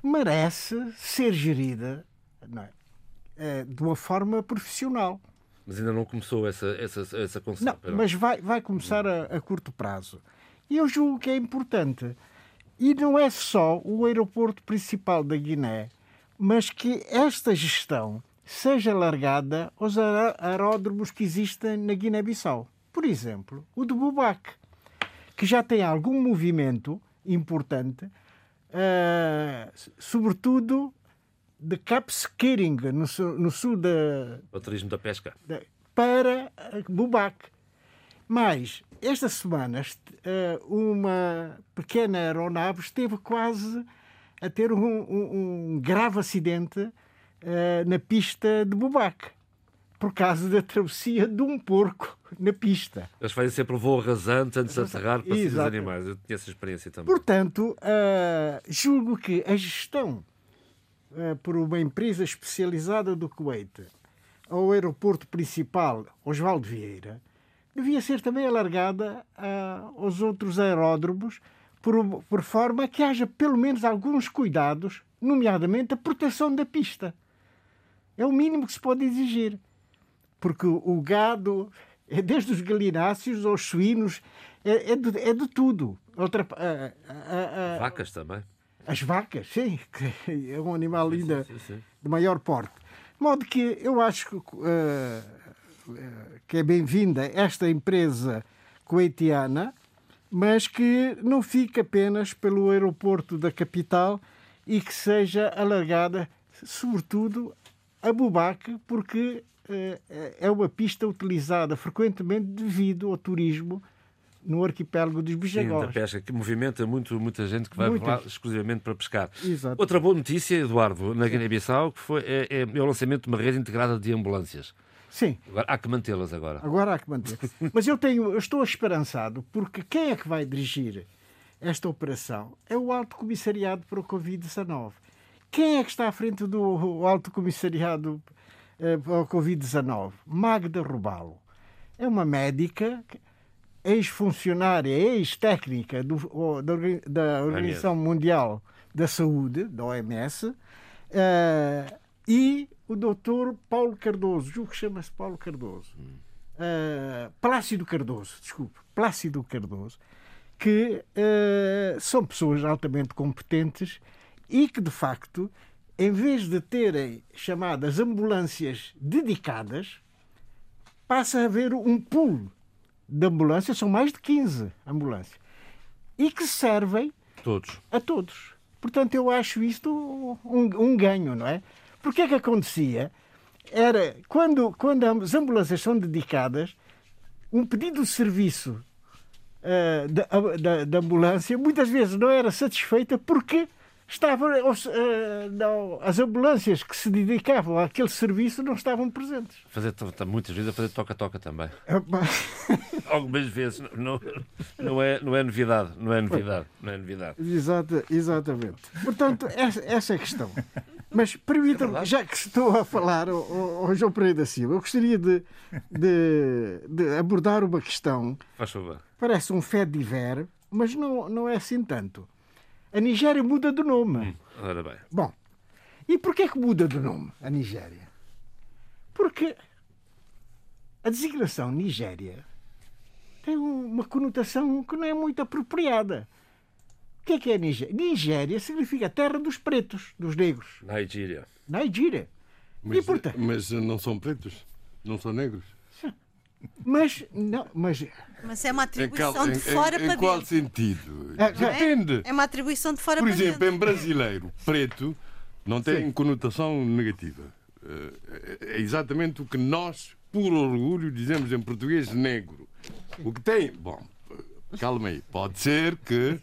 merece ser gerida é? uh, de uma forma profissional. Mas ainda não começou essa, essa, essa concepção. Não, mas vai, vai começar a, a curto prazo. E eu julgo que é importante. E não é só o aeroporto principal da Guiné, mas que esta gestão seja largada aos aeródromos que existem na Guiné-Bissau. Por exemplo, o de Bubac, que já tem algum movimento importante, uh, sobretudo de Capskiring, no sul, no sul da. O turismo da pesca. Para Bubac. Mas, esta semana, uh, uma pequena aeronave esteve quase a ter um, um, um grave acidente uh, na pista de Bubac. Por causa da travessia de um porco na pista. Eles fazem sempre o voo rasante antes de aterrar para os animais. Eu tinha essa experiência também. Portanto, uh, julgo que a gestão uh, por uma empresa especializada do Kuwait ao aeroporto principal Osvaldo Vieira devia ser também alargada uh, aos outros aeródromos por, por forma que haja pelo menos alguns cuidados, nomeadamente a proteção da pista. É o mínimo que se pode exigir porque o gado é desde os galináceos aos suínos, é, é, de, é de tudo. Outra, a, a, a, vacas também. As vacas, sim, é um animal ainda sim, sim, sim, de maior porte. De modo que eu acho que, uh, que é bem-vinda esta empresa coetiana, mas que não fique apenas pelo aeroporto da capital e que seja alargada, sobretudo, a Bubaque, porque é uma pista utilizada frequentemente devido ao turismo no arquipélago dos Bijagós. Sim, da pesca, que movimenta muito, muita gente que vai lá exclusivamente para pescar. Exato. Outra boa notícia, Eduardo, na Guiné-Bissau, que foi, é, é, é, o lançamento de uma rede integrada de ambulâncias. Sim. Agora, há que mantê-las agora. Agora há que mantê-las. (laughs) Mas eu, tenho, eu estou esperançado, porque quem é que vai dirigir esta operação? É o Alto Comissariado para o Covid-19. Quem é que está à frente do Alto Comissariado eh, ao Covid-19. Magda Rubalo é uma médica, ex-funcionária, ex-técnica da, Organização Mundial da Saúde, da OMS, uh, eh, e o doutor Paulo Cardoso, julgo que chama-se Paulo Cardoso, uh, Plácido Cardoso, desculpe, Plácido Cardoso, que uh, são pessoas altamente competentes e que, de facto, em vez de terem chamadas ambulâncias dedicadas, passa a haver um pool de ambulâncias, são mais de 15 ambulâncias, e que servem todos. a todos. Portanto, eu acho isto um, um ganho, não é? Porque é que acontecia? Era quando, quando as ambulâncias são dedicadas, um pedido de serviço uh, da, da, da ambulância muitas vezes não era satisfeita porque estavam uh, não, as ambulâncias que se dedicavam àquele serviço não estavam presentes. Fazer, muitas vezes a fazer toca-toca também. (laughs) Algumas vezes. Não, não, é, não é novidade. Não é novidade. Não é novidade. Exata, exatamente. Portanto, (laughs) essa, essa é a questão. Mas permita-me, é já que estou a falar ao, João Pereira da Silva, eu gostaria de, de, de abordar uma questão. Faz favor. Parece um fé de ver, mas não, não é assim tanto a Nigéria muda de nome. Hum, ora bem. Bom, e porquê que muda de nome a Nigéria? Porque a designação Nigéria tem uma conotação que não é muito apropriada. O que é que é Nigéria? Nigéria significa terra dos pretos, dos negros. Nigéria. Nigéria. Mas, e, portanto, mas não são pretos? Não são negros? Mas, não, mas... mas é uma atribuição de fora em, para em qual sentido? É, Depende. É uma atribuição de fora Por para exemplo, dentro. em brasileiro, preto não tem Sim. conotação negativa. Eh, é exatamente o que nós, por orgulho, dizemos em português negro. O que tem. Bom, calma aí. Pode ser que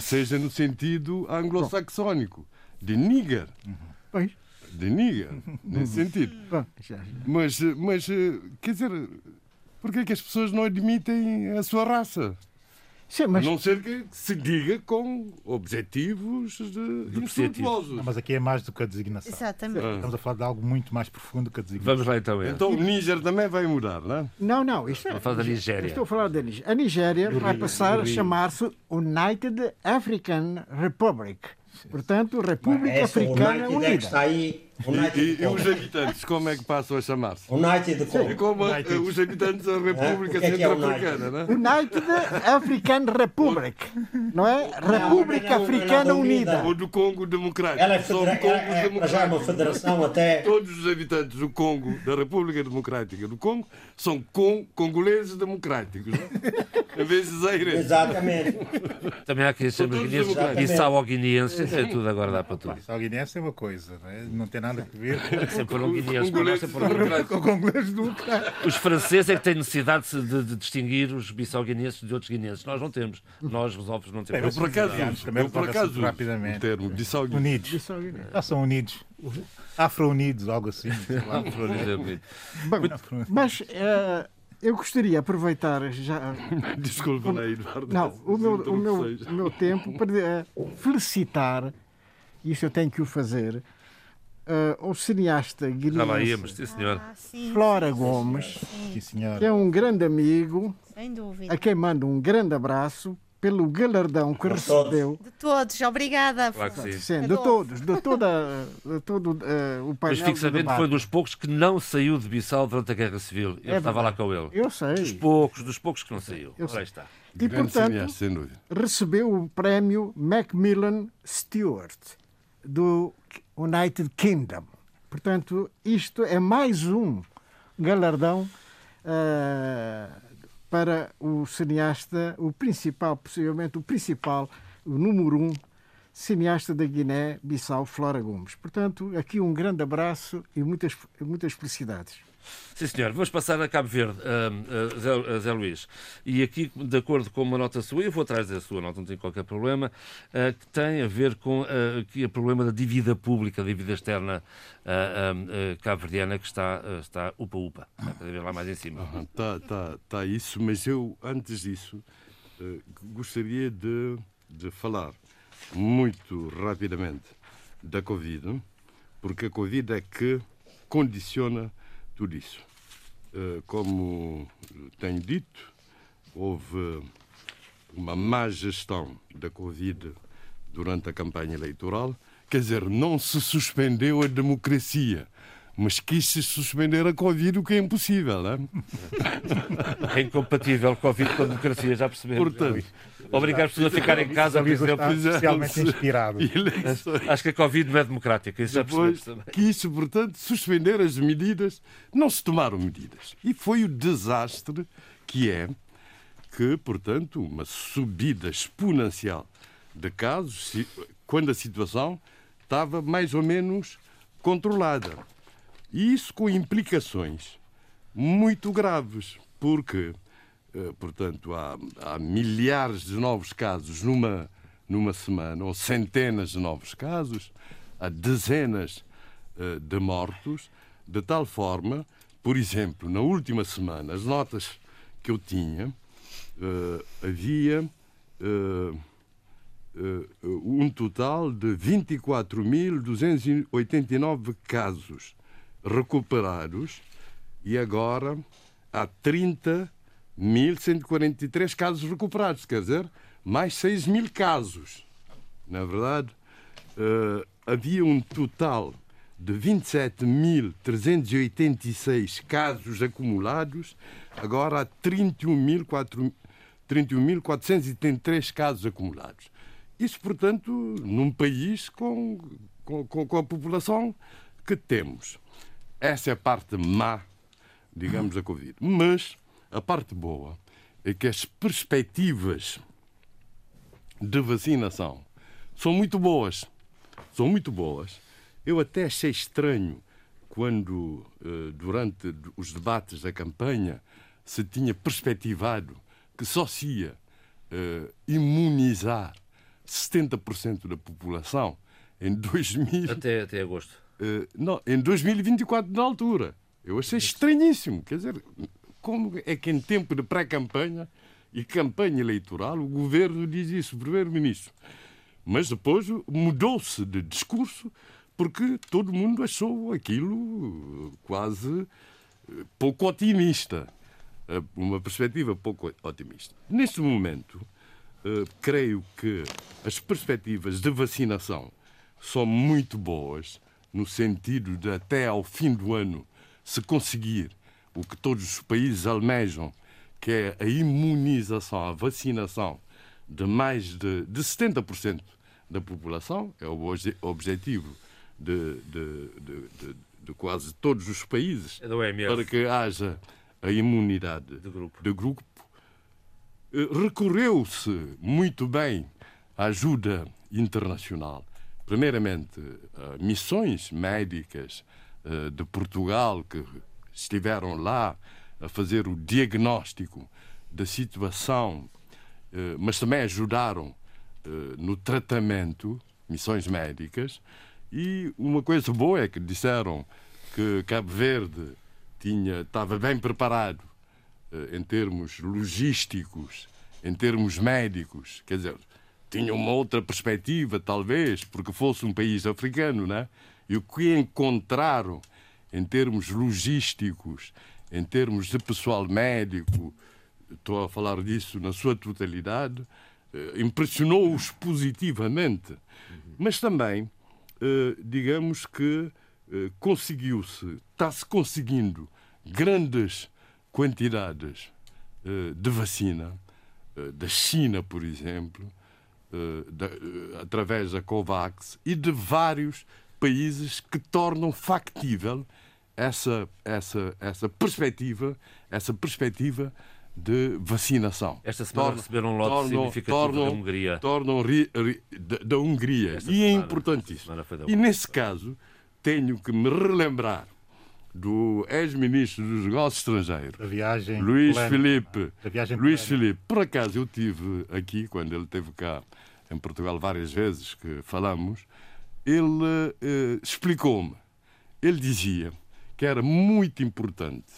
seja no sentido anglo-saxónico, de nigger. Pois de niga, nesse sentido. (laughs) Mas, mas, quer dizer, porquê é que as pessoas não admitem a sua raça? Sim, mas... A não ser que se diga com objetivos de, insultuosos. Não, mas aqui é mais do que a designação. Exatamente. Ah. Estamos a falar de algo muito mais profundo que a designação. Vamos lá então. É. Então o Níger também vai mudar, não é? Não, não. Isto é, Estou a falar da Nigéria. Estou a falar da Nigéria. A Nigéria vai passar a chamar-se United African Republic. Portanto, República Africana Unida. Está aí e, e, os habitantes, como é que passam a chamar-se? United Como? como United. os habitantes da República é? Centro-Africana, é não é? United African Republic, não é? República não, Africana não, Unida. Ou do Congo Democrático. Ela é, federa ela é, já uma federação até... Todos os habitantes do Congo, da República Democrática do Congo, são con congoleses democráticos, não? em vez de zairenses. Exatamente. Também há quem chama guineenses e sao-guineenses, é tudo agora dá para tudo. Sao-guineense é uma coisa, não, é? não tem nada nada a ver. Sempre foram sempre foram guineenses. Com congolês nunca. Os franceses é que têm necessidade de, de- distinguir os bissau-guineenses de outros guineenses. Nós não temos. Nós, resolves, não Eu, temos. por acaso, também eu, por acaso rapidamente. o termo Bissau Unidos. É- Já são unidos. Afro-unidos, algo assim. (laughs) Bom, mas eh, eu gostaria de aproveitar já. (laughs) Desculpa, né, Eduardo. Não, o meu, o meu, o meu tempo para eh, felicitar, isso eu tenho que o fazer, eh, o cineasta Já lá íamos, guineense sim, senhor. Ah, sim, Flora Gomes. sim, que é um grande amigo, Sem dúvida. a quem mando um grande abraço pelo galardão que Por recebeu. De todos, obrigada. Claro que sim. Sim, de todos, de, toda, de todo eh, o painel Mas fique de sabendo que foi dos poucos que não saiu de Bissau durante a Guerra Civil. Eu É estava lá com ele. Eu Dos sei. poucos, dos poucos que não saiu. Eu Ora está. E, Grande portanto, cineasta, sem dúvida. recebeu o prémio Macmillan Stewart do United Kingdom. Portanto, isto é mais um galardão eh, para o cineasta, o principal, possivelmente o principal, o número um cineasta da Guiné-Bissau, Flora Gomes. Portanto, aqui um grande abraço e muitas, muitas felicidades. Sim, senhor. Vamos passar a Cabo Verde, ah, ah, Zé, ah, Zé Luís. E aqui, de acordo com uma nota sua, eu vou atrás da sua nota, não tem qualquer problema, ah, que tem a ver com ah, aqui o problema da dívida pública, da dívida externa ah, ah, ah, cabo-verdiana, que está, ah, está upa-upa. Está cada vez lá mais em cima. Está tá, tá isso, mas eu, antes disso, gostaria de, de falar muito rapidamente da Covid, porque a Covid é que condiciona tudo isso. Eh, Como tenho dito, houve uma má gestão da Covid durante a campanha eleitoral. Quer dizer, não se suspendeu a democracia, mas quis-se suspender a Covid, o que é impossível, não é? É incompatível Covid com a democracia, já percebemos. Portanto, Obrigar as pessoas a ficar em casa, por exemplo. especialmente inspirado. Acho que a Covid não é democrática, isso já percebemos Depois também. quis, portanto, suspender as medidas. Não se tomaram medidas. E foi o desastre que é que, portanto, uma subida exponencial de casos, quando a situação estava mais ou menos controlada. E isso com implicações muito graves, porque, eh, portanto, há, há milhares de novos casos numa, numa semana, ou centenas de novos casos, há dezenas eh, de mortos, de tal forma, por exemplo, na última semana, as notas que eu tinha, eh, havia um total de 24.289 casos recuperados e agora há 30.143 casos recuperados, quer dizer, mais 6 mil casos. Na verdade, eh, havia um total de 27.386 casos acumulados, agora há 31.400 31.473 casos acumulados. Isso, portanto, num país com, com- com a população que temos. Essa é a parte má, digamos, da Covid. Mas a parte boa é que as perspectivas de vacinação são muito boas. São muito boas. Eu até achei estranho quando, eh, durante os debates da campanha, se tinha perspectivado que só se ia eh, imunizar 70% da população em 2000, Até, até agosto. Eh, não, em 2024 na altura. Eu achei estranhíssimo. Quer dizer, como é que em tempo de pré-campanha e campanha eleitoral o governo diz isso, o primeiro-ministro? Mas depois mudou-se de discurso porque todo mundo achou aquilo quase eh, pouco otimista. Eh, Uma perspectiva pouco otimista. Neste momento, creio que as perspectivas de vacinação são muito boas, no sentido de até ao fim do ano se conseguir o que todos os países almejam, que é a imunização, a vacinação de mais de, de 70% da população, é o obje- objetivo de, de- de- de- quase todos os países, É para que haja a imunidade De grupo. de grupo. Eh, Recorreu-se muito bem à ajuda internacional, primeiramente, missões médicas de Portugal que estiveram lá a fazer o diagnóstico da situação, mas também ajudaram no tratamento, missões médicas. E uma coisa boa é que disseram que Cabo Verde tinha, estava bem preparado em termos logísticos, em termos médicos. Quer dizer, tinha uma outra perspectiva, talvez, porque fosse um país africano, né? E o que encontraram em termos logísticos, em termos de pessoal médico, estou a falar disso na sua totalidade, eh, impressionou-os positivamente. Mas também, eh, digamos que eh, conseguiu-se, está-se conseguindo grandes quantidades de vacina, da China, por exemplo, através da COVAX, e de vários países que tornam factível essa, essa, essa perspectiva, essa perspectiva de vacinação. Esta semana receberam um lote tornam, significativo tornam, da Hungria. Tornam ri, ri, da, da, Hungria. Esta e é semana, é importantíssimo. E nesse caso, tenho que me relembrar do ex-ministro dos negócios estrangeiros, a viagem Luís Filipe. Luís Filipe. Por acaso eu tive aqui, quando ele esteve cá em Portugal várias vezes que falamos, ele eh, explicou-me. Ele dizia que era muito importante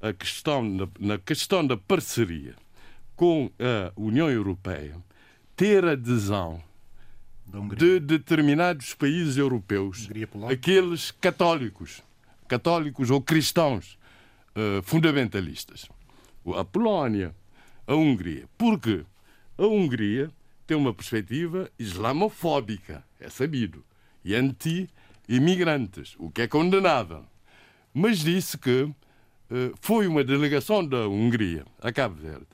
a questão, na, na questão da parceria com a União Europeia ter adesão de determinados países europeus, aqueles católicos, católicos ou cristãos uh, fundamentalistas. A Polónia, a Hungria. Porque a Hungria tem uma perspectiva islamofóbica, é sabido, e anti-imigrantes, o que é condenável. Mas disse que eh, foi uma delegação da Hungria a Cabo Verde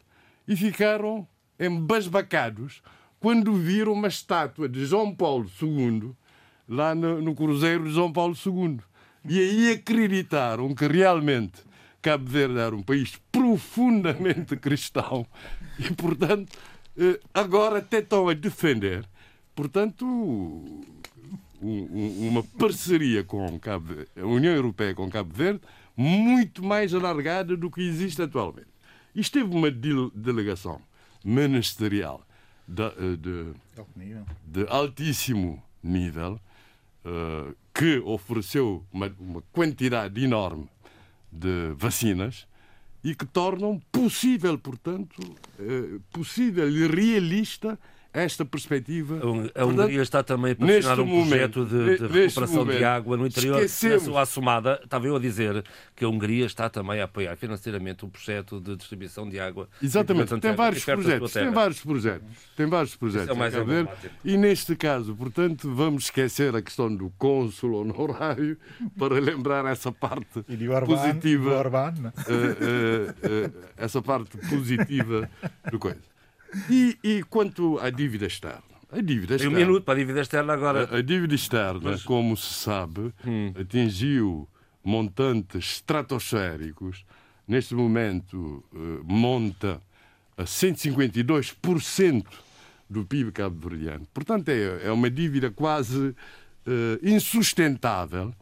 e ficaram embasbacados quando viram uma estátua de João Paulo II lá no, no Cruzeiro de João Paulo II. E aí acreditaram que realmente Cabo Verde era um país profundamente (laughs) cristão e, portanto, agora até estão a defender, portanto, uma parceria com Cabo, a União Europeia com Cabo Verde muito mais alargada do que existe atualmente. Isto teve uma delegação ministerial de, eh, de, de altíssimo nível uh, que ofereceu uma, uma, quantidade enorme de vacinas e que tornam possível, portanto, uh, possível e realista esta perspectiva. A Hungria está também a pressionar um momento, projeto de, de recuperação momento, de água no interior. Esquecemos. Na sua assomada, estava eu a dizer que a Hungria está também a apoiar financeiramente um projeto de distribuição de água. Exatamente, tem vários, projetos, tem vários projetos. Tem vários projetos. É mais ver. E neste caso, portanto, vamos esquecer a questão do cônsul honorário (laughs) para lembrar essa parte Orban, positiva. Orban, uh, uh, uh, essa parte positiva do coisa. E, e quanto à dívida externa? A dívida externa. Tem um minuto para a dívida externa agora. A, a dívida externa, Mas... como se sabe, hum. atingiu montantes estratosféricos. Neste momento, uh, monta a 152% do PIB cabo-verdiano. Portanto, é, é uma dívida quase uh, insustentável.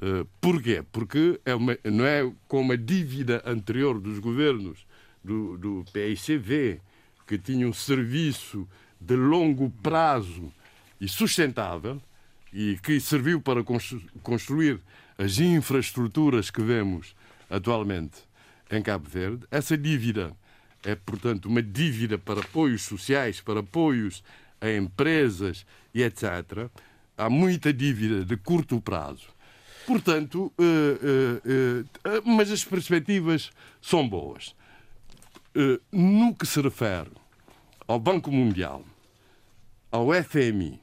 Uh, porquê? Porque é uma, não é como a dívida anterior dos governos do, do PICV, que tinha um serviço de longo prazo e sustentável e que serviu para construir as infraestruturas que vemos atualmente em Cabo Verde. Essa dívida é, portanto, uma dívida para apoios sociais, para apoios a empresas e etc. Há muita dívida de curto prazo. Portanto, uh, uh, uh, mas as perspectivas são boas. No que se refere ao Banco Mundial, ao FMI,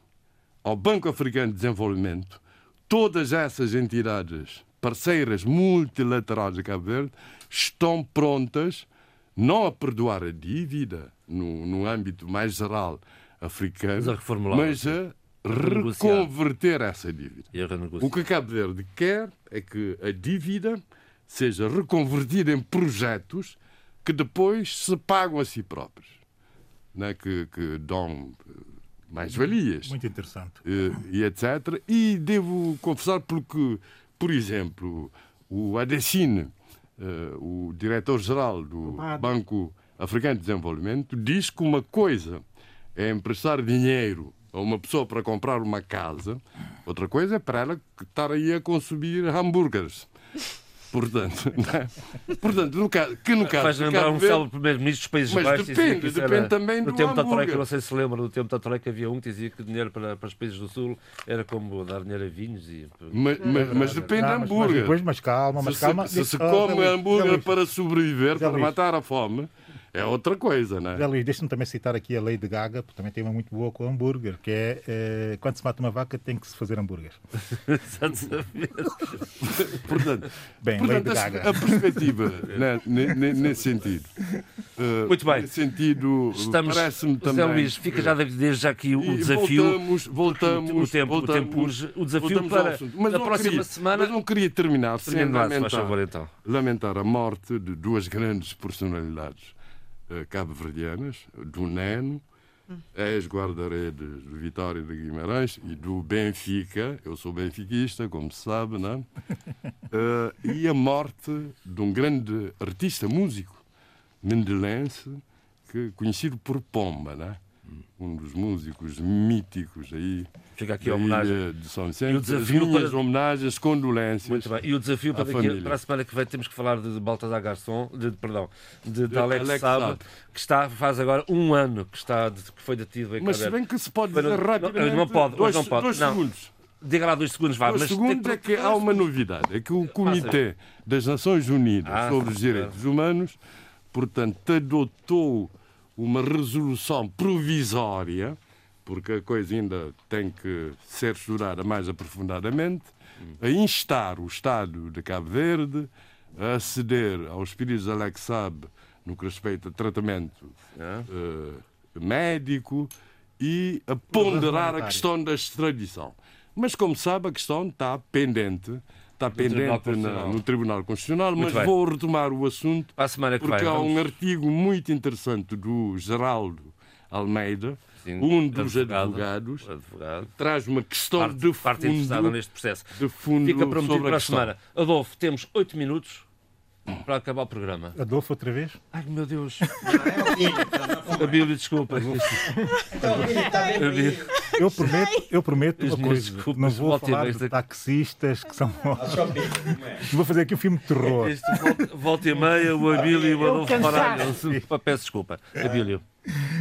ao Banco Africano de Desenvolvimento, todas essas entidades parceiras multilaterais de Cabo Verde estão prontas não a perdoar a dívida no, no âmbito mais geral africano, mas a, mas a reconverter essa dívida. O que Cabo Verde quer é que a dívida seja reconvertida em projetos que depois se pagam a si próprios né, que, que dão mais-valias. Muito interessante. E, e etc. E devo confessar porque, por exemplo, o Adesine, o diretor-geral do Banco Africano de Desenvolvimento, diz que uma coisa é emprestar dinheiro a uma pessoa para comprar uma casa, outra coisa é para ela estar aí a consumir hambúrgueres. Portanto, (laughs) é? Portanto no caso, que no caso. Faz lembrar um célebre primeiro-ministro dos Países mas Baixos. Depende, depende era, também no do tempo hambúrguer. da Troika, não sei se lembra, no tempo da Troika havia um que dizia que dinheiro para, para os países do Sul era como dar dinheiro a vinhos. E... Mas, mas, mas depende do hambúrguer. Mas, depois, mas calma, mas se, calma. Se, se, se come hambúrguer para sobreviver, para matar a fome, é outra coisa, não é? Luís, deixa-me também citar aqui a lei de Gaga, porque também tem uma muito boa com o hambúrguer, que é eh, quando se mata uma vaca tem que se fazer hambúrguer. (laughs) (laughs) portanto, Bem, portanto, lei de Gaga. A, a perspectiva né, nesse sentido. Uh, muito bem. Nesse sentido, parece-me também. José Luís, fica já desde já aqui o e desafio. Voltamos, voltamos. O tempo, voltamos, o, tempo urge. O desafio para mas a próxima queria, semana. Mas não queria terminar sem lamentar, favor, então. lamentar a morte de duas grandes personalidades cabo-verdianas, do Neno, ex-guarda-redes do Vitória de Guimarães e do Benfica, eu sou benfiquista, como se sabe, não? Uh, (laughs) e a morte de um grande artista músico, mendelense, que, conhecido por Pomba, não? Um dos músicos míticos aí Fica aqui a homenagem. de São Vicente. E o desafio As minhas para... homenagens, condolências. Muito bem. E o desafio para, daqui, para a semana que vem temos que falar de Baltasar Garçom, de, perdão, de, de Alex, Alex Sabe, que está, faz agora um ano que, está, que foi detido em Mas se bem que se pode dizer rapidamente... Não, não pode, dois, não pode. Dois não. segundos. Diga lá dois segundos, vá. Dois mas segundos é que há uma novidade. É que o Comitê das Nações Unidas ah, sobre os Direitos Humanos, portanto, adotou uma resolução provisória porque a coisa ainda tem que ser estudada mais aprofundadamente, a instar o Estado de Cabo Verde a ceder aos pedidos da Lexab no que respeita a tratamento uh, médico e a ponderar a questão da extradição. Mas, como sabe, a questão está pendente está pendente Tribunal no Tribunal Constitucional, Muito mas bem. vou retomar o assunto À semana que porque vem, há um artigo muito interessante do Geraldo Almeida, Sim, um dos advogado, advogados, advogado. traz uma questão Parte, de parte interessada fundo, neste processo. de fundo Fica prometido para a questão. semana. Adolfo, temos oito minutos para acabar o programa. Adolfo, outra vez? Ai, meu Deus. É (laughs) Abílio, desculpa. Então, Abílio. Eu prometo, eu prometo uma coisa. desculpas, Não vou falar de taxistas que são. é? Vou fazer aqui um filme de terror. Isto, volta, volta e meia, o Abílio e o Adolfo. Baralho. Peço desculpa. Abílio.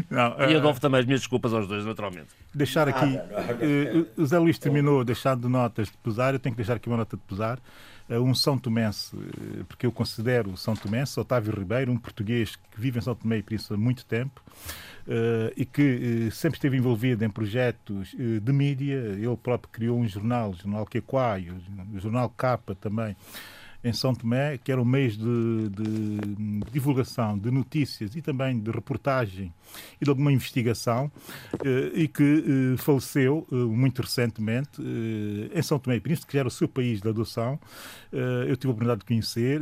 Não, E eh, Adolfo também, as minhas desculpas aos dois, naturalmente. deixar aqui. eh, o Zé Luís terminou deixando notas de pesar, eu tenho que deixar aqui uma nota de pesar. Um São Tomense, eh, porque eu considero São Tomense, Otávio Ribeiro, um português que vive em São Tomé e Príncipe há muito tempo eh, e que eh, sempre esteve envolvido em projetos de mídia. Ele próprio criou um jornal, o Jornal Quequaio, o Jornal Capa também, em São Tomé, que eram meios de, de divulgação de notícias e também de reportagem e de alguma investigação, eh, e que eh, faleceu eh, muito recentemente em São Tomé e Príncipe, que era o seu país de adoção. Eu tive a oportunidade de conhecer,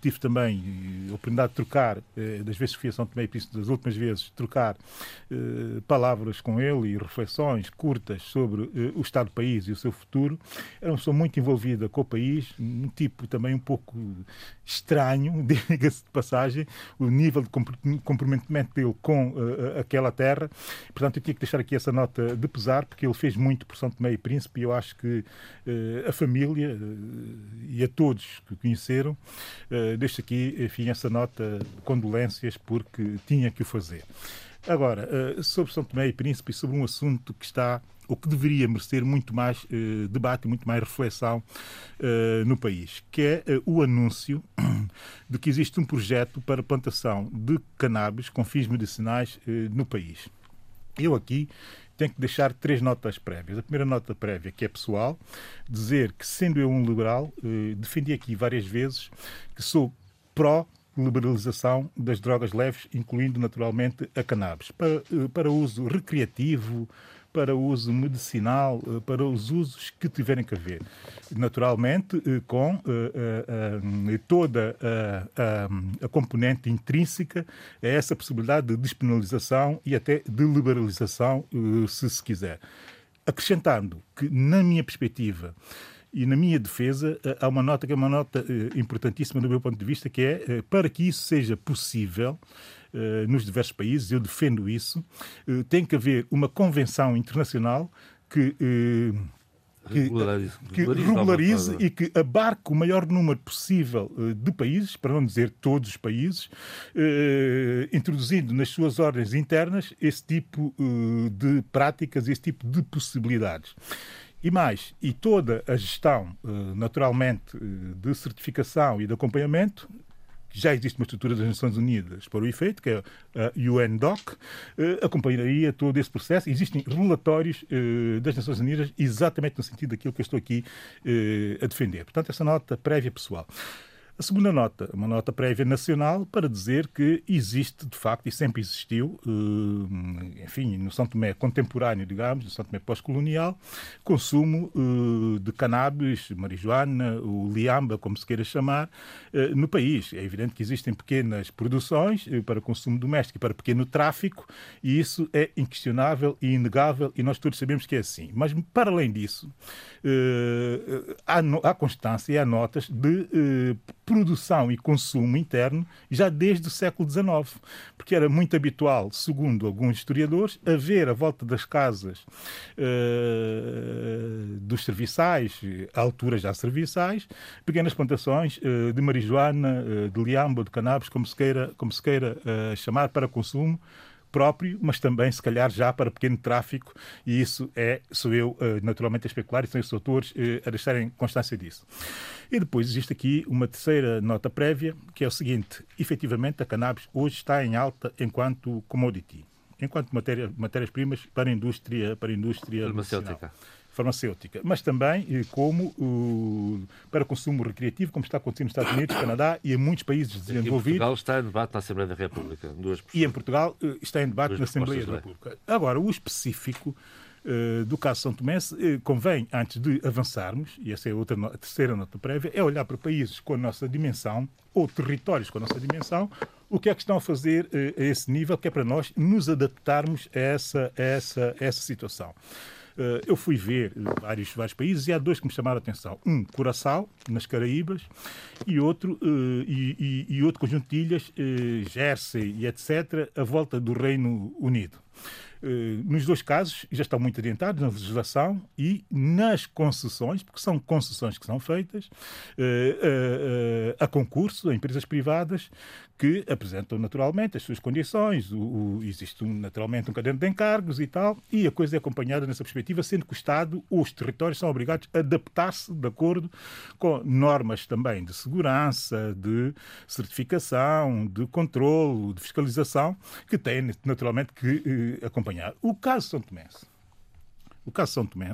tive também a oportunidade de trocar, das vezes que fui a São Tomé e Príncipe, das últimas vezes, trocar palavras com ele e reflexões curtas sobre o estado do país e o seu futuro. Era uma pessoa muito envolvida com o país, um tipo também um pouco estranho, (laughs) diga-se de passagem, o nível de compr- comprometimento dele com eh, aquela terra. Portanto, eu tinha que deixar aqui essa nota de pesar, porque ele fez muito por São Tomé e Príncipe e eu acho que eh, a família eh, e a todos que o conheceram, deixo aqui, enfim, essa nota de condolências, porque tinha que o fazer. Agora, sobre São Tomé e Príncipe, sobre um assunto que está, ou que deveria merecer muito mais eh, debate, muito mais reflexão eh, no país, que é eh, o anúncio de que existe um projeto para plantação de cannabis com fins medicinais eh, no país. Eu aqui tenho que deixar três notas prévias. A primeira nota prévia, que é pessoal, dizer que, sendo eu um liberal, defendi aqui várias vezes que sou pró liberalização das drogas leves, incluindo naturalmente a cannabis, para, para uso recreativo, para o uso medicinal, eh, para os usos que tiverem que haver. Naturalmente, eh, com toda a, a componente intrínseca a essa possibilidade de despenalização e até de liberalização, se se quiser. Acrescentando que, na minha perspectiva, e na minha defesa, há uma nota que é uma nota importantíssima do meu ponto de vista, que é para que isso seja possível, eh, nos diversos países, eu defendo isso. Eh, tem que haver uma convenção internacional que eh, que regularize, que regularize e que abarque o maior número possível de países, para não dizer todos os países, introduzindo nas suas ordens internas esse tipo de práticas, esse tipo de possibilidades. E mais, e toda a gestão, naturalmente, de certificação e de acompanhamento já existe uma estrutura das Nações Unidas para o efeito, que é a UNDOC, eh, acompanharia todo esse processo. Existem relatórios eh, das Nações Unidas exatamente no sentido daquilo que eu estou aqui eh, a defender. Portanto, essa nota prévia pessoal. A segunda nota, uma nota prévia nacional para dizer que existe, de facto, e sempre existiu, eh, enfim, no São Tomé contemporâneo, digamos, no São Tomé pós-colonial, consumo eh, de cannabis, marijuana, o liamba, como se queira chamar, eh, no país. É evidente que existem pequenas produções para consumo doméstico e para pequeno tráfico, e isso é inquestionável e inegável, e nós todos sabemos que é assim. Mas, para além disso, há constância e há notas de produção e consumo interno já desde o século XIX, porque era muito habitual, segundo alguns historiadores, haver à volta das casas uh, dos serviçais, alturas já serviçais, pequenas plantações uh, de marijuana, uh, de liamba, de cannabis, como se queira, como se queira chamar, para consumo próprio, mas também, se calhar, já para pequeno tráfico, e isso é, sou eu eh, naturalmente a especular, e são os autores eh, a deixarem constância disso. E depois existe aqui uma terceira nota prévia, que é o seguinte: efetivamente, a cannabis hoje está em alta enquanto commodity, enquanto matéria, matérias-primas para a indústria, para a indústria farmacêutica farmacêutica, mas também eh, como uh, para consumo recreativo, como está acontecendo nos Estados Unidos, Canadá e em muitos países desenvolvidos. Em Portugal está em debate na Assembleia da República. Duas e em Portugal uh, está em debate na Assembleia da República. Agora, o específico uh, do caso São Tomé, convém, antes de avançarmos, e essa é outra, a terceira nota prévia, é olhar para países com a nossa dimensão, ou territórios com a nossa dimensão, o que é que estão a fazer a esse nível, que é para nós nos adaptarmos a essa, a essa, a essa situação. Eh, eu fui ver vários, vários países e há dois que me chamaram a atenção. Um, Curaçao, nas Caraíbas, e outro, eh, e, e, e outro conjunto de ilhas, eh, Jersey e etc., a volta do Reino Unido. Nos dois casos já estão muito adiantados na legislação e nas concessões, porque são concessões que são feitas a concurso, a empresas privadas, que apresentam naturalmente as suas condições, o, o, existe um, naturalmente um caderno de encargos e tal, e a coisa é acompanhada nessa perspectiva, sendo que o Estado, os territórios são obrigados a adaptar-se de acordo com normas também de segurança, de certificação, de controle, de fiscalização, que têm naturalmente que eh, acompanhar. O caso São Tomé, o caso São Tomé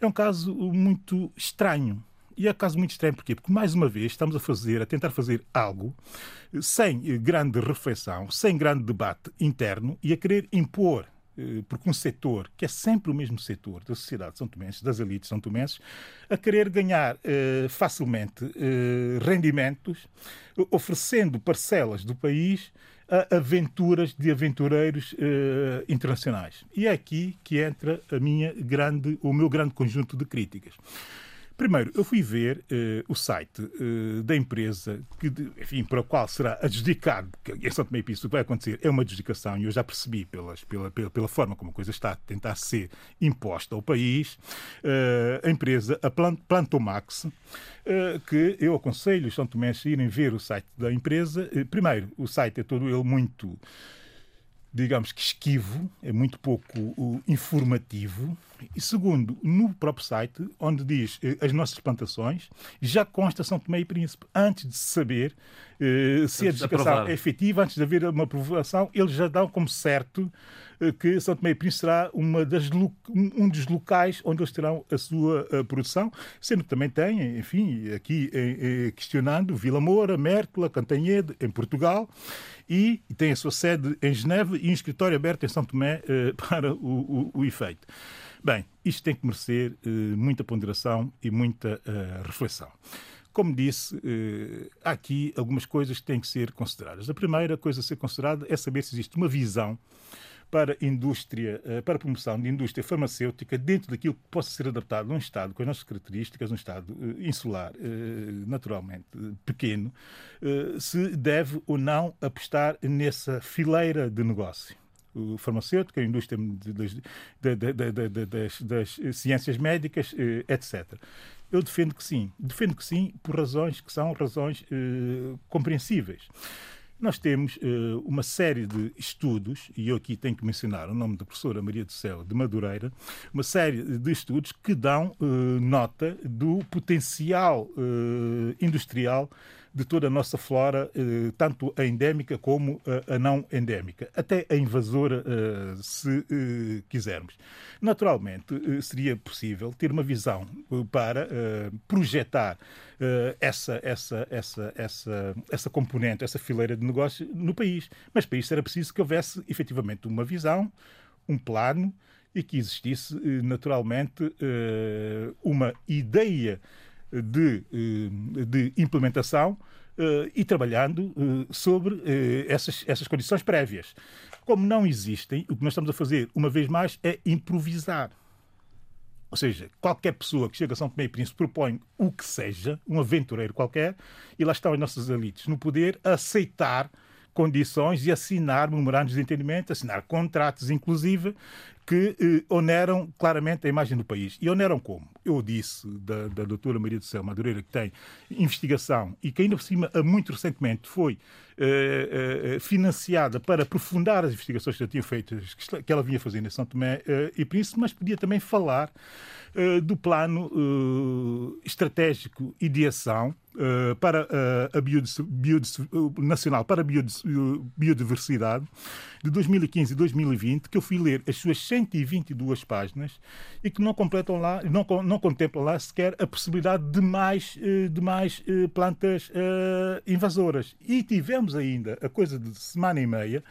é um caso muito estranho e é um caso muito estranho, porquê? Porque, mais uma vez, estamos a fazer, a tentar fazer algo sem grande reflexão, sem grande debate interno e a querer impor eh, porque um setor, que é sempre o mesmo setor da sociedade de São Tomenses, das elites São Tomenses, a querer ganhar eh, facilmente eh, rendimentos, oferecendo parcelas do país a aventuras de aventureiros eh, internacionais. E é aqui que entra a minha grande, o meu grande conjunto de críticas. Primeiro, eu fui ver uh, o site uh, da empresa que, enfim, para a qual será adjudicado, que em São Tomé e Príncipe vai acontecer, é uma adjudicação, e eu já percebi pelas, pela, pela, pela, forma como a coisa está a tentar ser imposta ao país, uh, a empresa, a Plantomax, que eu aconselho os São Tomé a irem ver o site da empresa. primeiro, o site é todo ele muito digamos que esquivo, é muito pouco informativo E segundo, no próprio site, onde diz eh, as nossas plantações, já consta São Tomé e Príncipe. Antes de saber eh, se a deslocação é efetiva, antes de haver uma aprovação, eles já dão como certo que São Tomé e Príncipe será uma das, um dos locais onde eles terão a sua a produção, sendo que também tem, enfim, aqui eh, questionando Vila Moura, Mértola, Cantanhede, em Portugal, e, tem a sua sede em Geneve e um escritório aberto em São Tomé (laughs) para o, o, o efeito. Bem, isto tem que merecer muita ponderação e muita reflexão. Como disse, eh, há aqui algumas coisas que têm que ser consideradas. A primeira coisa a ser considerada é saber se existe uma visão para indústria, eh, para promoção de indústria farmacêutica dentro daquilo que possa ser adaptado num Estado com as nossas características, um Estado eh, insular, naturalmente pequeno, se deve ou não apostar nessa fileira de negócio farmacêutico, a indústria das, das, das, ciências médicas, etc. Eu defendo que sim. Defendo que sim por razões que são razões eh, compreensíveis. Nós temos uh, uma série de estudos, e eu aqui tenho que mencionar o nome da professora Maria do Céu de Madureira, uma série de estudos que dão uh, nota do potencial uh, industrial de toda a nossa flora, eh, tanto a endémica como a não endémica, até a invasora, eh, se eh, quisermos. Naturalmente, seria possível ter uma visão para projetar essa, essa, essa, essa, essa componente, essa fileira de negócio no país. Mas para isso era preciso que houvesse efetivamente uma visão, um plano e que existisse naturalmente uma ideia de, eh, de implementação Uh, e trabalhando uh, sobre essas, essas condições prévias. Como não existem, o que nós estamos a fazer, uma vez mais, é improvisar. Ou seja, qualquer pessoa que chega a São Tomé e Príncipe propõe o que seja, um aventureiro qualquer, e lá estão as nossas elites no poder a aceitar condições e assinar memorandos de entendimento, assinar contratos, inclusive, que eh, oneram claramente a imagem do país. E oneram como? Eu disse da, da doutora Maria do Céu Madureira, que tem investigação e que ainda por cima, muito recentemente, foi eh, eh, financiada para aprofundar as investigações que já tinha feitas, que ela vinha fazendo em São Tomé eh, e Príncipe, mas podia também falar eh, do plano eh, estratégico e de ação Uh, para uh, a uh, nacional para a biodiversidade de 2015 e 2020 que eu fui ler as suas 122 páginas e que não completam lá não, não contemplam lá sequer a possibilidade de mais de mais plantas invasoras. E tivemos ainda a coisa de semana e meia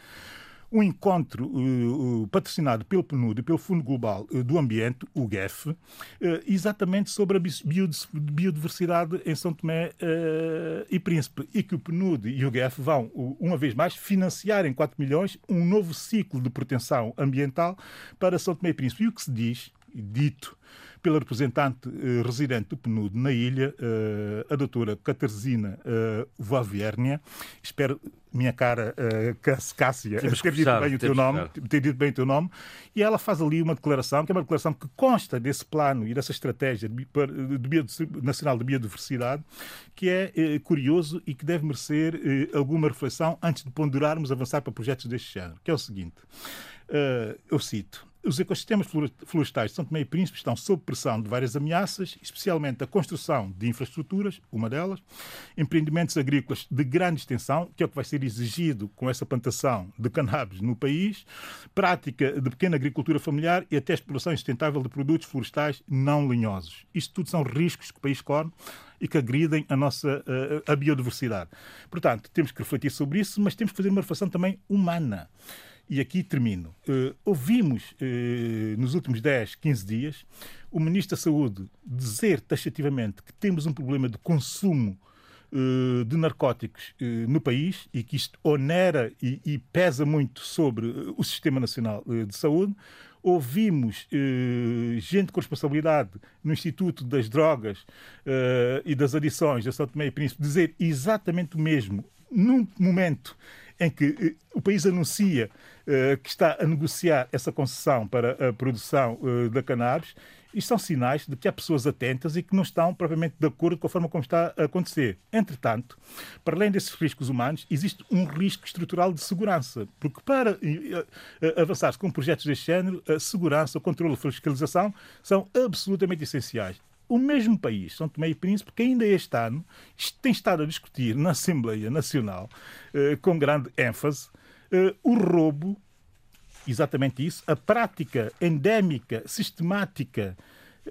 um encontro uh, patrocinado pelo PNUD e pelo Fundo Global uh, do Ambiente, o GEF, uh, exatamente sobre a biodiversidade em São Tomé uh, e Príncipe, e que o PNUD e o GEF vão, uma vez mais, financiar em 4 milhões um novo ciclo de proteção ambiental para São Tomé e Príncipe. E o que se diz, dito pela representante uh, residente do PNUD na ilha, uh, a doutora Catarina uh, Vaviernia. Espero, minha cara uh, Cássia, ter dito bem o teu nome, ter dito bem o teu nome, e ela faz ali uma declaração, que é uma declaração que consta desse plano e dessa estratégia de, de, de, nacional de biodiversidade, que é curioso e que deve merecer alguma reflexão antes de ponderarmos avançar para projetos deste género, que é o seguinte. eu cito: os ecossistemas florestais de São Tomé e Príncipe estão sob pressão de várias ameaças, especialmente a construção de infraestruturas, uma delas, empreendimentos agrícolas de grande extensão, que é o que vai ser exigido com essa plantação de cannabis no país, prática de pequena agricultura familiar e até exploração sustentável de produtos florestais não linhosos. Isto tudo são riscos que o país corre e que agridem a nossa a, a biodiversidade. Portanto, temos que refletir sobre isso, mas temos que fazer uma reflexão também humana. E aqui termino. Uh, ouvimos uh, nos últimos 10, 15 dias o Ministro da Saúde dizer taxativamente que temos um problema de consumo uh, de narcóticos no país e que isto onera e, e pesa muito sobre o Sistema Nacional de Saúde. Ouvimos gente com responsabilidade no Instituto das Drogas e das Adições da São Tomé e Príncipe dizer exatamente o mesmo num momento em que o país anuncia que está a negociar essa concessão para a produção da cannabis isto são sinais de que há pessoas atentas e que não estão propriamente de acordo com a forma como está a acontecer. Entretanto, para além desses riscos humanos, existe um risco estrutural de segurança, porque para avançar com projetos deste género, a segurança, o controle e a fiscalização são absolutamente essenciais. O mesmo país, São Tomé e Príncipe, que ainda este ano tem estado a discutir na Assembleia Nacional, eh, com grande ênfase, eh, o roubo exatamente isso, a prática endémica, sistemática,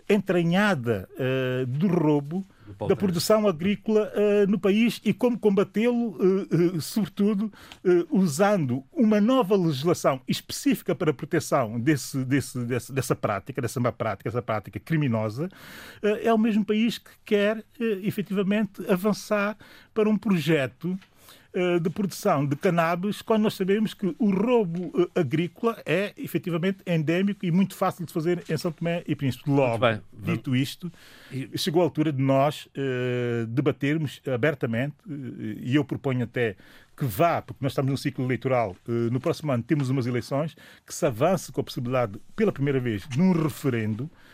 entranhada uh, do roubo da produção agrícola uh, no país e como combatê-lo, uh, sobretudo usando uma nova legislação específica para a proteção desse, desse, desse, dessa prática, dessa má prática, essa prática criminosa, é o mesmo país que quer efetivamente avançar para um projeto de produção de cannabis, quando nós sabemos que o roubo eh, agrícola é efetivamente endémico e muito fácil de fazer em São Tomé e Príncipe. Logo, bem, dito isto, chegou a altura de nós uh, debatermos abertamente, uh, e eu proponho até que vá, porque nós estamos num ciclo eleitoral, uh, no próximo ano temos umas eleições, que se avance com a possibilidade, pela primeira vez, num referendo, eh,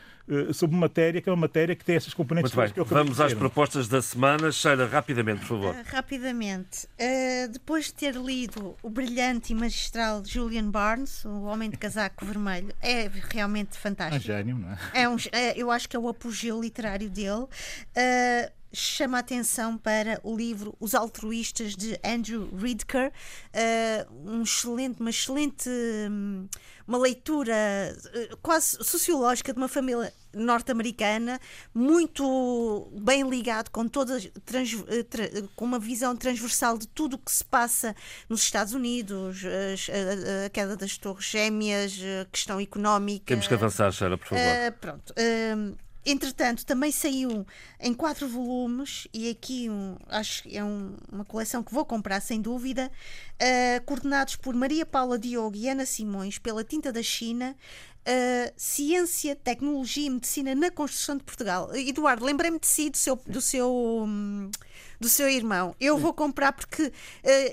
sobre matéria que é uma matéria que tem essas componentes. Muito bem, vamos às propostas da semana. Sheila, rapidamente, por favor. Uh, rapidamente. Uh, depois de ter lido o brilhante e magistral Julian Barnes, O Homem de Casaco (laughs) Vermelho, é realmente fantástico. É um gênio, não é? é, um, é eu acho que é o apogeu literário dele. Uh, chama a atenção para o livro Os Altruístas de Andrew Ridker, uh, um excelente, uma excelente hum, uma leitura uh, quase sociológica de uma família norte-americana, muito bem ligado com toda trans, uh, tra, com uma visão transversal de tudo o que se passa nos Estados Unidos, a, a, queda das torres gêmeas, a questão económica. Temos que avançar, Sara, por favor. pronto. Hum, Entretanto, também saiu em quatro volumes, e aqui um, acho que é um, uma coleção que vou comprar sem dúvida, uh, coordenados por Maria Paula Diogo e Ana Simões, pela Tinta da China, uh, Ciência, Tecnologia e Medicina na Construção de Portugal. Eduardo, lembrei-me de si, do seu. Do seu um, do seu irmão. Eu vou comprar porque uh,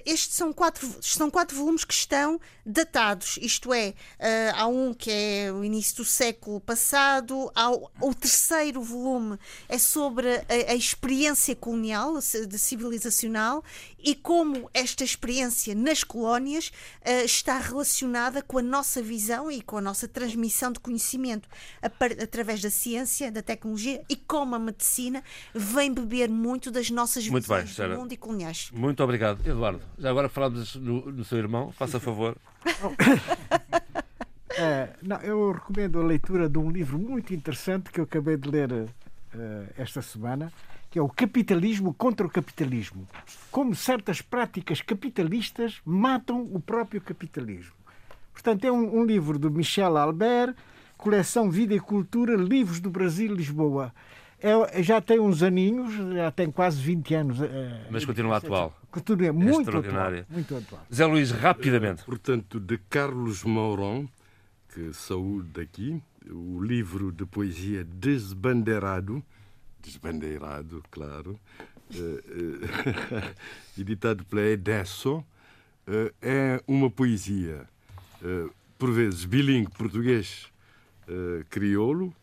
estes são quatro, são quatro volumes que estão datados, isto é, uh, há um que é o início do século passado, há o, o terceiro volume é sobre a, a experiência colonial, de civilizacional, e como esta experiência nas colónias uh, está relacionada com a nossa visão e com a nossa transmissão de conhecimento através da ciência, da tecnologia e como a medicina vem beber muito das nossas muito bem, do mundo e coloniais. Muito obrigado. Eduardo, já agora falamos no, no seu irmão, faça favor. (laughs) É, não, eu recomendo a leitura de um livro muito interessante que eu acabei de ler uh, esta semana, que é o Capitalismo contra o Capitalismo. Como certas práticas capitalistas matam o próprio capitalismo. Portanto, é um, um livro do Michel Albert, coleção Vida e Cultura, Livros do Brasil Lisboa. É, já tem uns aninhos, já tem quase 20 anos. É, Mas continua atual. Continua muito atual, muito atual. Zé Luís, rapidamente. Portanto, de Carlos Mauron, que saiu daqui, o livro de poesia Desbandeirado, desbandeirado, claro, uh, (laughs) editado pela Edesso, uh, é uma poesia, por vezes bilingue português-crioulo,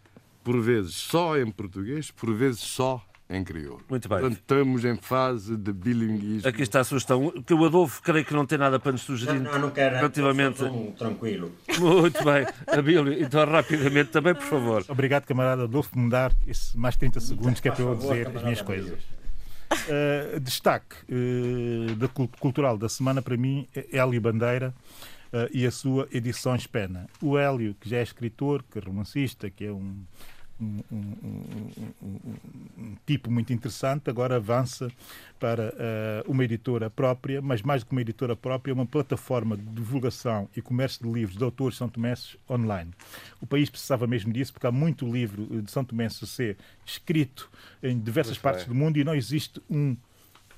por vezes só em português, por vezes só em crioulo. Muito bem. Portanto, estamos em fase de bilinguismo. Aqui está a sugestão. Que o Adolfo creio que não tem nada para nos sugerir. Não, não, não quero. Relativamente... Um tranquilo. Muito bem. Abílio, então rapidamente também, por favor. Obrigado, camarada Adolfo, por me dar esses mais 30 segundos que é para eu dizer as minhas coisas. Uh, destaque uh, da cultural da semana para mim é Hélio Bandeira e a sua Edições Pena. O Hélio, que já é escritor, que é romancista, que é um, um, um, um, tipo muito interessante, agora avança para uh, uma editora própria, mas mais do que uma editora própria, uma plataforma de divulgação e comércio de livros de autores são tomenses online. O país precisava mesmo disso, porque há muito livro de São Tomé a ser escrito em diversas pois partes é. do mundo e não existe um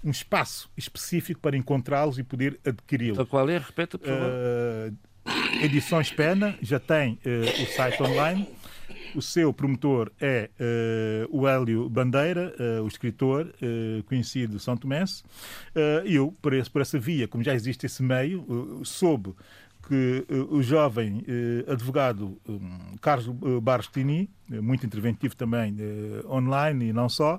um espaço específico para encontrá-los e poder adquiri-los. Então, qual é? Repete, por favor. Uh, Edições Pena já tem uh, o site online O seu promotor é uh, o Hélio Bandeira, uh, o escritor uh, conhecido São Tomé. E eu, por, esse, por, essa via, como já existe esse meio, soube que o jovem advogado um, Carlos Barstini, muito interventivo também online e não só,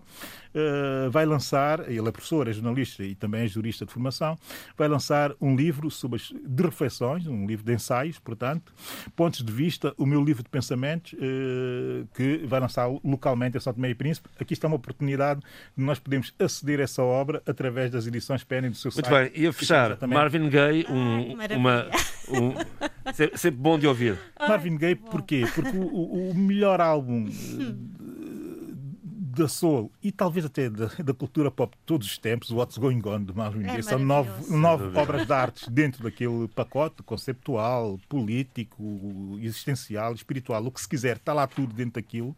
uh, vai lançar, ele é professor, é jornalista e também é jurista de formação, vai lançar um livro sobre as, de reflexões, um livro de ensaios, portanto, pontos de vista, o meu livro de pensamentos, uh, que vai lançar localmente em São Tomé e Príncipe. Aqui está uma oportunidade de nós podemos aceder a essa obra através das edições PEN do seu Muito site. Muito bem, e a fechar, Marvin Gaye, um, Ai, uma, um, (laughs) sempre bom de ouvir. Marvin Gaye, porquê? Porque o, o melhor álbum (laughs) da soul e talvez até da, da, cultura pop de todos os tempos, What's Going On de Marvin Gaye, é são nove, nove obras de arte dentro daquele pacote conceptual, político, existencial, espiritual, o que se quiser, está lá tudo dentro daquilo.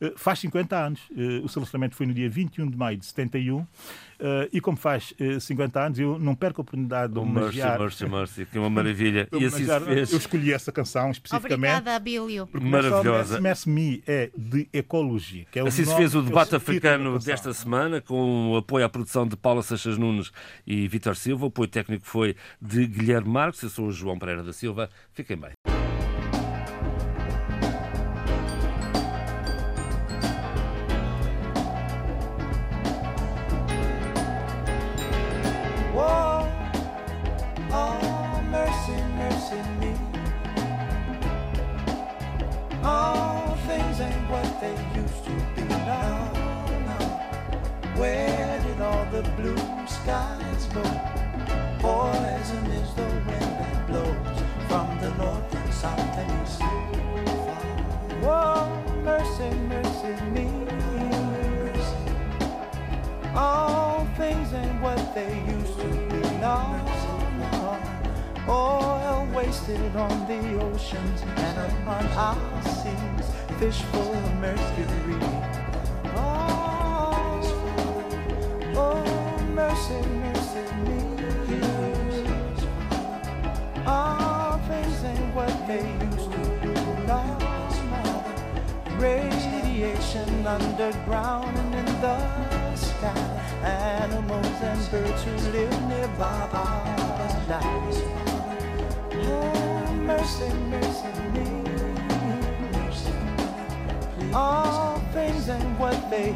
Uh, faz 50 anos. Uh, o seu lançamento foi no dia 21 de maio de 71. Uh, e como faz uh, eh, 50 anos, eu não perco a oportunidade de homenagear... Mercy, Mercy, Mercy, que é uma (laughs) maravilha. e assim se fez. Eu escolhi essa canção especificamente. Obrigada, Abílio. Maravilhosa. Mess Me é de ecologia. Que é assim se fez o debate africano desta semana, com o apoio à produção de Paula Seixas Nunes e Vitor Silva. O apoio técnico foi de Guilherme Marques. Eu sou o João Pereira da Silva. Fiquem bem. they used to be now, now. Where did all the blue skies go? Poison is the wind that blows from the north and south and east. Oh, mercy, mercy me. All things ain't what they used to be now wasted on the oceans and upon our seas, fish full of mercury. Oh, oh, mercy, mercy me. All things ain't what they used to. No, Radiation underground and in the sky. Animals and birds who live nearby are dying mercy, mercy me. Mercy. All things ain't what they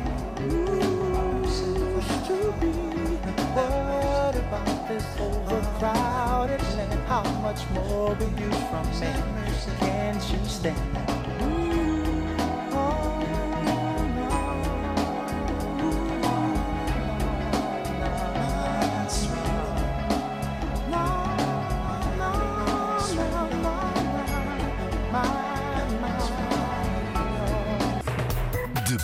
used to be. What about this overcrowded land? How much more will you from me? Can't you stand?